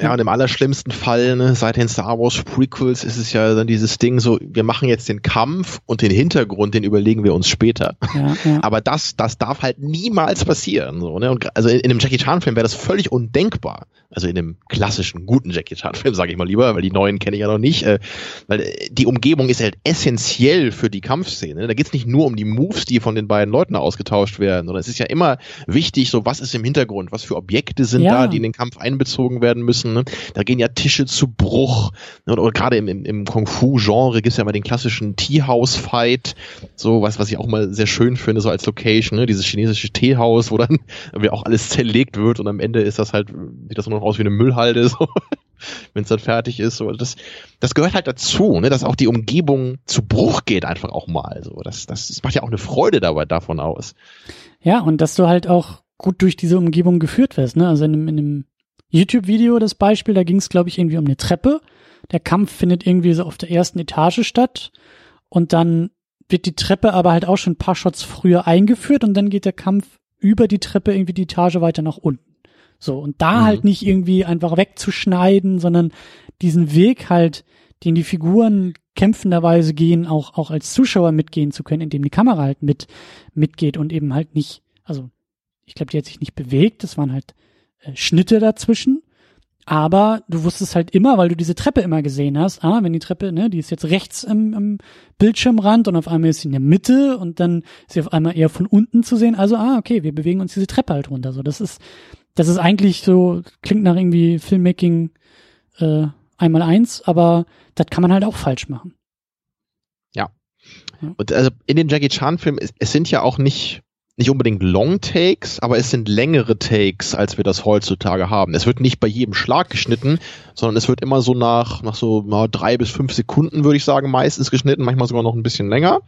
Ja, und im allerschlimmsten Fall, ne, seit den Star Wars Prequels ist es ja dann dieses Ding so, wir machen jetzt den Kampf und den Hintergrund, den überlegen wir uns später. ja, ja. Aber das, das darf halt niemals passieren. So, ne? und, also in, in einem Jackie Chan-Film wäre das völlig undenkbar. Also in einem klassischen, guten Jackie Chan-Film, sage ich mal lieber, weil die neuen kenne ich ja noch nicht. Äh, weil äh, die Umgebung ist halt essentiell für die Kampfszene. Da geht's nicht nur um die Moves, die von den beiden Leuten ausgetauscht werden, sondern es ist ja immer wichtig, so was ist im Hintergrund, was für Objekte sind Ja. da, die in den Kampf einbezogen werden müssen. Ne? Da gehen ja Tische zu Bruch. Ne? Oder, gerade im, im, im Kung-Fu-Genre gibt's ja mal den klassischen Tea-House-Fight, so was, was ich auch mal sehr schön finde, so als Location, ne? dieses chinesische Teehaus, wo dann auch alles zerlegt wird und am Ende ist das halt, sieht das nur noch aus wie eine Müllhalde. So. wenn es dann fertig ist. So, das, das gehört halt dazu, ne, dass auch die Umgebung zu Bruch geht einfach auch mal. So, das, das, das macht ja auch eine Freude dabei davon aus. Ja, und dass du halt auch gut durch diese Umgebung geführt wirst. Ne? Also in einem, in einem YouTube-Video das Beispiel, da ging es, glaube ich, irgendwie um eine Treppe. Der Kampf findet irgendwie so auf der ersten Etage statt und dann wird die Treppe aber halt auch schon ein paar Shots früher eingeführt und dann geht der Kampf über die Treppe irgendwie die Etage weiter nach unten. So, und da mhm. halt nicht irgendwie einfach wegzuschneiden, sondern diesen Weg halt, den die Figuren kämpfenderweise gehen, auch, auch als Zuschauer mitgehen zu können, indem die Kamera halt mit, mitgeht und eben halt nicht, also, ich glaube, die hat sich nicht bewegt, das waren halt äh, Schnitte dazwischen, aber du wusstest halt immer, weil du diese Treppe immer gesehen hast, ah, wenn die Treppe, ne, die ist jetzt rechts im, im Bildschirmrand und auf einmal ist sie in der Mitte und dann ist sie auf einmal eher von unten zu sehen. Also, ah, okay, wir bewegen uns diese Treppe halt runter. So, das ist, das ist eigentlich so, klingt nach irgendwie Filmmaking äh, einmal eins, aber das kann man halt auch falsch machen. Ja. Und also in den Jackie Chan-Filmen, es, es sind ja auch nicht nicht unbedingt Long Takes, aber es sind längere Takes, als wir das heutzutage haben. Es wird nicht bei jedem Schlag geschnitten, sondern es wird immer so nach, nach so na, drei bis fünf Sekunden, würde ich sagen, meistens geschnitten, manchmal sogar noch ein bisschen länger.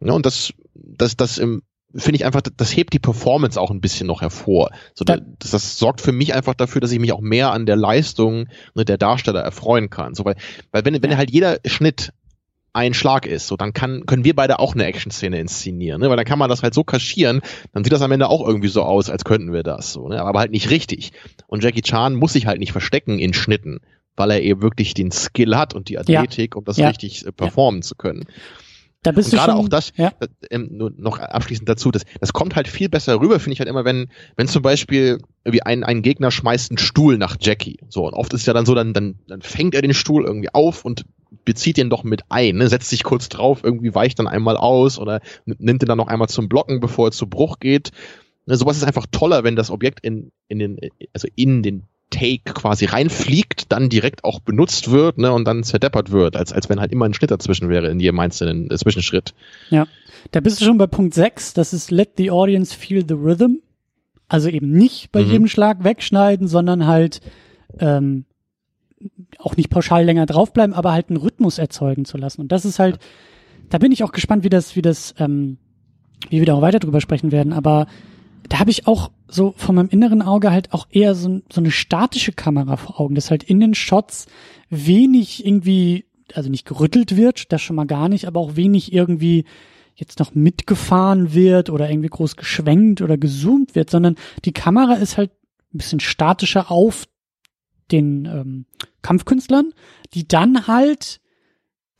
Ja, und das, das, das im, finde ich einfach, das hebt die Performance auch ein bisschen noch hervor. So, das, das sorgt für mich einfach dafür, dass ich mich auch mehr an der Leistung ne, der Darsteller erfreuen kann. So, weil, weil wenn, wenn halt jeder Schnitt ein Schlag ist. So, dann kann, können wir beide auch eine Action-Szene inszenieren, ne? weil dann kann man das halt so kaschieren, dann sieht das am Ende auch irgendwie so aus, als könnten wir das, so, ne? aber halt nicht richtig. Und Jackie Chan muss sich halt nicht verstecken in Schnitten, weil er eben wirklich den Skill hat und die Athletik, ja. um das ja. richtig äh, performen ja. zu können. Da bist und du gerade auch das, ja. Äh, ähm, nur noch abschließend dazu, das, das kommt halt viel besser rüber, finde ich halt immer, wenn, wenn zum Beispiel irgendwie ein, ein Gegner schmeißt einen Stuhl nach Jackie. So, und oft ist es ja dann so, dann, dann, dann fängt er den Stuhl irgendwie auf und bezieht den doch mit ein, ne? setzt sich kurz drauf, irgendwie weicht dann einmal aus oder nimmt den dann noch einmal zum Blocken, bevor er zu Bruch geht. Ne, sowas ist einfach toller, wenn das Objekt in, in den, also in den Take quasi reinfliegt, dann direkt auch benutzt wird ne, und dann zerdeppert wird, als, als wenn halt immer ein Schnitt dazwischen wäre in jedem einzelnen äh, Zwischenschritt. Ja, da bist du schon bei Punkt 6, das ist Let the Audience Feel the Rhythm. Also eben nicht bei mhm. jedem Schlag wegschneiden, sondern halt ähm, auch nicht pauschal länger draufbleiben, aber halt einen Rhythmus erzeugen zu lassen. Und das ist halt, da bin ich auch gespannt, wie das, wie das, ähm, wie wir da auch weiter drüber sprechen werden. Aber da habe ich auch so von meinem inneren Auge halt auch eher so, so eine statische Kamera vor Augen, dass halt in den Shots wenig irgendwie, also nicht gerüttelt wird, das schon mal gar nicht, aber auch wenig irgendwie jetzt noch mitgefahren wird oder irgendwie groß geschwenkt oder gezoomt wird, sondern die Kamera ist halt ein bisschen statischer auf den ähm, Kampfkünstlern, die dann halt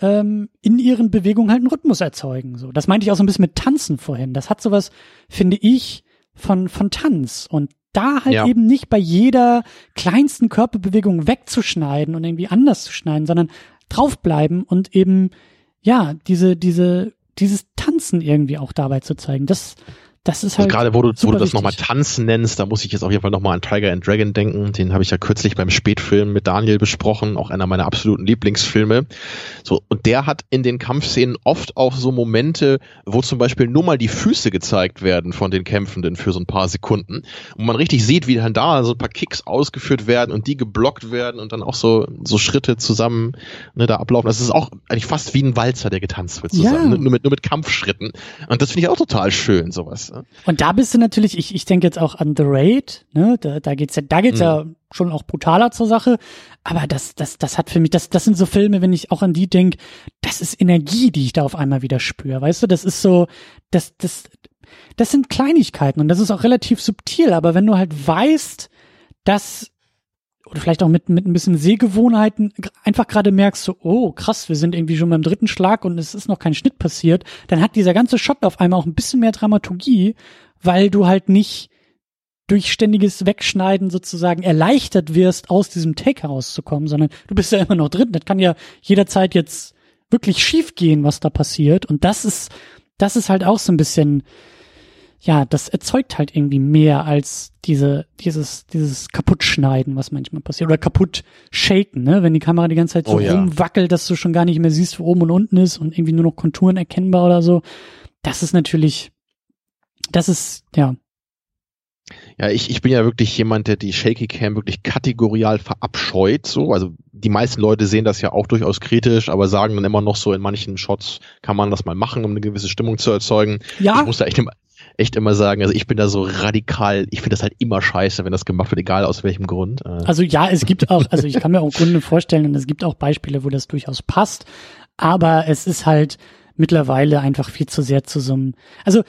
ähm, in ihren Bewegungen halt einen Rhythmus erzeugen. So, das meinte ich auch so ein bisschen mit Tanzen vorhin. Das hat sowas, finde ich, von von Tanz und da halt ja. eben nicht bei jeder kleinsten Körperbewegung wegzuschneiden und irgendwie anders zu schneiden, sondern draufbleiben und eben ja diese diese dieses Tanzen irgendwie auch dabei zu zeigen. Das das ist also halt. Also gerade wo du, wo du das nochmal Tanzen nennst, da muss ich jetzt auf jeden Fall nochmal an Tiger and Dragon denken. Den habe ich ja kürzlich beim Spätfilm mit Daniel besprochen, auch einer meiner absoluten Lieblingsfilme. So, und der hat in den Kampfszenen oft auch so Momente, wo zum Beispiel nur mal die Füße gezeigt werden von den Kämpfenden für so ein paar Sekunden. Und man richtig sieht, wie dann da so ein paar Kicks ausgeführt werden und die geblockt werden und dann auch so, so Schritte zusammen ne, da ablaufen. Das ist auch eigentlich fast wie ein Walzer, der getanzt wird zusammen. Ja. Nur, mit, nur mit Kampfschritten. Und das finde ich auch total schön, sowas. Und da bist du natürlich, ich, ich denke jetzt auch an The Raid, ne? Da, da geht's ja, da geht's mhm. ja schon auch brutaler zur Sache. Aber das, das, das hat für mich, das, das sind so Filme, wenn ich auch an die denke, das ist Energie, die ich da auf einmal wieder spüre. Weißt du, das ist so, das, das, das sind Kleinigkeiten und das ist auch relativ subtil. Aber wenn du halt weißt, dass oder vielleicht auch mit, mit ein bisschen Sehgewohnheiten einfach gerade merkst so, oh krass, wir sind irgendwie schon beim dritten Schlag und es ist noch kein Schnitt passiert, dann hat dieser ganze Shot auf einmal auch ein bisschen mehr Dramaturgie, weil du halt nicht durch ständiges Wegschneiden sozusagen erleichtert wirst, aus diesem Take herauszukommen, sondern du bist ja immer noch drin. Das kann ja jederzeit jetzt wirklich schief gehen, was da passiert. Und das ist, das ist halt auch so ein bisschen, ja, das erzeugt halt irgendwie mehr als diese, dieses, dieses Kaputtschneiden, was manchmal passiert. Oder kaputt shaken, ne? Wenn die Kamera die ganze Zeit so oh, ja. rumwackelt, dass du schon gar nicht mehr siehst, wo oben und unten ist und irgendwie nur noch Konturen erkennbar oder so. Das ist natürlich, das ist, ja. Ja, ich, ich bin ja wirklich jemand, der die Shaky Cam wirklich kategorial verabscheut. So, also die meisten Leute sehen das ja auch durchaus kritisch, aber sagen dann immer noch so, in manchen Shots kann man das mal machen, um eine gewisse Stimmung zu erzeugen. Ja. Ich muss da echt immer, echt immer sagen, also ich bin da so radikal, ich finde das halt immer scheiße, wenn das gemacht wird, egal aus welchem Grund. Äh. Also ja, es gibt auch, also ich kann mir auch Gründe vorstellen und es gibt auch Beispiele, wo das durchaus passt, aber es ist halt mittlerweile einfach viel zu sehr zu so einem, also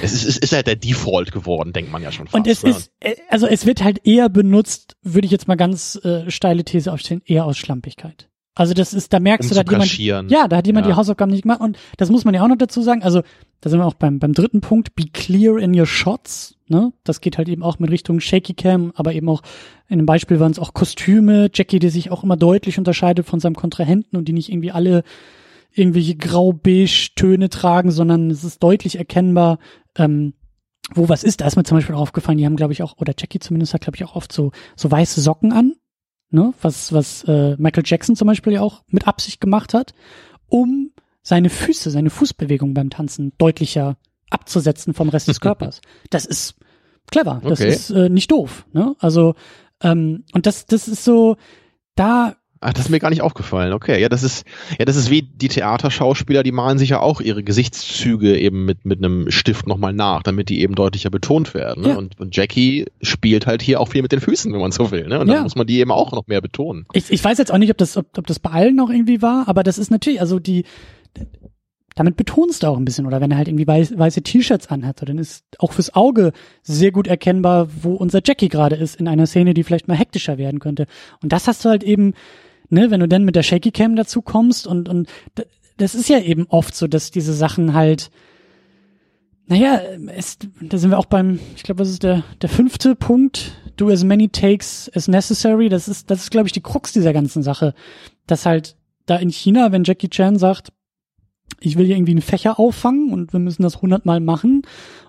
es ist, es ist halt der Default geworden, denkt man ja schon fast. Und es ne? ist, äh, also es wird halt eher benutzt, würde ich jetzt mal ganz äh, steile These aufstellen, eher aus Schlampigkeit. Also das ist, da merkst um du, da hat jemand, ja, da hat jemand Ja. die Hausaufgaben nicht gemacht und das muss man ja auch noch dazu sagen. Also da sind wir auch beim, beim dritten Punkt, be clear in your shots. Ne? Das geht halt eben auch mit Richtung Shaky Cam, aber eben auch in dem Beispiel waren es auch Kostüme, Jackie, die sich auch immer deutlich unterscheidet von seinem Kontrahenten und die nicht irgendwie alle irgendwelche grau-beige Töne tragen, sondern es ist deutlich erkennbar, ähm, wo was ist. Da ist mir zum Beispiel auch aufgefallen, die haben, glaube ich, auch, oder Jackie zumindest hat, glaube ich, auch oft so, so weiße Socken an, ne? Was, was äh, Michael Jackson zum Beispiel ja auch mit Absicht gemacht hat, um seine Füße, seine Fußbewegung beim Tanzen deutlicher abzusetzen vom Rest des Körpers. Das ist clever, das Okay. ist äh, nicht doof, ne? Also, ähm, und das, das ist so, da Ach, das ist mir gar nicht aufgefallen. Okay, ja, das ist, ja, das ist wie die Theaterschauspieler, die malen sich ja auch ihre Gesichtszüge eben mit, mit einem Stift nochmal nach, damit die eben deutlicher betont werden. Ne? Ja. Und, und Jackie spielt halt hier auch viel mit den Füßen, wenn man so will. Ne? Und Ja. dann muss man die eben auch noch mehr betonen. Ich, ich weiß jetzt auch nicht, ob das, ob, ob das bei allen noch irgendwie war, aber das ist natürlich, also die, damit betonst du auch ein bisschen. Oder wenn er halt irgendwie weiß, weiße T-Shirts anhat, dann ist auch fürs Auge sehr gut erkennbar, wo unser Jackie gerade ist in einer Szene, die vielleicht mal hektischer werden könnte. Und das hast du halt eben, ne, wenn du dann mit der Shaky Cam dazu kommst und, und das ist ja eben oft so, dass diese Sachen halt, naja, es, da sind wir auch beim, ich glaube, das ist der, der fünfte Punkt. Do as many takes as necessary. Das ist, das ist, glaube ich, die Krux dieser ganzen Sache. Dass halt da in China, wenn Jackie Chan sagt, ich will hier irgendwie einen Fächer auffangen und wir müssen das hundertmal machen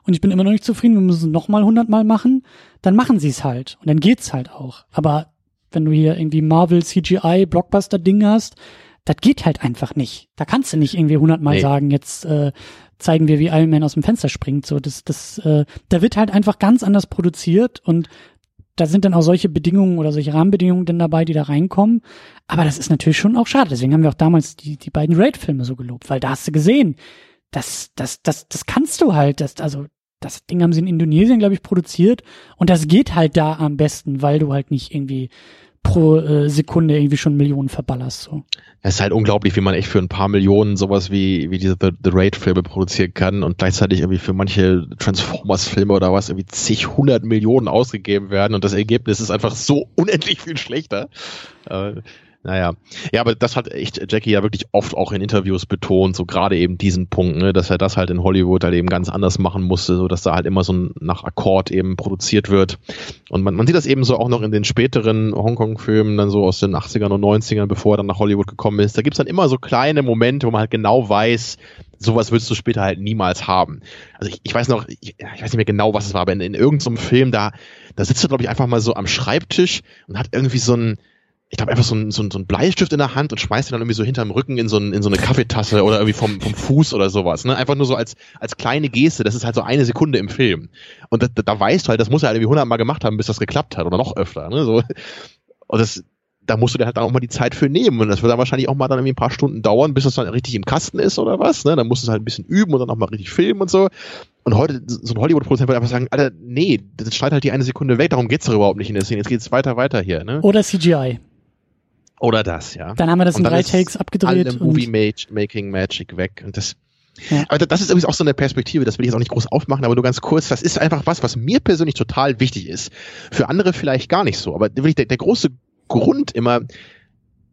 und ich bin immer noch nicht zufrieden, wir müssen es nochmal hundertmal machen, dann machen sie es halt und dann geht's halt auch. Aber wenn du hier irgendwie Marvel CGI Blockbuster Ding hast, das geht halt einfach nicht. Da kannst du nicht irgendwie hundertmal Nee. sagen, jetzt äh, zeigen wir, wie Iron Man aus dem Fenster springt. So, das, das, äh, da wird halt einfach ganz anders produziert und da sind dann auch solche Bedingungen oder solche Rahmenbedingungen dann dabei, die da reinkommen. Aber das ist natürlich schon auch schade. Deswegen haben wir auch damals die, die beiden Raid-Filme so gelobt, weil da hast du gesehen, das, das, das, das kannst du halt, das, also, das Ding haben sie in Indonesien, glaube ich, produziert und das geht halt da am besten, weil du halt nicht irgendwie pro äh, Sekunde irgendwie schon Millionen verballerst, so. Es ist halt unglaublich, wie man echt für ein paar Millionen sowas wie, wie diese The, The Raid-Filme produzieren kann und gleichzeitig irgendwie für manche Transformers-Filme oder was irgendwie zig, hundert Millionen ausgegeben werden und das Ergebnis ist einfach so unendlich viel schlechter. Äh, naja. Ja, aber das hat echt Jackie ja wirklich oft auch in Interviews betont, so gerade eben diesen Punkt, ne, dass er das halt in Hollywood halt eben ganz anders machen musste, so dass da halt immer so nach Akkord eben produziert wird. Und man, man sieht das eben so auch noch in den späteren Hongkong-Filmen, dann so aus den 80ern und 90ern, bevor er dann nach Hollywood gekommen ist. Da gibt's dann immer so kleine Momente, wo man halt genau weiß, sowas willst du später halt niemals haben. Also ich, ich weiß noch, ich, ich weiß nicht mehr genau, was es war, aber in, in irgendeinem Film, da, da sitzt er, glaube ich, einfach mal so am Schreibtisch und hat irgendwie so ein, ich glaube, einfach so ein, so, ein, so ein Bleistift in der Hand und schmeißt ihn dann irgendwie so hinterm Rücken in so, ein, in so eine Kaffeetasse oder irgendwie vom, vom Fuß oder sowas. Ne? Einfach nur so als, als kleine Geste. Das ist halt so eine Sekunde im Film. Und da, da weißt du halt, das muss er halt irgendwie hundertmal gemacht haben, bis das geklappt hat oder noch öfter. Ne? So. Und das, da musst du dir halt dann auch mal die Zeit für nehmen. Und das wird dann wahrscheinlich auch mal dann irgendwie ein paar Stunden dauern, bis das dann richtig im Kasten ist oder was. Ne? Dann musst du es halt ein bisschen üben und dann auch mal richtig filmen und so. Und heute, so ein Hollywood-Produzent würde einfach sagen, Alter, nee, das schneid halt die eine Sekunde weg, darum geht's doch überhaupt nicht in der Szene. Jetzt geht's weiter, weiter hier. Ne? Oder CGI. Oder das, ja. Dann haben wir das Und in drei Takes abgedreht. Alle Movie-Making Magic weg. Und das, Ja. aber das ist übrigens auch so eine Perspektive, das will ich jetzt auch nicht groß aufmachen, aber nur ganz kurz, das ist einfach was, was mir persönlich total wichtig ist. Für andere vielleicht gar nicht so, aber wirklich der, der große Grund immer,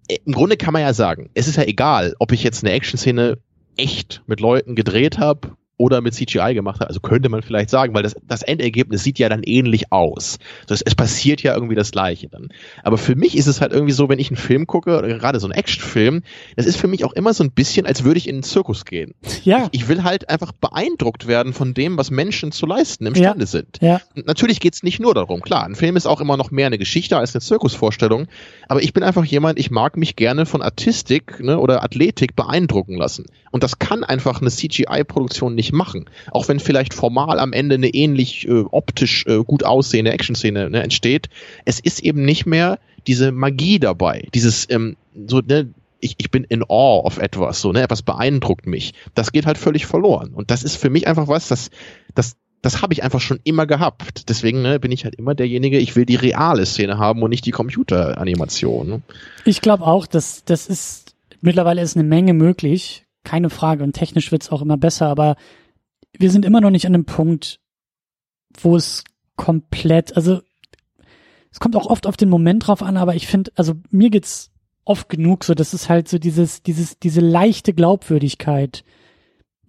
äh, im Grunde kann man ja sagen, es ist ja egal, ob ich jetzt eine Action-Szene echt mit Leuten gedreht habe oder mit CGI gemacht habe. Also könnte man vielleicht sagen, weil das, das Endergebnis sieht ja dann ähnlich aus. Das, es passiert ja irgendwie das Gleiche dann. Aber für mich ist es halt irgendwie so, wenn ich einen Film gucke, gerade so einen Actionfilm, das ist für mich auch immer so ein bisschen, als würde ich in einen Zirkus gehen. ja, Ich will halt einfach beeindruckt werden von dem, was Menschen zu leisten imstande sind. ja, Und Natürlich geht's nicht nur darum, klar, ein Film ist auch immer noch mehr eine Geschichte als eine Zirkusvorstellung, aber ich bin einfach jemand, ich mag mich gerne von Artistik ne, oder Athletik beeindrucken lassen. Und das kann einfach eine CGI-Produktion nicht nicht machen. Auch wenn vielleicht formal am Ende eine ähnlich äh, optisch äh, gut aussehende Action-Szene ne, entsteht, es ist eben nicht mehr diese Magie dabei, dieses ähm, so ne, ich, ich bin in awe of etwas, so, ne, etwas beeindruckt mich. Das geht halt völlig verloren. Und das ist für mich einfach was, das, das, das habe ich einfach schon immer gehabt. Deswegen ne, bin ich halt immer derjenige, ich will die reale Szene haben und nicht die Computeranimation. Ne? Ich glaube auch, dass das ist mittlerweile ist eine Menge möglich, keine Frage. Und technisch wird's auch immer besser, aber wir sind immer noch nicht an einem Punkt, wo es komplett, also es kommt auch oft auf den Moment drauf an, aber ich finde, also mir geht's oft genug so, dass es halt so dieses, dieses, diese leichte Glaubwürdigkeit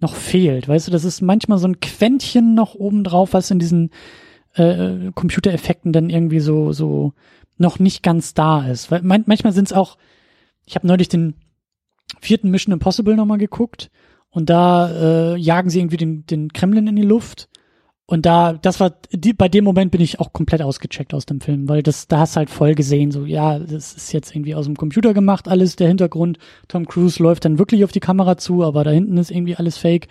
noch fehlt. Weißt du, das ist manchmal so ein Quäntchen noch oben drauf, was in diesen äh, Computereffekten dann irgendwie so, so noch nicht ganz da ist. Weil man, manchmal sind es auch, ich habe neulich den vierten Mission Impossible nochmal geguckt. Und da äh, jagen sie irgendwie den, den Kremlin in die Luft. Und da, das war, die, bei dem Moment bin ich auch komplett ausgecheckt aus dem Film, weil das, da hast halt voll gesehen, so, ja, das ist jetzt irgendwie aus dem Computer gemacht, alles, der Hintergrund, Tom Cruise läuft dann wirklich auf die Kamera zu, aber da hinten ist irgendwie alles fake.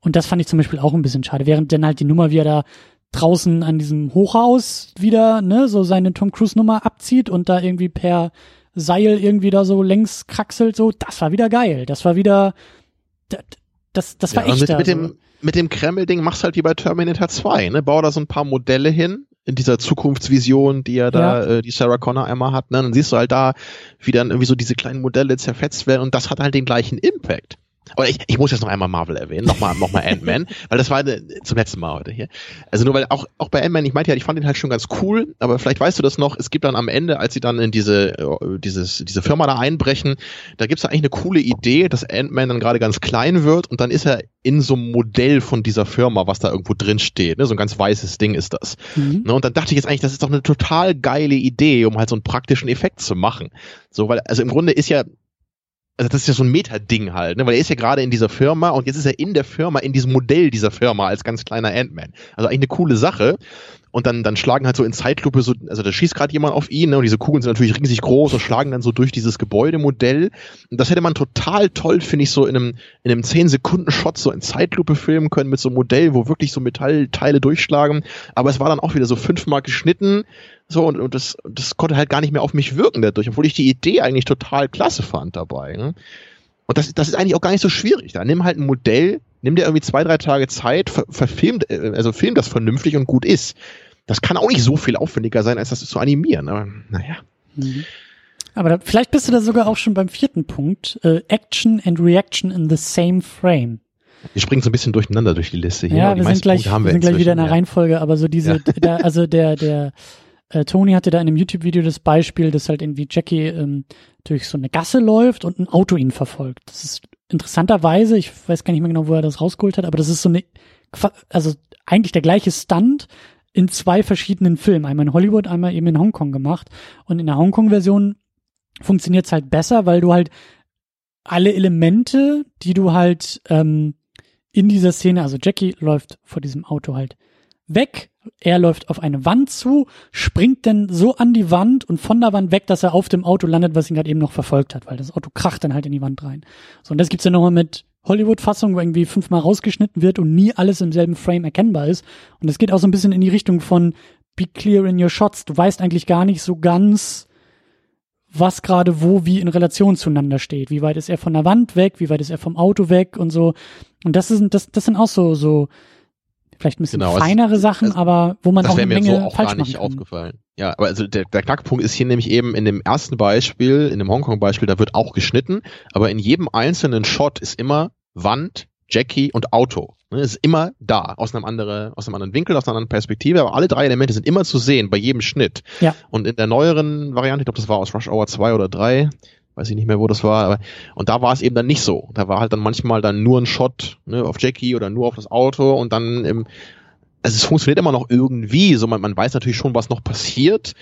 Und das fand ich zum Beispiel auch ein bisschen schade, während dann halt die Nummer, wie er da draußen an diesem Hochhaus wieder, ne, so seine Tom Cruise Nummer abzieht und da irgendwie per Seil irgendwie da so längs kraxelt, so, das war wieder geil. Das war wieder, das, das, das war ja, echt. Mit, mit dem, mit dem Kreml-Ding machst halt wie bei Terminator 2, ne? Bau da so ein paar Modelle hin in dieser Zukunftsvision, die ja da, ja. äh, die Sarah Connor einmal hat, ne? Dann siehst du halt da, wie dann irgendwie so diese kleinen Modelle zerfetzt werden und das hat halt den gleichen Impact. Aber ich, ich muss jetzt noch einmal Marvel erwähnen, nochmal noch mal Ant-Man, weil das war zum letzten Mal heute hier. Also nur weil auch, auch bei Ant-Man, ich meinte ja, ich fand den halt schon ganz cool, aber vielleicht weißt du das noch, es gibt dann am Ende, als sie dann in diese, äh, dieses, diese Firma da einbrechen, da gibt's da eigentlich eine coole Idee, dass Ant-Man dann gerade ganz klein wird und dann ist er in so einem Modell von dieser Firma, was da irgendwo drin steht. Ne? So ein ganz weißes Ding ist das. Mhm. Ne? Und dann dachte ich jetzt eigentlich, das ist doch eine total geile Idee, um halt so einen praktischen Effekt zu machen. So, weil, also im Grunde ist ja also das ist ja so ein Meta-Ding halt, ne? weil er ist ja gerade in dieser Firma und jetzt ist er in der Firma, in diesem Modell dieser Firma als ganz kleiner Ant-Man. Also eigentlich eine coole Sache und dann, dann schlagen halt so in Zeitlupe so, also da schießt gerade jemand auf ihn, ne, und diese Kugeln sind natürlich riesig groß und schlagen dann so durch dieses Gebäudemodell. Und das hätte man total toll, finde ich, so in einem, in einem 10-Sekunden-Shot so in Zeitlupe filmen können mit so einem Modell, wo wirklich so Metallteile durchschlagen. Aber es war dann auch wieder so fünfmal geschnitten, so, und, und das, das konnte halt gar nicht mehr auf mich wirken dadurch, obwohl ich die Idee eigentlich total klasse fand dabei. Ne? Und das, das ist eigentlich auch gar nicht so schwierig. Da nimm halt ein Modell, nimm dir irgendwie zwei, drei Tage Zeit, ver, verfilmt, äh, also film das vernünftig und gut ist. Das kann auch nicht so viel aufwendiger sein, als das zu animieren, aber naja. Mhm. Aber da, vielleicht bist du da sogar auch schon beim vierten Punkt. Äh, Action and Reaction in the same frame. Wir springen so ein bisschen durcheinander durch die Liste hier. Ja, wir sind gleich, wir, wir sind gleich wieder in der ja. Reihenfolge, aber so diese, ja. da, also der, der äh, Tony hatte da in einem YouTube-Video das Beispiel, dass halt irgendwie Jackie ähm, durch so eine Gasse läuft und ein Auto ihn verfolgt. Das ist interessanterweise, ich weiß gar nicht mehr genau, wo er das rausgeholt hat, aber das ist so eine, also eigentlich der gleiche Stunt, in zwei verschiedenen Filmen, einmal in Hollywood, einmal eben in Hongkong gemacht. Und in der Hongkong-Version funktioniert es halt besser, weil du halt alle Elemente, die du halt ähm, in dieser Szene, also Jackie läuft vor diesem Auto halt weg, er läuft auf eine Wand zu, springt dann so an die Wand und von der Wand weg, dass er auf dem Auto landet, was ihn gerade eben noch verfolgt hat, weil das Auto kracht dann halt in die Wand rein. So, und das gibt's ja nochmal mit Hollywood-Fassung, wo irgendwie fünfmal rausgeschnitten wird und nie alles im selben Frame erkennbar ist. Und es geht auch so ein bisschen in die Richtung von be clear in your shots. Du weißt eigentlich gar nicht so ganz, was gerade wo wie in Relation zueinander steht. Wie weit ist er von der Wand weg? Wie weit ist er vom Auto weg und so. Und das sind, das, das sind auch so, so, vielleicht ein bisschen genau, feinere es, Sachen, es, aber wo man auch eine Menge so auch falsch gar nicht aufgefallen. Ja, aber also der, der Knackpunkt ist hier nämlich eben in dem ersten Beispiel, in dem Hongkong-Beispiel, da wird auch geschnitten, aber in jedem einzelnen Shot ist immer Wand, Jackie und Auto. Ne, ist immer da, aus einem, anderen, aus einem anderen Winkel, aus einer anderen Perspektive, aber alle drei Elemente sind immer zu sehen bei jedem Schnitt. Ja. Und in der neueren Variante, ich glaube, das war aus Rush Hour 2 oder 3, weiß ich nicht mehr, wo das war, aber und da war es eben dann nicht so. Da war halt dann manchmal dann nur ein Shot ne, auf Jackie oder nur auf das Auto und dann im also es funktioniert immer noch irgendwie, so man, man weiß natürlich schon, was noch passiert,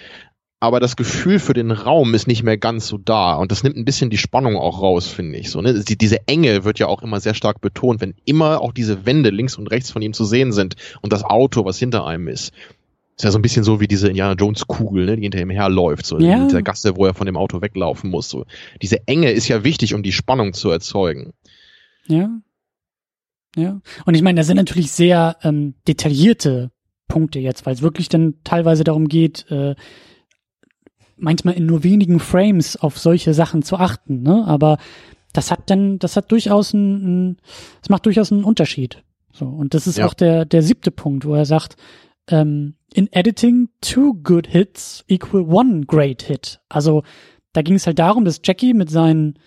aber das Gefühl für den Raum ist nicht mehr ganz so da und das nimmt ein bisschen die Spannung auch raus, finde ich. So, ne? Die, diese Enge wird ja auch immer sehr stark betont, wenn immer auch diese Wände links und rechts von ihm zu sehen sind und das Auto, was hinter einem ist. Ist ja so ein bisschen so wie diese Indiana Jones Kugel, ne, die hinter ihm herläuft, so ja. in dieser Gasse, wo er von dem Auto weglaufen muss. So. Diese Enge ist ja wichtig, um die Spannung zu erzeugen. Ja. Ja. Und ich meine, das sind natürlich sehr ähm, detaillierte Punkte jetzt, weil es wirklich dann teilweise darum geht, äh, manchmal in nur wenigen Frames auf solche Sachen zu achten, ne? Aber das hat dann, das hat durchaus ein, das macht durchaus einen Unterschied. So. Und das ist ja. auch der, der siebte Punkt, wo er sagt, ähm, in editing, two good hits equal one great hit. Also da ging es halt darum, dass Jackie mit seinen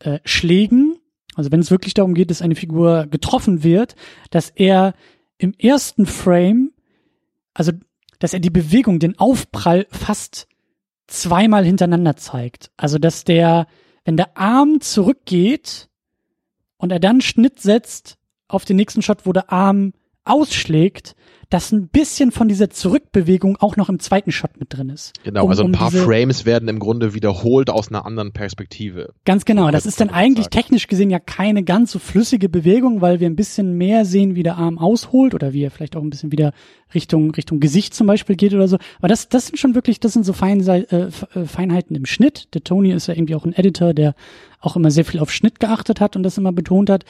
äh, Schlägen, also wenn es wirklich darum geht, dass eine Figur getroffen wird, dass er im ersten Frame, also dass er die Bewegung, den Aufprall fast zweimal hintereinander zeigt. Also dass der, wenn der Arm zurückgeht und er dann Schnitt setzt auf den nächsten Shot, wo der Arm ausschlägt, dass ein bisschen von dieser Zurückbewegung auch noch im zweiten Shot mit drin ist. Genau, um, also ein paar Frames werden im Grunde wiederholt aus einer anderen Perspektive. Ganz genau, das ist dann eigentlich sagen. technisch gesehen ja keine ganz so flüssige Bewegung, weil wir ein bisschen mehr sehen, wie der Arm ausholt oder wie er vielleicht auch ein bisschen wieder Richtung Richtung Gesicht zum Beispiel geht oder so. Aber das das sind schon wirklich, das sind so Fein, äh, äh, Feinheiten im Schnitt. Der Tony ist ja irgendwie auch ein Editor, der auch immer sehr viel auf Schnitt geachtet hat und das immer betont hat.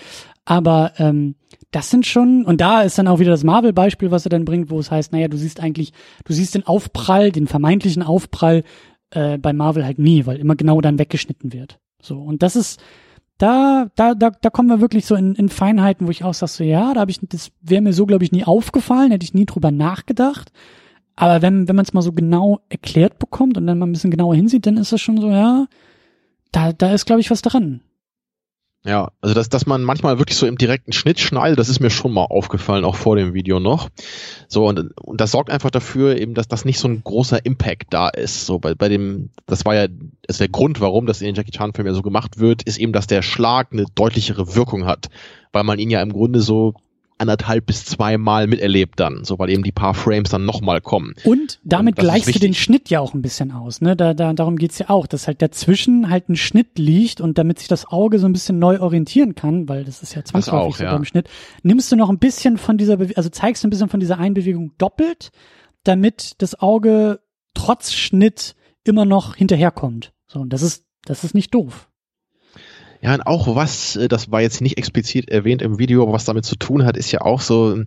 Aber ähm, das sind schon, und da ist dann auch wieder das Marvel-Beispiel, was er dann bringt, wo es heißt, naja, du siehst eigentlich, du siehst den Aufprall, den vermeintlichen Aufprall äh, bei Marvel halt nie, weil immer genau dann weggeschnitten wird. So, und das ist, da, da, da, da kommen wir wirklich so in, in Feinheiten, wo ich auch sag so, ja, da habe ich, das wäre mir so, glaube ich, nie aufgefallen, hätte ich nie drüber nachgedacht. Aber wenn, wenn man es mal so genau erklärt bekommt und dann mal ein bisschen genauer hinsieht, dann ist das schon so, ja, da, da ist, glaube ich, was dran. Ja, also dass, dass man manchmal wirklich so im direkten Schnitt schneidet, das ist mir schon mal aufgefallen, auch vor dem Video noch. So, und, und das sorgt einfach dafür, eben, dass das nicht so ein großer Impact da ist. So, bei, bei dem, das war ja, das ist der Grund, warum das in den Jackie Chan-Filmen ja so gemacht wird, ist eben, dass der Schlag eine deutlichere Wirkung hat. Weil man ihn ja im Grunde so anderthalb bis zweimal miterlebt dann, so weil eben die paar Frames dann nochmal kommen. Und damit Und gleichst du den Schnitt ja auch ein bisschen aus, ne? Da, da, darum geht's ja auch, dass halt dazwischen halt ein Schnitt liegt und damit sich das Auge so ein bisschen neu orientieren kann, weil das ist ja zwangsläufig so ja. beim Schnitt, nimmst du noch ein bisschen von dieser, Bewe also zeigst du ein bisschen von dieser Einbewegung doppelt, damit das Auge trotz Schnitt immer noch hinterherkommt. So, und das ist, das ist nicht doof. Ja, und auch was, äh, das war jetzt nicht explizit erwähnt im Video, aber was damit zu tun hat, ist ja auch so, ähm,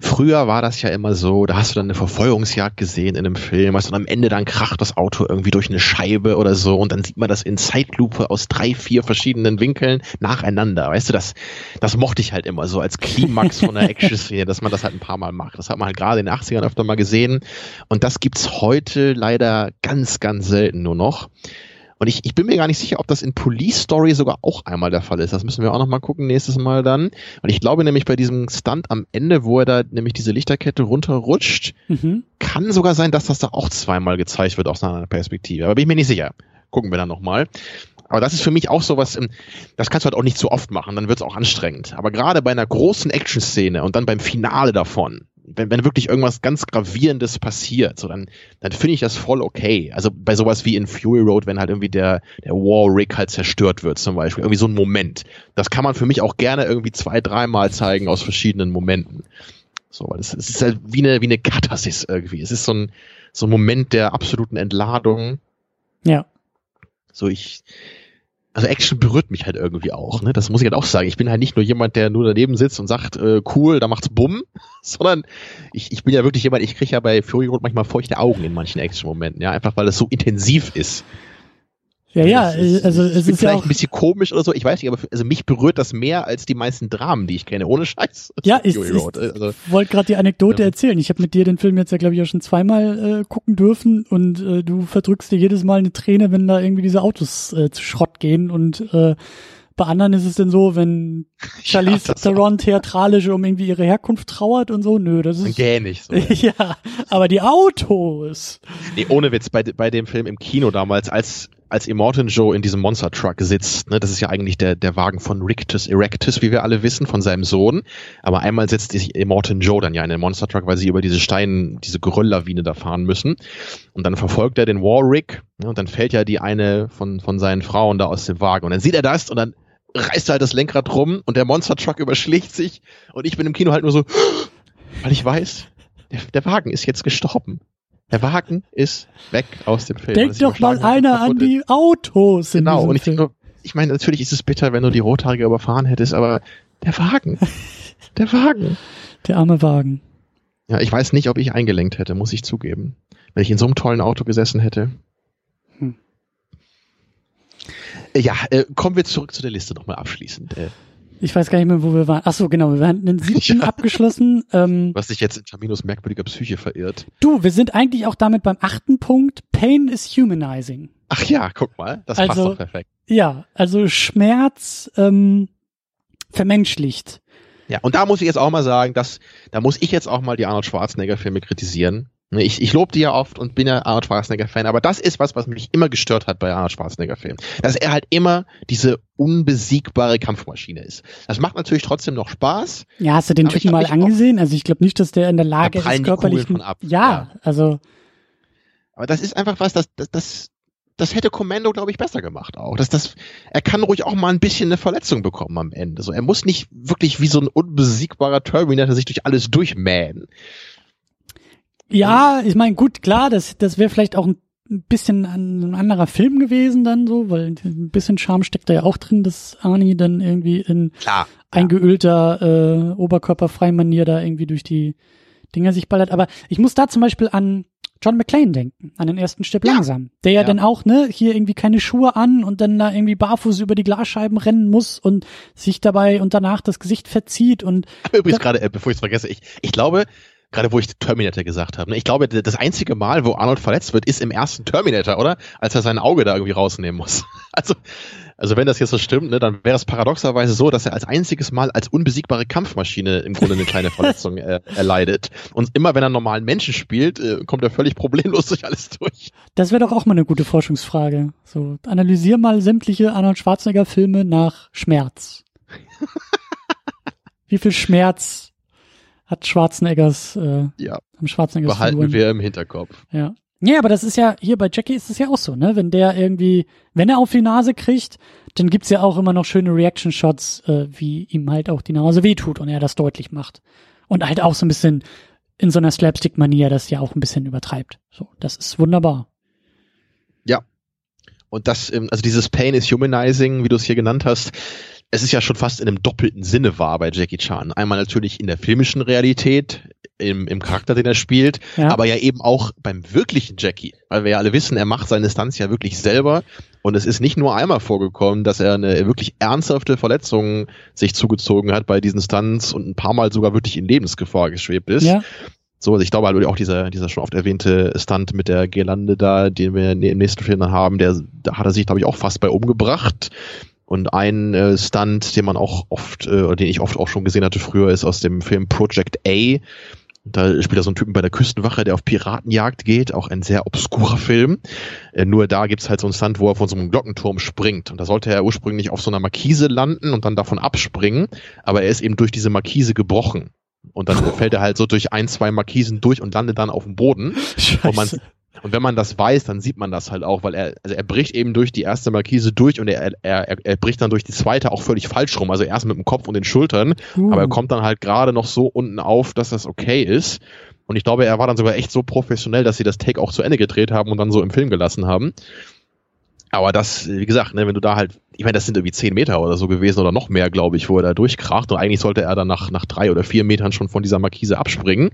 Früher war das ja immer so, da hast du dann eine Verfolgungsjagd gesehen in einem Film, weißt du, und am Ende dann kracht das Auto irgendwie durch eine Scheibe oder so und dann sieht man das in Zeitlupe aus drei, vier verschiedenen Winkeln nacheinander. Weißt du, das, das mochte ich halt immer so als Klimax von einer Action-Szene, dass man das halt ein paar Mal macht. Das hat man halt gerade in den 80ern öfter mal gesehen und das gibt's heute leider ganz, ganz selten nur noch. Und ich, ich bin mir gar nicht sicher, ob das in Police Story sogar auch einmal der Fall ist. Das müssen wir auch nochmal gucken nächstes Mal dann. Und ich glaube nämlich bei diesem Stunt am Ende, wo er da nämlich diese Lichterkette runterrutscht, mhm. kann sogar sein, dass das da auch zweimal gezeigt wird aus einer Perspektive. Aber bin ich mir nicht sicher. Gucken wir dann nochmal. Aber das ist für mich auch sowas, ähm, das kannst du halt auch nicht zu oft machen, dann wird es auch anstrengend. Aber gerade bei einer großen Action-Szene und dann beim Finale davon, wenn, wenn wirklich irgendwas ganz Gravierendes passiert, so dann, dann finde ich das voll okay. Also bei sowas wie in Fury Road, wenn halt irgendwie der, der War Rig halt zerstört wird, zum Beispiel. Irgendwie so ein Moment. Das kann man für mich auch gerne irgendwie zwei, dreimal zeigen aus verschiedenen Momenten. So, weil es, es ist halt wie eine, wie eine Katharsis irgendwie. Es ist so ein, so ein Moment der absoluten Entladung. Ja. So ich, also Action berührt mich halt irgendwie auch, ne? Das muss ich halt auch sagen. Ich bin halt nicht nur jemand, der nur daneben sitzt und sagt, äh, cool, da macht's bumm, sondern ich, ich bin ja wirklich jemand, ich kriege ja bei Fury Road manchmal feuchte Augen in manchen Action-Momenten, ja, einfach weil es so intensiv ist. Ja, ja, ist, also es ist vielleicht ja auch ein bisschen komisch oder so, ich weiß nicht, aber also mich berührt das mehr als die meisten Dramen, die ich kenne, ohne Scheiß. Ja, ich, ich also, wollte gerade die Anekdote ja. erzählen. Ich habe mit dir den Film jetzt ja, glaube ich, auch schon zweimal äh, gucken dürfen und äh, du verdrückst dir jedes Mal eine Träne, wenn da irgendwie diese Autos äh, zu Schrott gehen und äh, bei anderen ist es denn so, wenn Charlize ja, Theron theatralisch um irgendwie ihre Herkunft trauert und so, nö, das ist. Gähnig so. ja, aber die Autos. Nee, ohne Witz, bei, bei dem Film im Kino damals, als als Immortan Joe in diesem Monster Truck sitzt, ne, das ist ja eigentlich der, der Wagen von Rictus Erectus, wie wir alle wissen, von seinem Sohn. Aber einmal setzt sich Immortan Joe dann ja in den Monster Truck, weil sie über diese Steine, diese Gerölllawine da fahren müssen. Und dann verfolgt er den Warwick, ne, und dann fällt ja die eine von, von seinen Frauen da aus dem Wagen. Und dann sieht er das und dann reißt er halt das Lenkrad rum und der Monster Truck überschlägt sich. Und ich bin im Kino halt nur so, weil ich weiß, der, der Wagen ist jetzt gestorben. Der Wagen ist weg aus dem Film. Denk doch mal einer an die Autos. Genau, und ich denke, ich meine, natürlich ist es bitter, wenn du die Rothaarige überfahren hättest, aber der Wagen. Der Wagen. Der arme Wagen. Ja, ich weiß nicht, ob ich eingelenkt hätte, muss ich zugeben. Wenn ich in so einem tollen Auto gesessen hätte. Hm. Ja, äh, kommen wir zurück zu der Liste nochmal abschließend. Äh, ich weiß gar nicht mehr, wo wir waren. Ach so, genau, wir haben den siebten ja. abgeschlossen. Ähm, Was sich jetzt in Taminos merkwürdiger Psyche verirrt. Du, wir sind eigentlich auch damit beim achten Punkt. Pain is humanizing. Ach ja, guck mal, das also, passt doch perfekt. Ja, also Schmerz ähm, vermenschlicht. Ja, und da muss ich jetzt auch mal sagen, dass, da muss ich jetzt auch mal die Arnold Schwarzenegger-Filme kritisieren. Ne, ich, ich lobe die ja oft und bin ja Arnold Schwarzenegger-Fan, aber das ist was, was mich immer gestört hat bei Arnold Schwarzenegger-Filmen. Dass er halt immer diese unbesiegbare Kampfmaschine ist. Das macht natürlich trotzdem noch Spaß. Ja, hast du den Typen mal angesehen? Also ich glaube nicht, dass der in der Lage ist, körperlich. Ja, ja, also. Aber das ist einfach was, das, das, das, das hätte Commando, glaube ich, besser gemacht auch. Das, das, er kann ruhig auch mal ein bisschen eine Verletzung bekommen am Ende. So, er muss nicht wirklich wie so ein unbesiegbarer Terminator sich durch alles durchmähen. Ja, ich meine, gut, klar, das, das wäre vielleicht auch ein bisschen ein anderer Film gewesen dann so, weil ein bisschen Charme steckt da ja auch drin, dass Arnie dann irgendwie in Klar, eingeölter äh, oberkörperfreie Manier da irgendwie durch die Dinger sich ballert. Aber ich muss da zum Beispiel an John McClane denken, an den ersten Stirb ja. langsam. Der ja, ja, dann auch, ne, hier irgendwie keine Schuhe an und dann da irgendwie barfuß über die Glasscheiben rennen muss und sich dabei und danach das Gesicht verzieht und. Übrigens gerade, äh, bevor ich es vergesse, ich, ich glaube, gerade wo ich Terminator gesagt habe. Ne? Ich glaube, das einzige Mal, wo Arnold verletzt wird, ist im ersten Terminator, oder? Als er sein Auge da irgendwie rausnehmen muss. Also, also wenn das jetzt so stimmt, ne, dann wäre es paradoxerweise so, dass er als einziges Mal als unbesiegbare Kampfmaschine im Grunde eine kleine Verletzung äh, erleidet. Und immer wenn er normalen Menschen spielt, äh, kommt er völlig problemlos durch alles durch. Das wäre doch auch mal eine gute Forschungsfrage. So, analysier mal sämtliche Arnold Schwarzenegger Filme nach Schmerz. Wie viel Schmerz hat Schwarzeneggers, äh, ja. haben Schwarzeneggers Behalten Figuren. wir im Hinterkopf. Ja. Ja, aber das ist ja, hier bei Jackie ist es ja auch so, ne? Wenn der irgendwie, wenn er auf die Nase kriegt, dann gibt's ja auch immer noch schöne Reaction-Shots, äh, wie ihm halt auch die Nase wehtut und er das deutlich macht. Und halt auch so ein bisschen in so einer Slapstick-Manier das ja auch ein bisschen übertreibt. So, das ist wunderbar. Ja. Und das, also dieses Pain is Humanizing, wie du es hier genannt hast, es ist ja schon fast in einem doppelten Sinne wahr bei Jackie Chan. Einmal natürlich in der filmischen Realität, im, im Charakter, den er spielt, ja. aber ja eben auch beim wirklichen Jackie. Weil wir ja alle wissen, er macht seine Stunts ja wirklich selber. Und es ist nicht nur einmal vorgekommen, dass er eine wirklich ernsthafte Verletzung sich zugezogen hat bei diesen Stunts und ein paar Mal sogar wirklich in Lebensgefahr geschwebt ist. Ja. So, also ich glaube halt auch dieser, dieser schon oft erwähnte Stunt mit der Girlande da, den wir im nächsten Film dann haben, der, da hat er sich, glaube ich, auch fast bei umgebracht. Und ein äh, Stunt, den man auch oft, äh, den ich oft auch schon gesehen hatte früher, ist aus dem Film Project A. Da spielt er so einen Typen bei der Küstenwache, der auf Piratenjagd geht, auch ein sehr obskurer Film. Äh, nur da gibt's halt so einen Stunt, wo er von so einem Glockenturm springt. Und da sollte er ursprünglich auf so einer Markise landen und dann davon abspringen, aber er ist eben durch diese Markise gebrochen. Und dann fällt er halt so durch ein, zwei Markisen durch und landet dann auf dem Boden. Scheiße. Und man, und wenn man das weiß, dann sieht man das halt auch, weil er, also er bricht eben durch die erste Markise durch und er, er, er bricht dann durch die zweite auch völlig falsch rum. Also erst mit dem Kopf und den Schultern, uh. aber er kommt dann halt gerade noch so unten auf, dass das okay ist. Und ich glaube, er war dann sogar echt so professionell, dass sie das Take auch zu Ende gedreht haben und dann so im Film gelassen haben. Aber das, wie gesagt, ne, wenn du da halt, ich meine, das sind irgendwie zehn Meter oder so gewesen oder noch mehr, glaube ich, wo er da durchkracht. Und eigentlich sollte er dann nach, nach drei oder vier Metern schon von dieser Markise abspringen.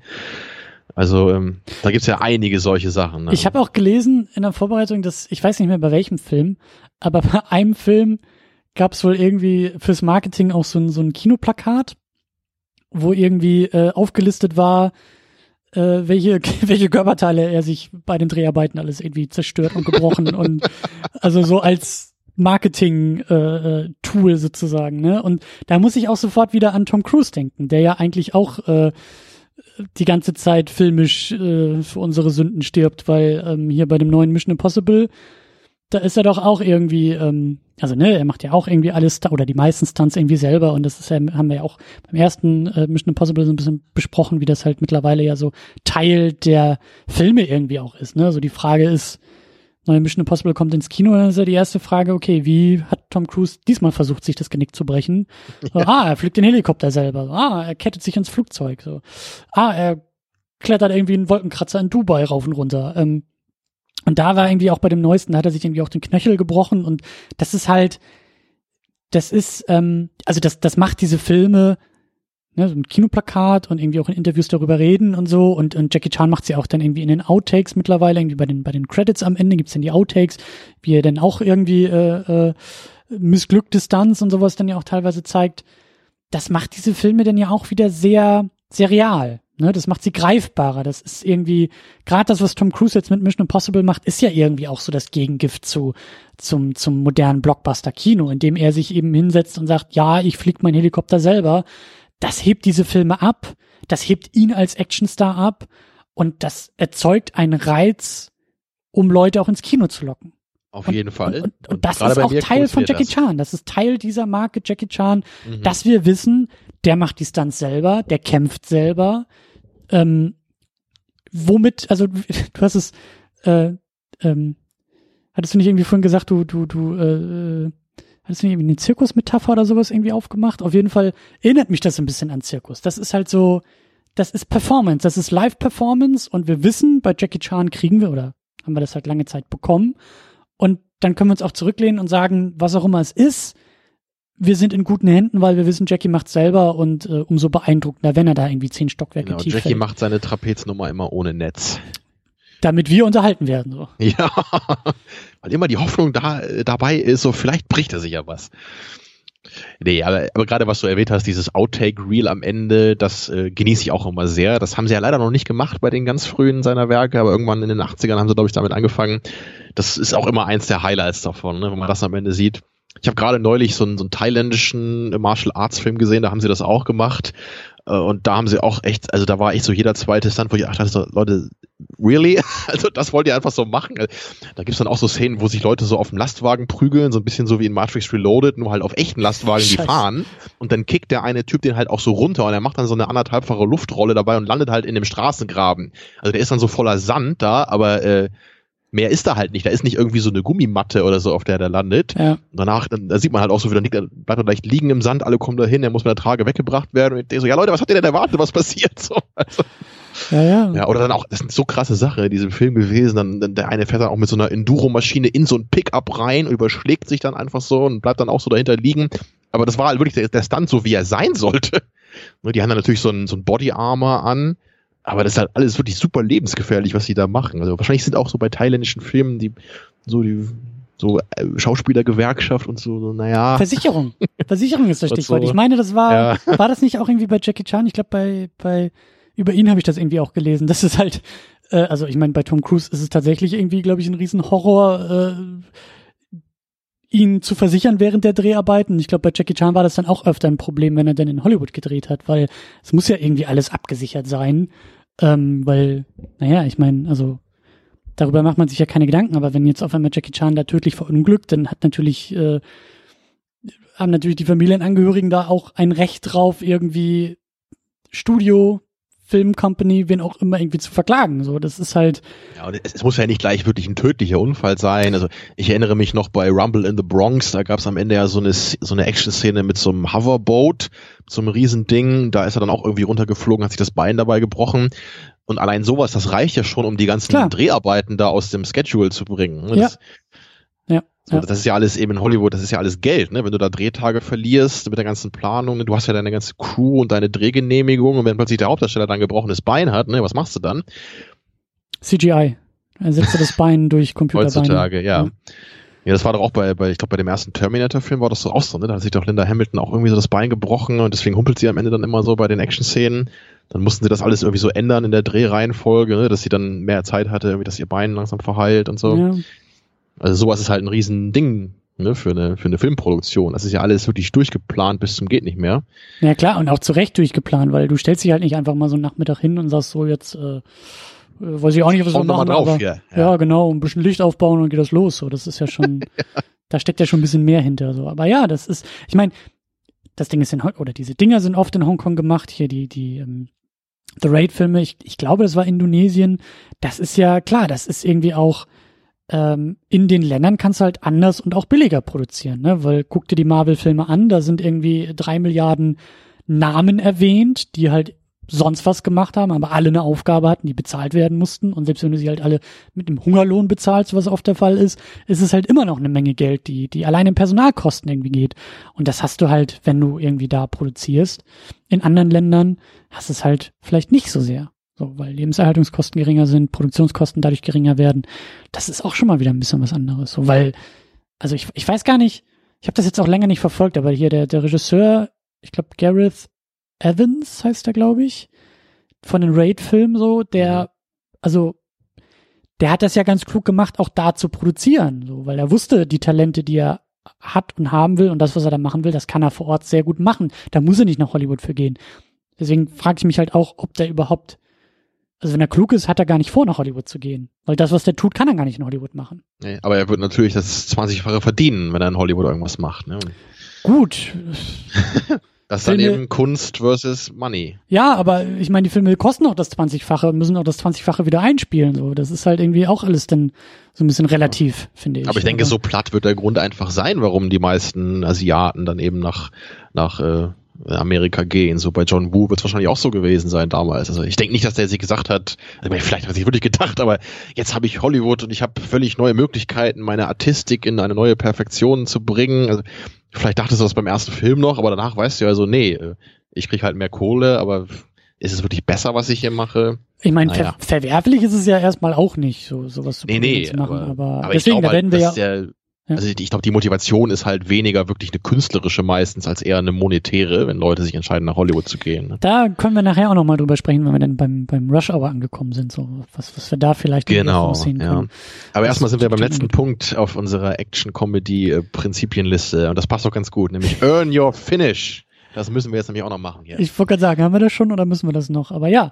Also ähm, da gibt's ja einige solche Sachen. Ne? Ich habe auch gelesen in der Vorbereitung, dass ich weiß nicht mehr bei welchem Film, aber bei einem Film gab's wohl irgendwie fürs Marketing auch so ein, so ein Kinoplakat, wo irgendwie äh, aufgelistet war, äh, welche, welche Körperteile er sich bei den Dreharbeiten alles irgendwie zerstört und gebrochen und also so als Marketing-Tool äh, äh sozusagen, ne? Und da muss ich auch sofort wieder an Tom Cruise denken, der ja eigentlich auch äh, die ganze Zeit filmisch äh, für unsere Sünden stirbt, weil ähm, hier bei dem neuen Mission Impossible, da ist er doch auch irgendwie, ähm, also ne, er macht ja auch irgendwie alles oder die meisten Stunts irgendwie selber und das ist ja, haben wir ja auch beim ersten äh, Mission Impossible so ein bisschen besprochen, wie das halt mittlerweile ja so Teil der Filme irgendwie auch ist. Ne? Also die Frage ist, neue Mission Impossible kommt ins Kino, dann ist ja die erste Frage, okay, wie hat Tom Cruise diesmal versucht, sich das Genick zu brechen? Ja. ah, er fliegt den Helikopter selber. Ah, er kettet sich ins Flugzeug. So. Ah, er klettert irgendwie einen Wolkenkratzer in Dubai rauf und runter. Ähm, und da war irgendwie auch bei dem neuesten, da hat er sich irgendwie auch den Knöchel gebrochen und das ist halt, das ist, ähm, also das, das macht diese Filme ne, so ein Kinoplakat und irgendwie auch in Interviews darüber reden und so. Und, und Jackie Chan macht sie auch dann irgendwie in den Outtakes mittlerweile, irgendwie bei den, bei den Credits am Ende gibt's dann die Outtakes, wie er dann auch irgendwie äh, äh, missglückte Stunts und sowas dann ja auch teilweise zeigt. Das macht diese Filme dann ja auch wieder sehr, sehr real. Ne, das macht sie greifbarer. Das ist irgendwie, gerade das, was Tom Cruise jetzt mit Mission Impossible macht, ist ja irgendwie auch so das Gegengift zu, zum, zum modernen Blockbuster-Kino, indem er sich eben hinsetzt und sagt, ja, ich flieg mein Helikopter selber. Das hebt diese Filme ab. Das hebt ihn als Actionstar ab. Und das erzeugt einen Reiz, um Leute auch ins Kino zu locken. Auf und, jeden Fall. Und, und, und das ist auch Teil von Jackie das. Chan. Das ist Teil dieser Marke Jackie Chan, mhm. dass wir wissen, der macht die Stunts selber, der kämpft selber, ähm, womit, also du hast es, äh, ähm, hattest du nicht irgendwie vorhin gesagt, du, du, du, äh, du nicht irgendwie eine Zirkusmetapher oder sowas irgendwie aufgemacht? Auf jeden Fall erinnert mich das ein bisschen an Zirkus. Das ist halt so, das ist Performance, das ist Live-Performance und wir wissen, bei Jackie Chan kriegen wir oder haben wir das halt lange Zeit bekommen und dann können wir uns auch zurücklehnen und sagen, was auch immer es ist, wir sind in guten Händen, weil wir wissen, Jackie macht selber und äh, umso beeindruckender, wenn er da irgendwie zehn Stockwerke genau, tief Jackie fällt. macht seine Trapeznummer immer ohne Netz. Damit wir unterhalten werden. So. Ja, weil immer die Hoffnung da äh, dabei ist, so vielleicht bricht er sich ja was. Nee, aber, aber gerade was du erwähnt hast, dieses Outtake-Reel am Ende, das äh, genieße ich auch immer sehr. Das haben sie ja leider noch nicht gemacht bei den ganz frühen seiner Werke, aber irgendwann in den 80ern haben sie, glaube ich, damit angefangen. Das ist auch immer eins der Highlights davon, ne, wenn man das am Ende sieht. Ich habe gerade neulich so einen, so einen thailändischen Martial Arts Film gesehen, da haben sie das auch gemacht. Äh, und da haben sie auch echt, also da war echt so jeder zweite Stand, wo ich dachte, so, Leute, really? Also das wollt ihr einfach so machen? Da gibt's dann auch so Szenen, wo sich Leute so auf dem Lastwagen prügeln, so ein bisschen so wie in Matrix Reloaded, nur halt auf echten Lastwagen, die fahren. Und dann kickt der eine Typ den halt auch so runter und er macht dann so eine anderthalbfache Luftrolle dabei und landet halt in dem Straßengraben. Also der ist dann so voller Sand da, aber äh, mehr ist da halt nicht. Da ist nicht irgendwie so eine Gummimatte oder so, auf der der landet. Ja. Und danach, dann, da sieht man halt auch so, wie dann bleibt er leicht liegen im Sand, alle kommen da hin, er muss mit der Trage weggebracht werden. Und ich denke so, ja Leute, was habt ihr denn erwartet, was passiert? So, also, ja, ja. ja, oder dann auch, das sind so krasse Sache in diesem Film gewesen. Dann, dann der eine fährt dann auch mit so einer Enduro-Maschine in so ein Pickup rein und überschlägt sich dann einfach so und bleibt dann auch so dahinter liegen. Aber das war halt wirklich der, der Stunt, so wie er sein sollte. Die haben dann natürlich so ein, so ein Body Armor an aber das ist halt alles wirklich super lebensgefährlich, was sie da machen. Also wahrscheinlich sind auch so bei thailändischen Filmen die so die so äh, Schauspielergewerkschaft und so, so naja. Versicherung. Versicherung ist das Stichwort. So. Ich meine, das war, ja. war das nicht auch irgendwie bei Jackie Chan? Ich glaube, bei, bei, über ihn habe ich das irgendwie auch gelesen. Das ist halt, äh, also ich meine, bei Tom Cruise ist es tatsächlich irgendwie, glaube ich, ein Riesenhorror, äh, ihn zu versichern während der Dreharbeiten. Ich glaube, bei Jackie Chan war das dann auch öfter ein Problem, wenn er dann in Hollywood gedreht hat, weil es muss ja irgendwie alles abgesichert sein. Ähm, weil, naja, ich meine, also darüber macht man sich ja keine Gedanken, aber wenn jetzt auf einmal Jackie Chan da tödlich verunglückt, dann hat natürlich, äh, haben natürlich die Familienangehörigen da auch ein Recht drauf, irgendwie Studio, Filmcompany, wen auch immer irgendwie zu verklagen. So, das ist halt. Ja, und es, es, muss ja nicht gleich wirklich ein tödlicher Unfall sein. Also ich erinnere mich noch bei Rumble in the Bronx, da gab es am Ende ja so eine so eine Action-Szene mit so einem Hoverboat, so einem Riesending. Da ist er dann auch irgendwie runtergeflogen, hat sich das Bein dabei gebrochen. Und allein sowas, das reicht ja schon, um die ganzen Klar. Dreharbeiten da aus dem Schedule zu bringen. Das, ja. So, ja. Das ist ja alles eben in Hollywood, das ist ja alles Geld, ne? Wenn du da Drehtage verlierst mit der ganzen Planung, ne? du hast ja deine ganze Crew und deine Drehgenehmigung und wenn plötzlich der Hauptdarsteller dann gebrochenes Bein hat, ne, was machst du dann? CGI. Ersetzt das Bein durch Computerbeine. Heutzutage, ja. ja. Ja, das war doch auch bei, bei ich glaube, bei dem ersten Terminator-Film war das so auch so, ne? Da hat sich doch Linda Hamilton auch irgendwie so das Bein gebrochen und deswegen humpelt sie am Ende dann immer so bei den Action-Szenen. Dann mussten sie das alles irgendwie so ändern in der Drehreihenfolge, ne? dass sie dann mehr Zeit hatte, irgendwie, dass ihr Bein langsam verheilt und so. Ja. Also sowas ist halt ein riesen Ding ne, für, eine, für eine Filmproduktion. Das ist ja alles wirklich durchgeplant bis zum geht nicht mehr. Ja klar, und auch zu Recht durchgeplant, weil du stellst dich halt nicht einfach mal so einen Nachmittag hin und sagst so jetzt, äh, äh weiß ich auch nicht, was wir machen, drauf, aber, hier. Ja. ja. genau, ein bisschen Licht aufbauen und geht das los. So, das ist ja schon, ja. da steckt ja schon ein bisschen mehr hinter. So, aber ja, das ist, ich meine, das Ding ist in oder diese Dinger sind oft in Hongkong gemacht. Hier die die ähm, The Raid Filme. Ich, ich glaube, das war Indonesien. Das ist ja klar, das ist irgendwie auch ähm, in den Ländern kannst du halt anders und auch billiger produzieren, ne? Weil guck dir die Marvel-Filme an, da sind irgendwie drei Milliarden Namen erwähnt, die halt sonst was gemacht haben, aber alle eine Aufgabe hatten, die bezahlt werden mussten. Und selbst wenn du sie halt alle mit einem Hungerlohn bezahlst, was oft der Fall ist, ist es halt immer noch eine Menge Geld, die, die allein in Personalkosten irgendwie geht. Und das hast du halt, wenn du irgendwie da produzierst. In anderen Ländern hast du es halt vielleicht nicht so sehr. So, weil Lebenserhaltungskosten geringer sind, Produktionskosten dadurch geringer werden. Das ist auch schon mal wieder ein bisschen was anderes. So, weil, also ich, ich weiß gar nicht, ich habe das jetzt auch länger nicht verfolgt, aber hier der, der Regisseur, ich glaube Gareth Evans heißt er, glaube ich, von den Raid-Filmen so, der, mhm. also der hat das ja ganz klug gemacht, auch da zu produzieren, so, weil er wusste, die Talente, die er hat und haben will und das, was er da machen will, das kann er vor Ort sehr gut machen. Da muss er nicht nach Hollywood für gehen. Deswegen frage ich mich halt auch, ob der überhaupt, also wenn er klug ist, hat er gar nicht vor, nach Hollywood zu gehen. Weil das, was der tut, kann er gar nicht in Hollywood machen. Nee, aber er wird natürlich das 20-fache verdienen, wenn er in Hollywood irgendwas macht. Ne? Gut. Das ist dann eben Kunst versus Money. Ja, aber ich meine, die Filme kosten auch das 20-fache, müssen auch das 20-fache wieder einspielen. So, das ist halt irgendwie auch alles dann so ein bisschen relativ, finde ich. Aber ich denke, so platt wird der Grund einfach sein, warum die meisten Asiaten dann eben nach nach äh, Amerika gehen. So bei John Woo wird es wahrscheinlich auch so gewesen sein damals. Also ich denke nicht, dass der sich gesagt hat, also vielleicht hat er sich wirklich gedacht, aber jetzt habe ich Hollywood und ich habe völlig neue Möglichkeiten, meine Artistik in eine neue Perfektion zu bringen. Also Vielleicht dachtest du das beim ersten Film noch, aber danach weißt du ja so, nee, ich krieg halt mehr Kohle, aber ist es wirklich besser, was ich hier mache? Ich meine, naja. ver verwerflich ist es ja erstmal auch nicht, so sowas zu, nee, nee, zu machen. Aber, aber, aber deswegen, da werden halt, wir ja. Ja. Also ich, ich glaube, die Motivation ist halt weniger wirklich eine künstlerische meistens als eher eine monetäre, wenn Leute sich entscheiden, nach Hollywood zu gehen. Ne? Da können wir nachher auch nochmal drüber sprechen, wenn wir dann beim, beim Rush Hour angekommen sind, so was, was wir da vielleicht genau, aussehen ja. können. Aber erstmal sind wir beim letzten Punkt auf unserer Action-Comedy-Prinzipienliste und das passt doch ganz gut, nämlich Earn Your Finish. Das müssen wir jetzt nämlich auch noch machen hier. Ich wollte gerade sagen, haben wir das schon oder müssen wir das noch? Aber ja,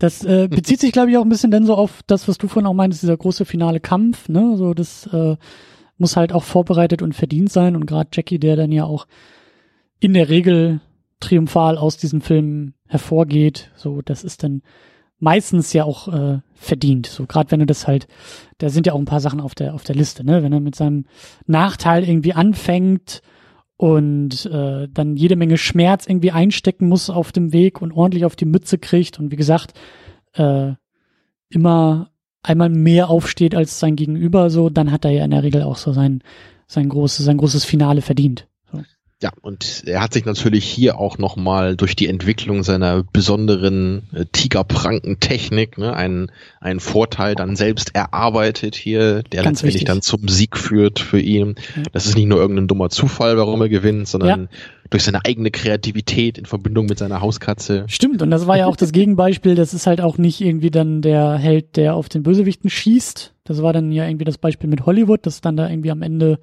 das äh, bezieht sich, glaube ich, auch ein bisschen dann so auf das, was du vorhin auch meintest, dieser große finale Kampf, ne? So das äh, muss halt auch vorbereitet und verdient sein. Und gerade Jackie, der dann ja auch in der Regel triumphal aus diesem Film hervorgeht, so das ist dann meistens ja auch äh, verdient. So gerade wenn du das halt, da sind ja auch ein paar Sachen auf der auf der Liste, ne? Wenn er mit seinem Nachteil irgendwie anfängt und äh, dann jede Menge Schmerz irgendwie einstecken muss auf dem Weg und ordentlich auf die Mütze kriegt und wie gesagt äh, immer einmal mehr aufsteht als sein Gegenüber, so, dann hat er ja in der Regel auch so sein, sein großes, sein großes Finale verdient. Ja, und er hat sich natürlich hier auch nochmal durch die Entwicklung seiner besonderen äh, Tigerpranken-Technik ne, einen, einen Vorteil dann selbst erarbeitet hier, der Ganz letztendlich wichtig. dann zum Sieg führt für ihn. Ja. Das ist nicht nur irgendein dummer Zufall, warum er gewinnt, sondern ja. durch seine eigene Kreativität in Verbindung mit seiner Hauskatze. Stimmt, und das war ja auch das Gegenbeispiel. Das ist halt auch nicht irgendwie dann der Held, der auf den Bösewichten schießt. Das war dann ja irgendwie das Beispiel mit Hollywood, dass dann da irgendwie am Ende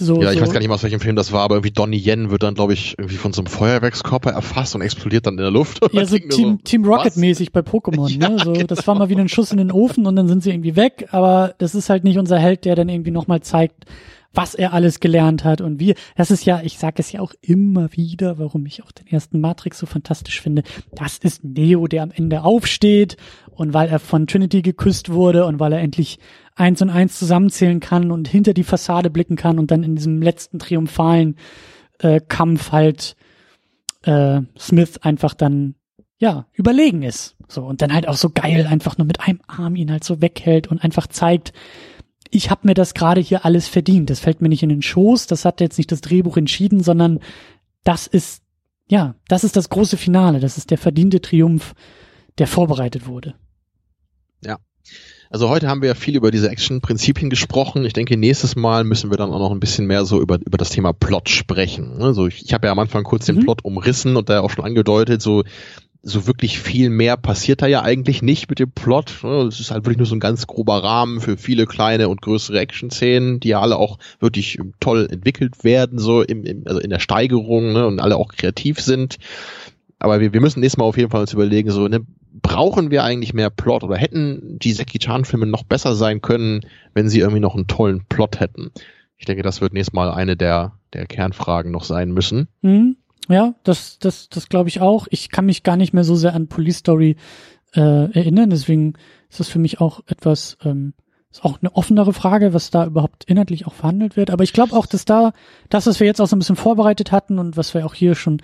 so, ja, ich so. weiß gar nicht mehr, aus welchem Film das war, aber irgendwie Donnie Yen wird dann, glaube ich, irgendwie von so einem Feuerwerkskörper erfasst und explodiert dann in der Luft. Ja, so Team, so, Team Rocket-mäßig bei Pokémon, ja, ne? So, genau. Das war mal wieder ein Schuss in den Ofen und dann sind sie irgendwie weg, aber das ist halt nicht unser Held, der dann irgendwie nochmal zeigt, was er alles gelernt hat und wie. Das ist ja, ich sage es ja auch immer wieder, warum ich auch den ersten Matrix so fantastisch finde. Das ist Neo, der am Ende aufsteht und weil er von Trinity geküsst wurde und weil er endlich eins und eins zusammenzählen kann und hinter die Fassade blicken kann und dann in diesem letzten triumphalen äh, Kampf halt äh, Smith einfach dann ja überlegen ist. So und dann halt auch so geil einfach nur mit einem Arm ihn halt so weghält und einfach zeigt, ich habe mir das gerade hier alles verdient. Das fällt mir nicht in den Schoß, das hat jetzt nicht das Drehbuch entschieden, sondern das ist ja, das ist das große Finale, das ist der verdiente Triumph, der vorbereitet wurde. Ja. Also heute haben wir ja viel über diese Action-Prinzipien gesprochen. Ich denke, nächstes Mal müssen wir dann auch noch ein bisschen mehr so über, über das Thema Plot sprechen. Also ich, ich habe ja am Anfang kurz mhm. den Plot umrissen und da auch schon angedeutet, so so wirklich viel mehr passiert da ja eigentlich nicht mit dem Plot. Es ist halt wirklich nur so ein ganz grober Rahmen für viele kleine und größere Action-Szenen, die ja alle auch wirklich toll entwickelt werden, so im, im, also in der Steigerung ne, und alle auch kreativ sind. Aber wir, wir müssen nächstes Mal auf jeden Fall uns überlegen, so, ne, brauchen wir eigentlich mehr Plot oder hätten die Seki Chan Filme noch besser sein können, wenn sie irgendwie noch einen tollen Plot hätten? Ich denke, das wird nächstes Mal eine der, der Kernfragen noch sein müssen. Mhm. Ja, das, das, das glaube ich auch. Ich kann mich gar nicht mehr so sehr an Police Story äh, erinnern, deswegen ist das für mich auch etwas, ähm, ist auch eine offenere Frage, was da überhaupt inhaltlich auch verhandelt wird. Aber ich glaube auch, dass da, das, was wir jetzt auch so ein bisschen vorbereitet hatten und was wir auch hier schon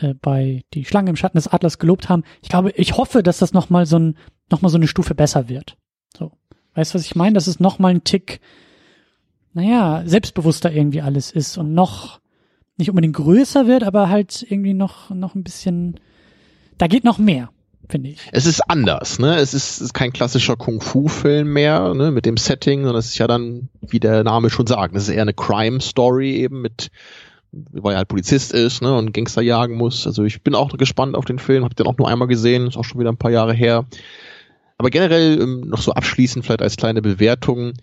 äh, bei Die Schlange im Schatten des Adlers gelobt haben. Ich glaube, ich hoffe, dass das nochmal so ein, noch mal so eine Stufe besser wird. So. Weißt du, was ich meine? Dass es nochmal ein Tick, naja, selbstbewusster irgendwie alles ist und noch nicht unbedingt größer wird, aber halt irgendwie noch, noch ein bisschen, da geht noch mehr finde ich. Es ist anders, ne? Es ist, ist kein klassischer Kung-Fu-Film mehr, ne, mit dem Setting, sondern es ist ja dann, wie der Name schon sagt, es ist eher eine Crime-Story eben mit, weil er halt Polizist ist, ne, und Gangster jagen muss. Also ich bin auch gespannt auf den Film, hab den auch nur einmal gesehen, ist auch schon wieder ein paar Jahre her. Aber generell ähm, noch so abschließend vielleicht als kleine Bewertung,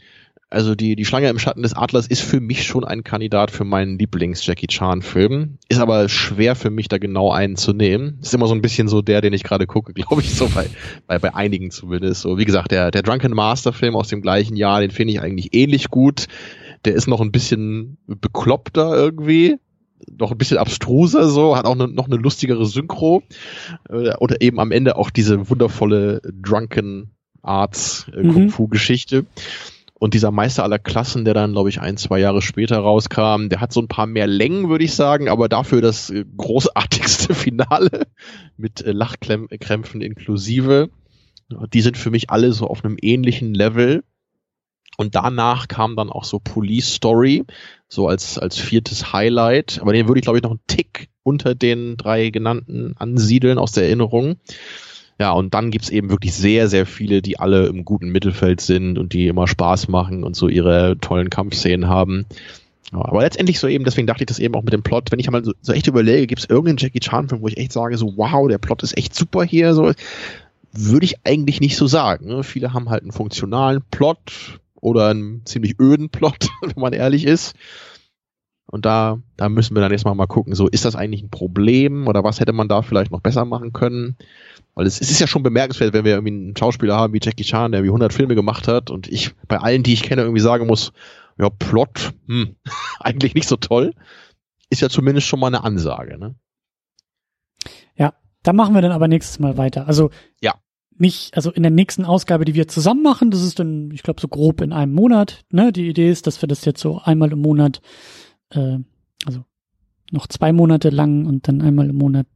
also die, die Schlange im Schatten des Adlers ist für mich schon ein Kandidat für meinen Lieblings-Jackie Chan-Film. Ist aber schwer für mich, da genau einen zu nehmen. Ist immer so ein bisschen so der, den ich gerade gucke, glaube ich, so bei, bei, bei einigen zumindest. So, wie gesagt, der, der Drunken Master-Film aus dem gleichen Jahr, den finde ich eigentlich ähnlich gut. Der ist noch ein bisschen bekloppter irgendwie noch ein bisschen abstruser so, hat auch ne, noch eine lustigere Synchro äh, oder eben am Ende auch diese wundervolle Drunken Arts äh, mhm. Kung Fu Geschichte. Und dieser Meister aller Klassen, der dann, glaube ich, ein, zwei Jahre später rauskam, der hat so ein paar mehr Längen, würde ich sagen, aber dafür das äh, großartigste Finale mit äh, Lachkrämpfen inklusive. Die sind für mich alle so auf einem ähnlichen Level. Und danach kam dann auch so Police Story, so als, als viertes Highlight. Aber den würde ich, glaube ich, noch einen Tick unter den drei genannten ansiedeln aus der Erinnerung. Ja, und dann gibt's eben wirklich sehr, sehr viele, die alle im guten Mittelfeld sind und die immer Spaß machen und so ihre tollen Kampfszenen haben. Ja, aber letztendlich so eben, deswegen dachte ich das eben auch mit dem Plot, wenn ich einmal so, so echt überlege, gibt's irgendeinen Jackie Chan-Film, wo ich echt sage, so wow, der Plot ist echt super hier, so würde ich eigentlich nicht so sagen. Ne? Viele haben halt einen funktionalen Plot oder einen ziemlich öden Plot, wenn man ehrlich ist. Und da, da müssen wir dann erstmal mal gucken, so ist das eigentlich ein Problem oder was hätte man da vielleicht noch besser machen können? Weil es, es ist ja schon bemerkenswert, wenn wir irgendwie einen Schauspieler haben wie Jackie Chan, der irgendwie 100 Filme gemacht hat und ich bei allen, die ich kenne, irgendwie sagen muss, ja, Plot, hm, eigentlich nicht so toll. Ist ja zumindest schon mal eine Ansage, ne? Ja, da machen wir dann aber nächstes Mal weiter. Also, ja. Nicht, also in der nächsten Ausgabe, die wir zusammen machen, das ist dann, ich glaube, so grob in einem Monat, ne? Die Idee ist, dass wir das jetzt so einmal im Monat, äh, also noch zwei Monate lang und dann einmal im Monat.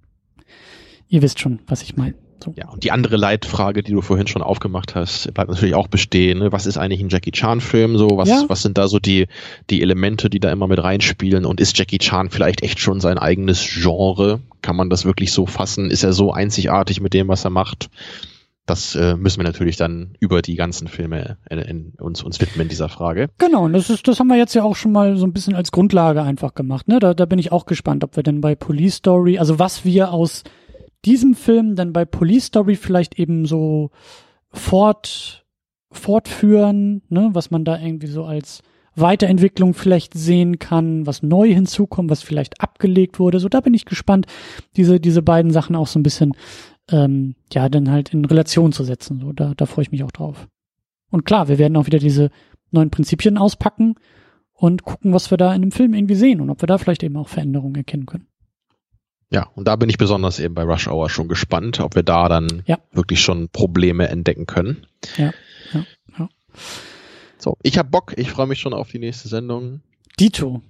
Ihr wisst schon, was ich meine. Ja, und die andere Leitfrage, die du vorhin schon aufgemacht hast, bleibt natürlich auch bestehen. Ne? Was ist eigentlich ein Jackie Chan-Film? So, was, ja. was sind da so die, die Elemente, die da immer mit reinspielen? Und ist Jackie Chan vielleicht echt schon sein eigenes Genre? Kann man das wirklich so fassen? Ist er so einzigartig mit dem, was er macht? Das äh, müssen wir natürlich dann über die ganzen Filme in, in, uns, uns widmen, dieser Frage. Genau, und das ist, das haben wir jetzt ja auch schon mal so ein bisschen als Grundlage einfach gemacht. Ne? Da, da bin ich auch gespannt, ob wir denn bei Police Story, also was wir aus diesem Film dann bei Police Story vielleicht eben so fort, fortführen, ne, was man da irgendwie so als Weiterentwicklung vielleicht sehen kann, was neu hinzukommt, was vielleicht abgelegt wurde. So, da bin ich gespannt, diese, diese beiden Sachen auch so ein bisschen, ähm, ja, dann halt in Relation zu setzen. So, da, da freue ich mich auch drauf. Und klar, wir werden auch wieder diese neuen Prinzipien auspacken und gucken, was wir da in dem Film irgendwie sehen und ob wir da vielleicht eben auch Veränderungen erkennen können. Ja, und da bin ich besonders eben bei Rush Hour schon gespannt, ob wir da dann ja. wirklich schon Probleme entdecken können. Ja, ja, ja. So, ich hab Bock, ich freue mich schon auf die nächste Sendung. Dito.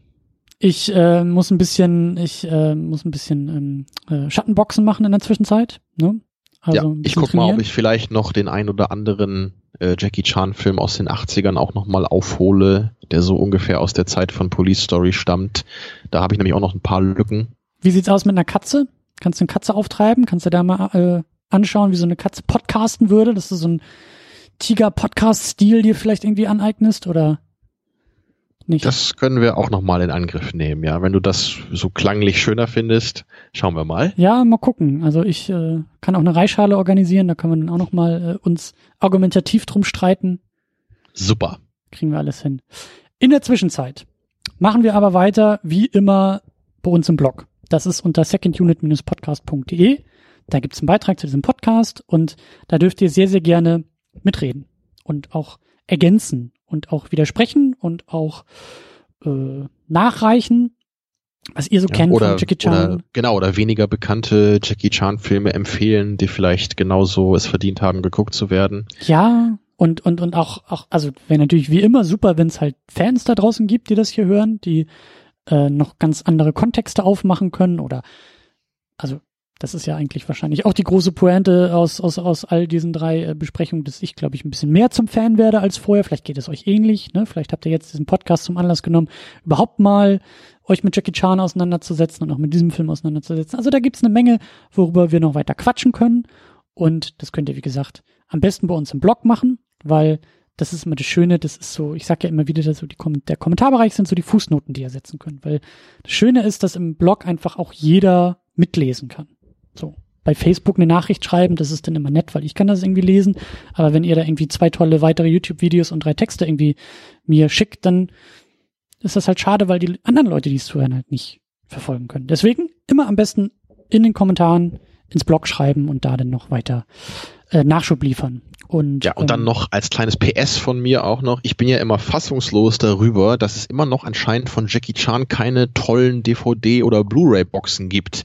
Ich äh, muss ein bisschen, ich äh, muss ein bisschen ähm, äh, Schattenboxen machen in der Zwischenzeit. Ne? Also ja, ich guck trainieren. mal, ob ich vielleicht noch den ein oder anderen äh, Jackie Chan Film aus den 80ern auch nochmal aufhole, der so ungefähr aus der Zeit von Police Story stammt. Da habe ich nämlich auch noch ein paar Lücken. Wie sieht's aus mit einer Katze? Kannst du eine Katze auftreiben? Kannst du da mal äh, anschauen, wie so eine Katze podcasten würde? Dass du so ein Tiger-Podcast-Stil dir vielleicht irgendwie aneignest oder nicht? Das können wir auch nochmal in Angriff nehmen, ja. Wenn du das so klanglich schöner findest, schauen wir mal. Ja, mal gucken. Also ich äh, kann auch eine Reihschale organisieren, da können wir dann auch nochmal äh, uns argumentativ drum streiten. Super. Kriegen wir alles hin. In der Zwischenzeit machen wir aber weiter, wie immer, bei uns im Blog. Das ist unter secondunit-podcast.de. Da gibt es einen Beitrag zu diesem Podcast und da dürft ihr sehr, sehr gerne mitreden und auch ergänzen und auch widersprechen und auch äh, nachreichen, was ihr so ja, kennt oder, von Jackie Chan. Oder, genau, oder weniger bekannte Jackie Chan-Filme empfehlen, die vielleicht genauso es verdient haben, geguckt zu werden. Ja, und, und, und auch, auch also wäre natürlich wie immer super, wenn es halt Fans da draußen gibt, die das hier hören, die äh, noch ganz andere Kontexte aufmachen können oder also das ist ja eigentlich wahrscheinlich auch die große Pointe aus, aus, aus all diesen drei äh, Besprechungen, dass ich, glaube ich, ein bisschen mehr zum Fan werde als vorher. Vielleicht geht es euch ähnlich. Ne? Vielleicht habt ihr jetzt diesen Podcast zum Anlass genommen, überhaupt mal euch mit Jackie Chan auseinanderzusetzen und auch mit diesem Film auseinanderzusetzen. Also da gibt's eine Menge, worüber wir noch weiter quatschen können. Und das könnt ihr, wie gesagt, am besten bei uns im Blog machen, weil das ist immer das Schöne, das ist so, ich sage ja immer wieder, dass so die, der Kommentarbereich sind so die Fußnoten, die ihr setzen könnt. Weil das Schöne ist, dass im Blog einfach auch jeder mitlesen kann. So. Bei Facebook eine Nachricht schreiben, das ist dann immer nett, weil ich kann das irgendwie lesen. Aber wenn ihr da irgendwie zwei tolle weitere YouTube-Videos und drei Texte irgendwie mir schickt, dann ist das halt schade, weil die anderen Leute, die es zuhören, halt nicht verfolgen können. Deswegen immer am besten in den Kommentaren ins Blog schreiben und da dann noch weiter äh, Nachschub liefern. Und, ja, und dann ähm, noch als kleines PS von mir auch noch, ich bin ja immer fassungslos darüber, dass es immer noch anscheinend von Jackie Chan keine tollen DVD- oder Blu-ray-Boxen gibt.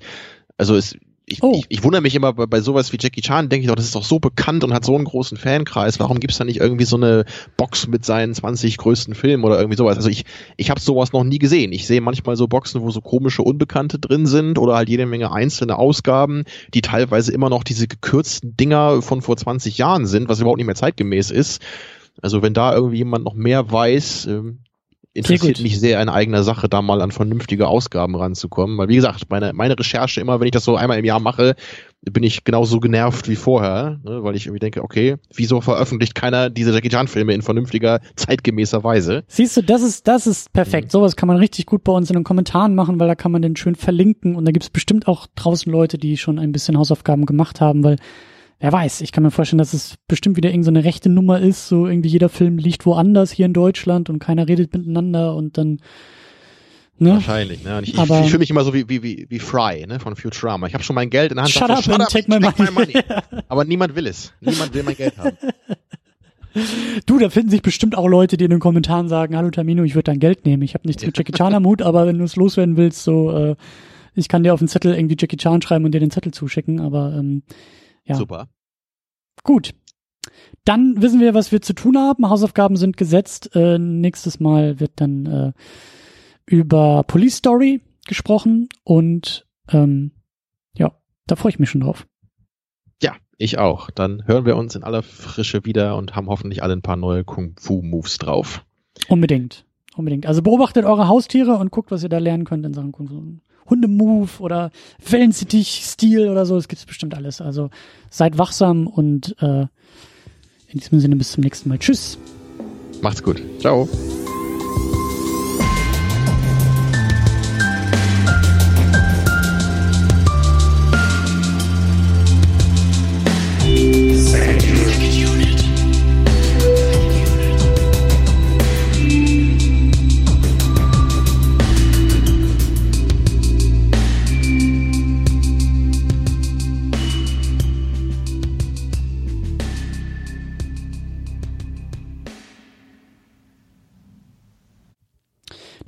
Also es, ich, oh. ich, ich, wundere mich immer bei, bei sowas wie Jackie Chan, denke ich doch, das ist doch so bekannt und hat so einen großen Fankreis. Warum gibt's da nicht irgendwie so eine Box mit seinen 20 größten Filmen oder irgendwie sowas? Also ich, ich habe sowas noch nie gesehen. Ich sehe manchmal so Boxen, wo so komische Unbekannte drin sind oder halt jede Menge einzelne Ausgaben, die teilweise immer noch diese gekürzten Dinger von vor 20 Jahren sind, was überhaupt nicht mehr zeitgemäß ist. Also wenn da irgendwie jemand noch mehr weiß, ähm, interessiert mich sehr in eigener Sache, da mal an vernünftige Ausgaben ranzukommen. Weil wie gesagt, meine, meine Recherche immer, wenn ich das so einmal im Jahr mache, bin ich genauso genervt wie vorher, ne, weil ich irgendwie denke, okay, wieso veröffentlicht keiner diese Jackie Chan Filme in vernünftiger, zeitgemäßer Weise? Siehst du, das ist, das ist perfekt. Mhm. Sowas kann man richtig gut bei uns in den Kommentaren machen, weil da kann man den schön verlinken und da gibt's bestimmt auch draußen Leute, die schon ein bisschen Hausaufgaben gemacht haben, weil wer weiß, ich kann mir vorstellen, dass es bestimmt wieder irgendeine so rechte Nummer ist, so irgendwie jeder Film liegt woanders hier in Deutschland und keiner redet miteinander und dann Ne? Wahrscheinlich, ne? Ich, ich, ich fühle mich immer so wie, wie, wie, wie Fry, ne, von Futurama. Ich habe schon mein Geld in der Hand. Shut, up, so, shut up take, my, take my money. Aber niemand will es. Niemand will mein Geld haben. Du, da finden sich bestimmt auch Leute, die in den Kommentaren sagen, hallo Tamino, ich würde dein Geld nehmen. Ich habe nichts mit Jackie Chan am Hut, aber wenn du es loswerden willst, so, äh, ich kann dir auf den Zettel irgendwie Jackie Chan schreiben und dir den Zettel zuschicken, aber ähm, ja. Super. Gut. Dann wissen wir, was wir zu tun haben. Hausaufgaben sind gesetzt. Äh, nächstes Mal wird dann äh, über Police Story gesprochen und ähm, ja, da freue ich mich schon drauf. Ja, ich auch. Dann hören wir uns in aller Frische wieder und haben hoffentlich alle ein paar neue Kung-Fu-Moves drauf. Unbedingt. Unbedingt. Also beobachtet eure Haustiere und guckt, was ihr da lernen könnt in Sachen Kung-Fu. Hundemove oder Wellensittich-Stil oder so. Es gibt bestimmt alles. Also seid wachsam und äh, in diesem Sinne bis zum nächsten Mal. Tschüss. Macht's gut. Ciao.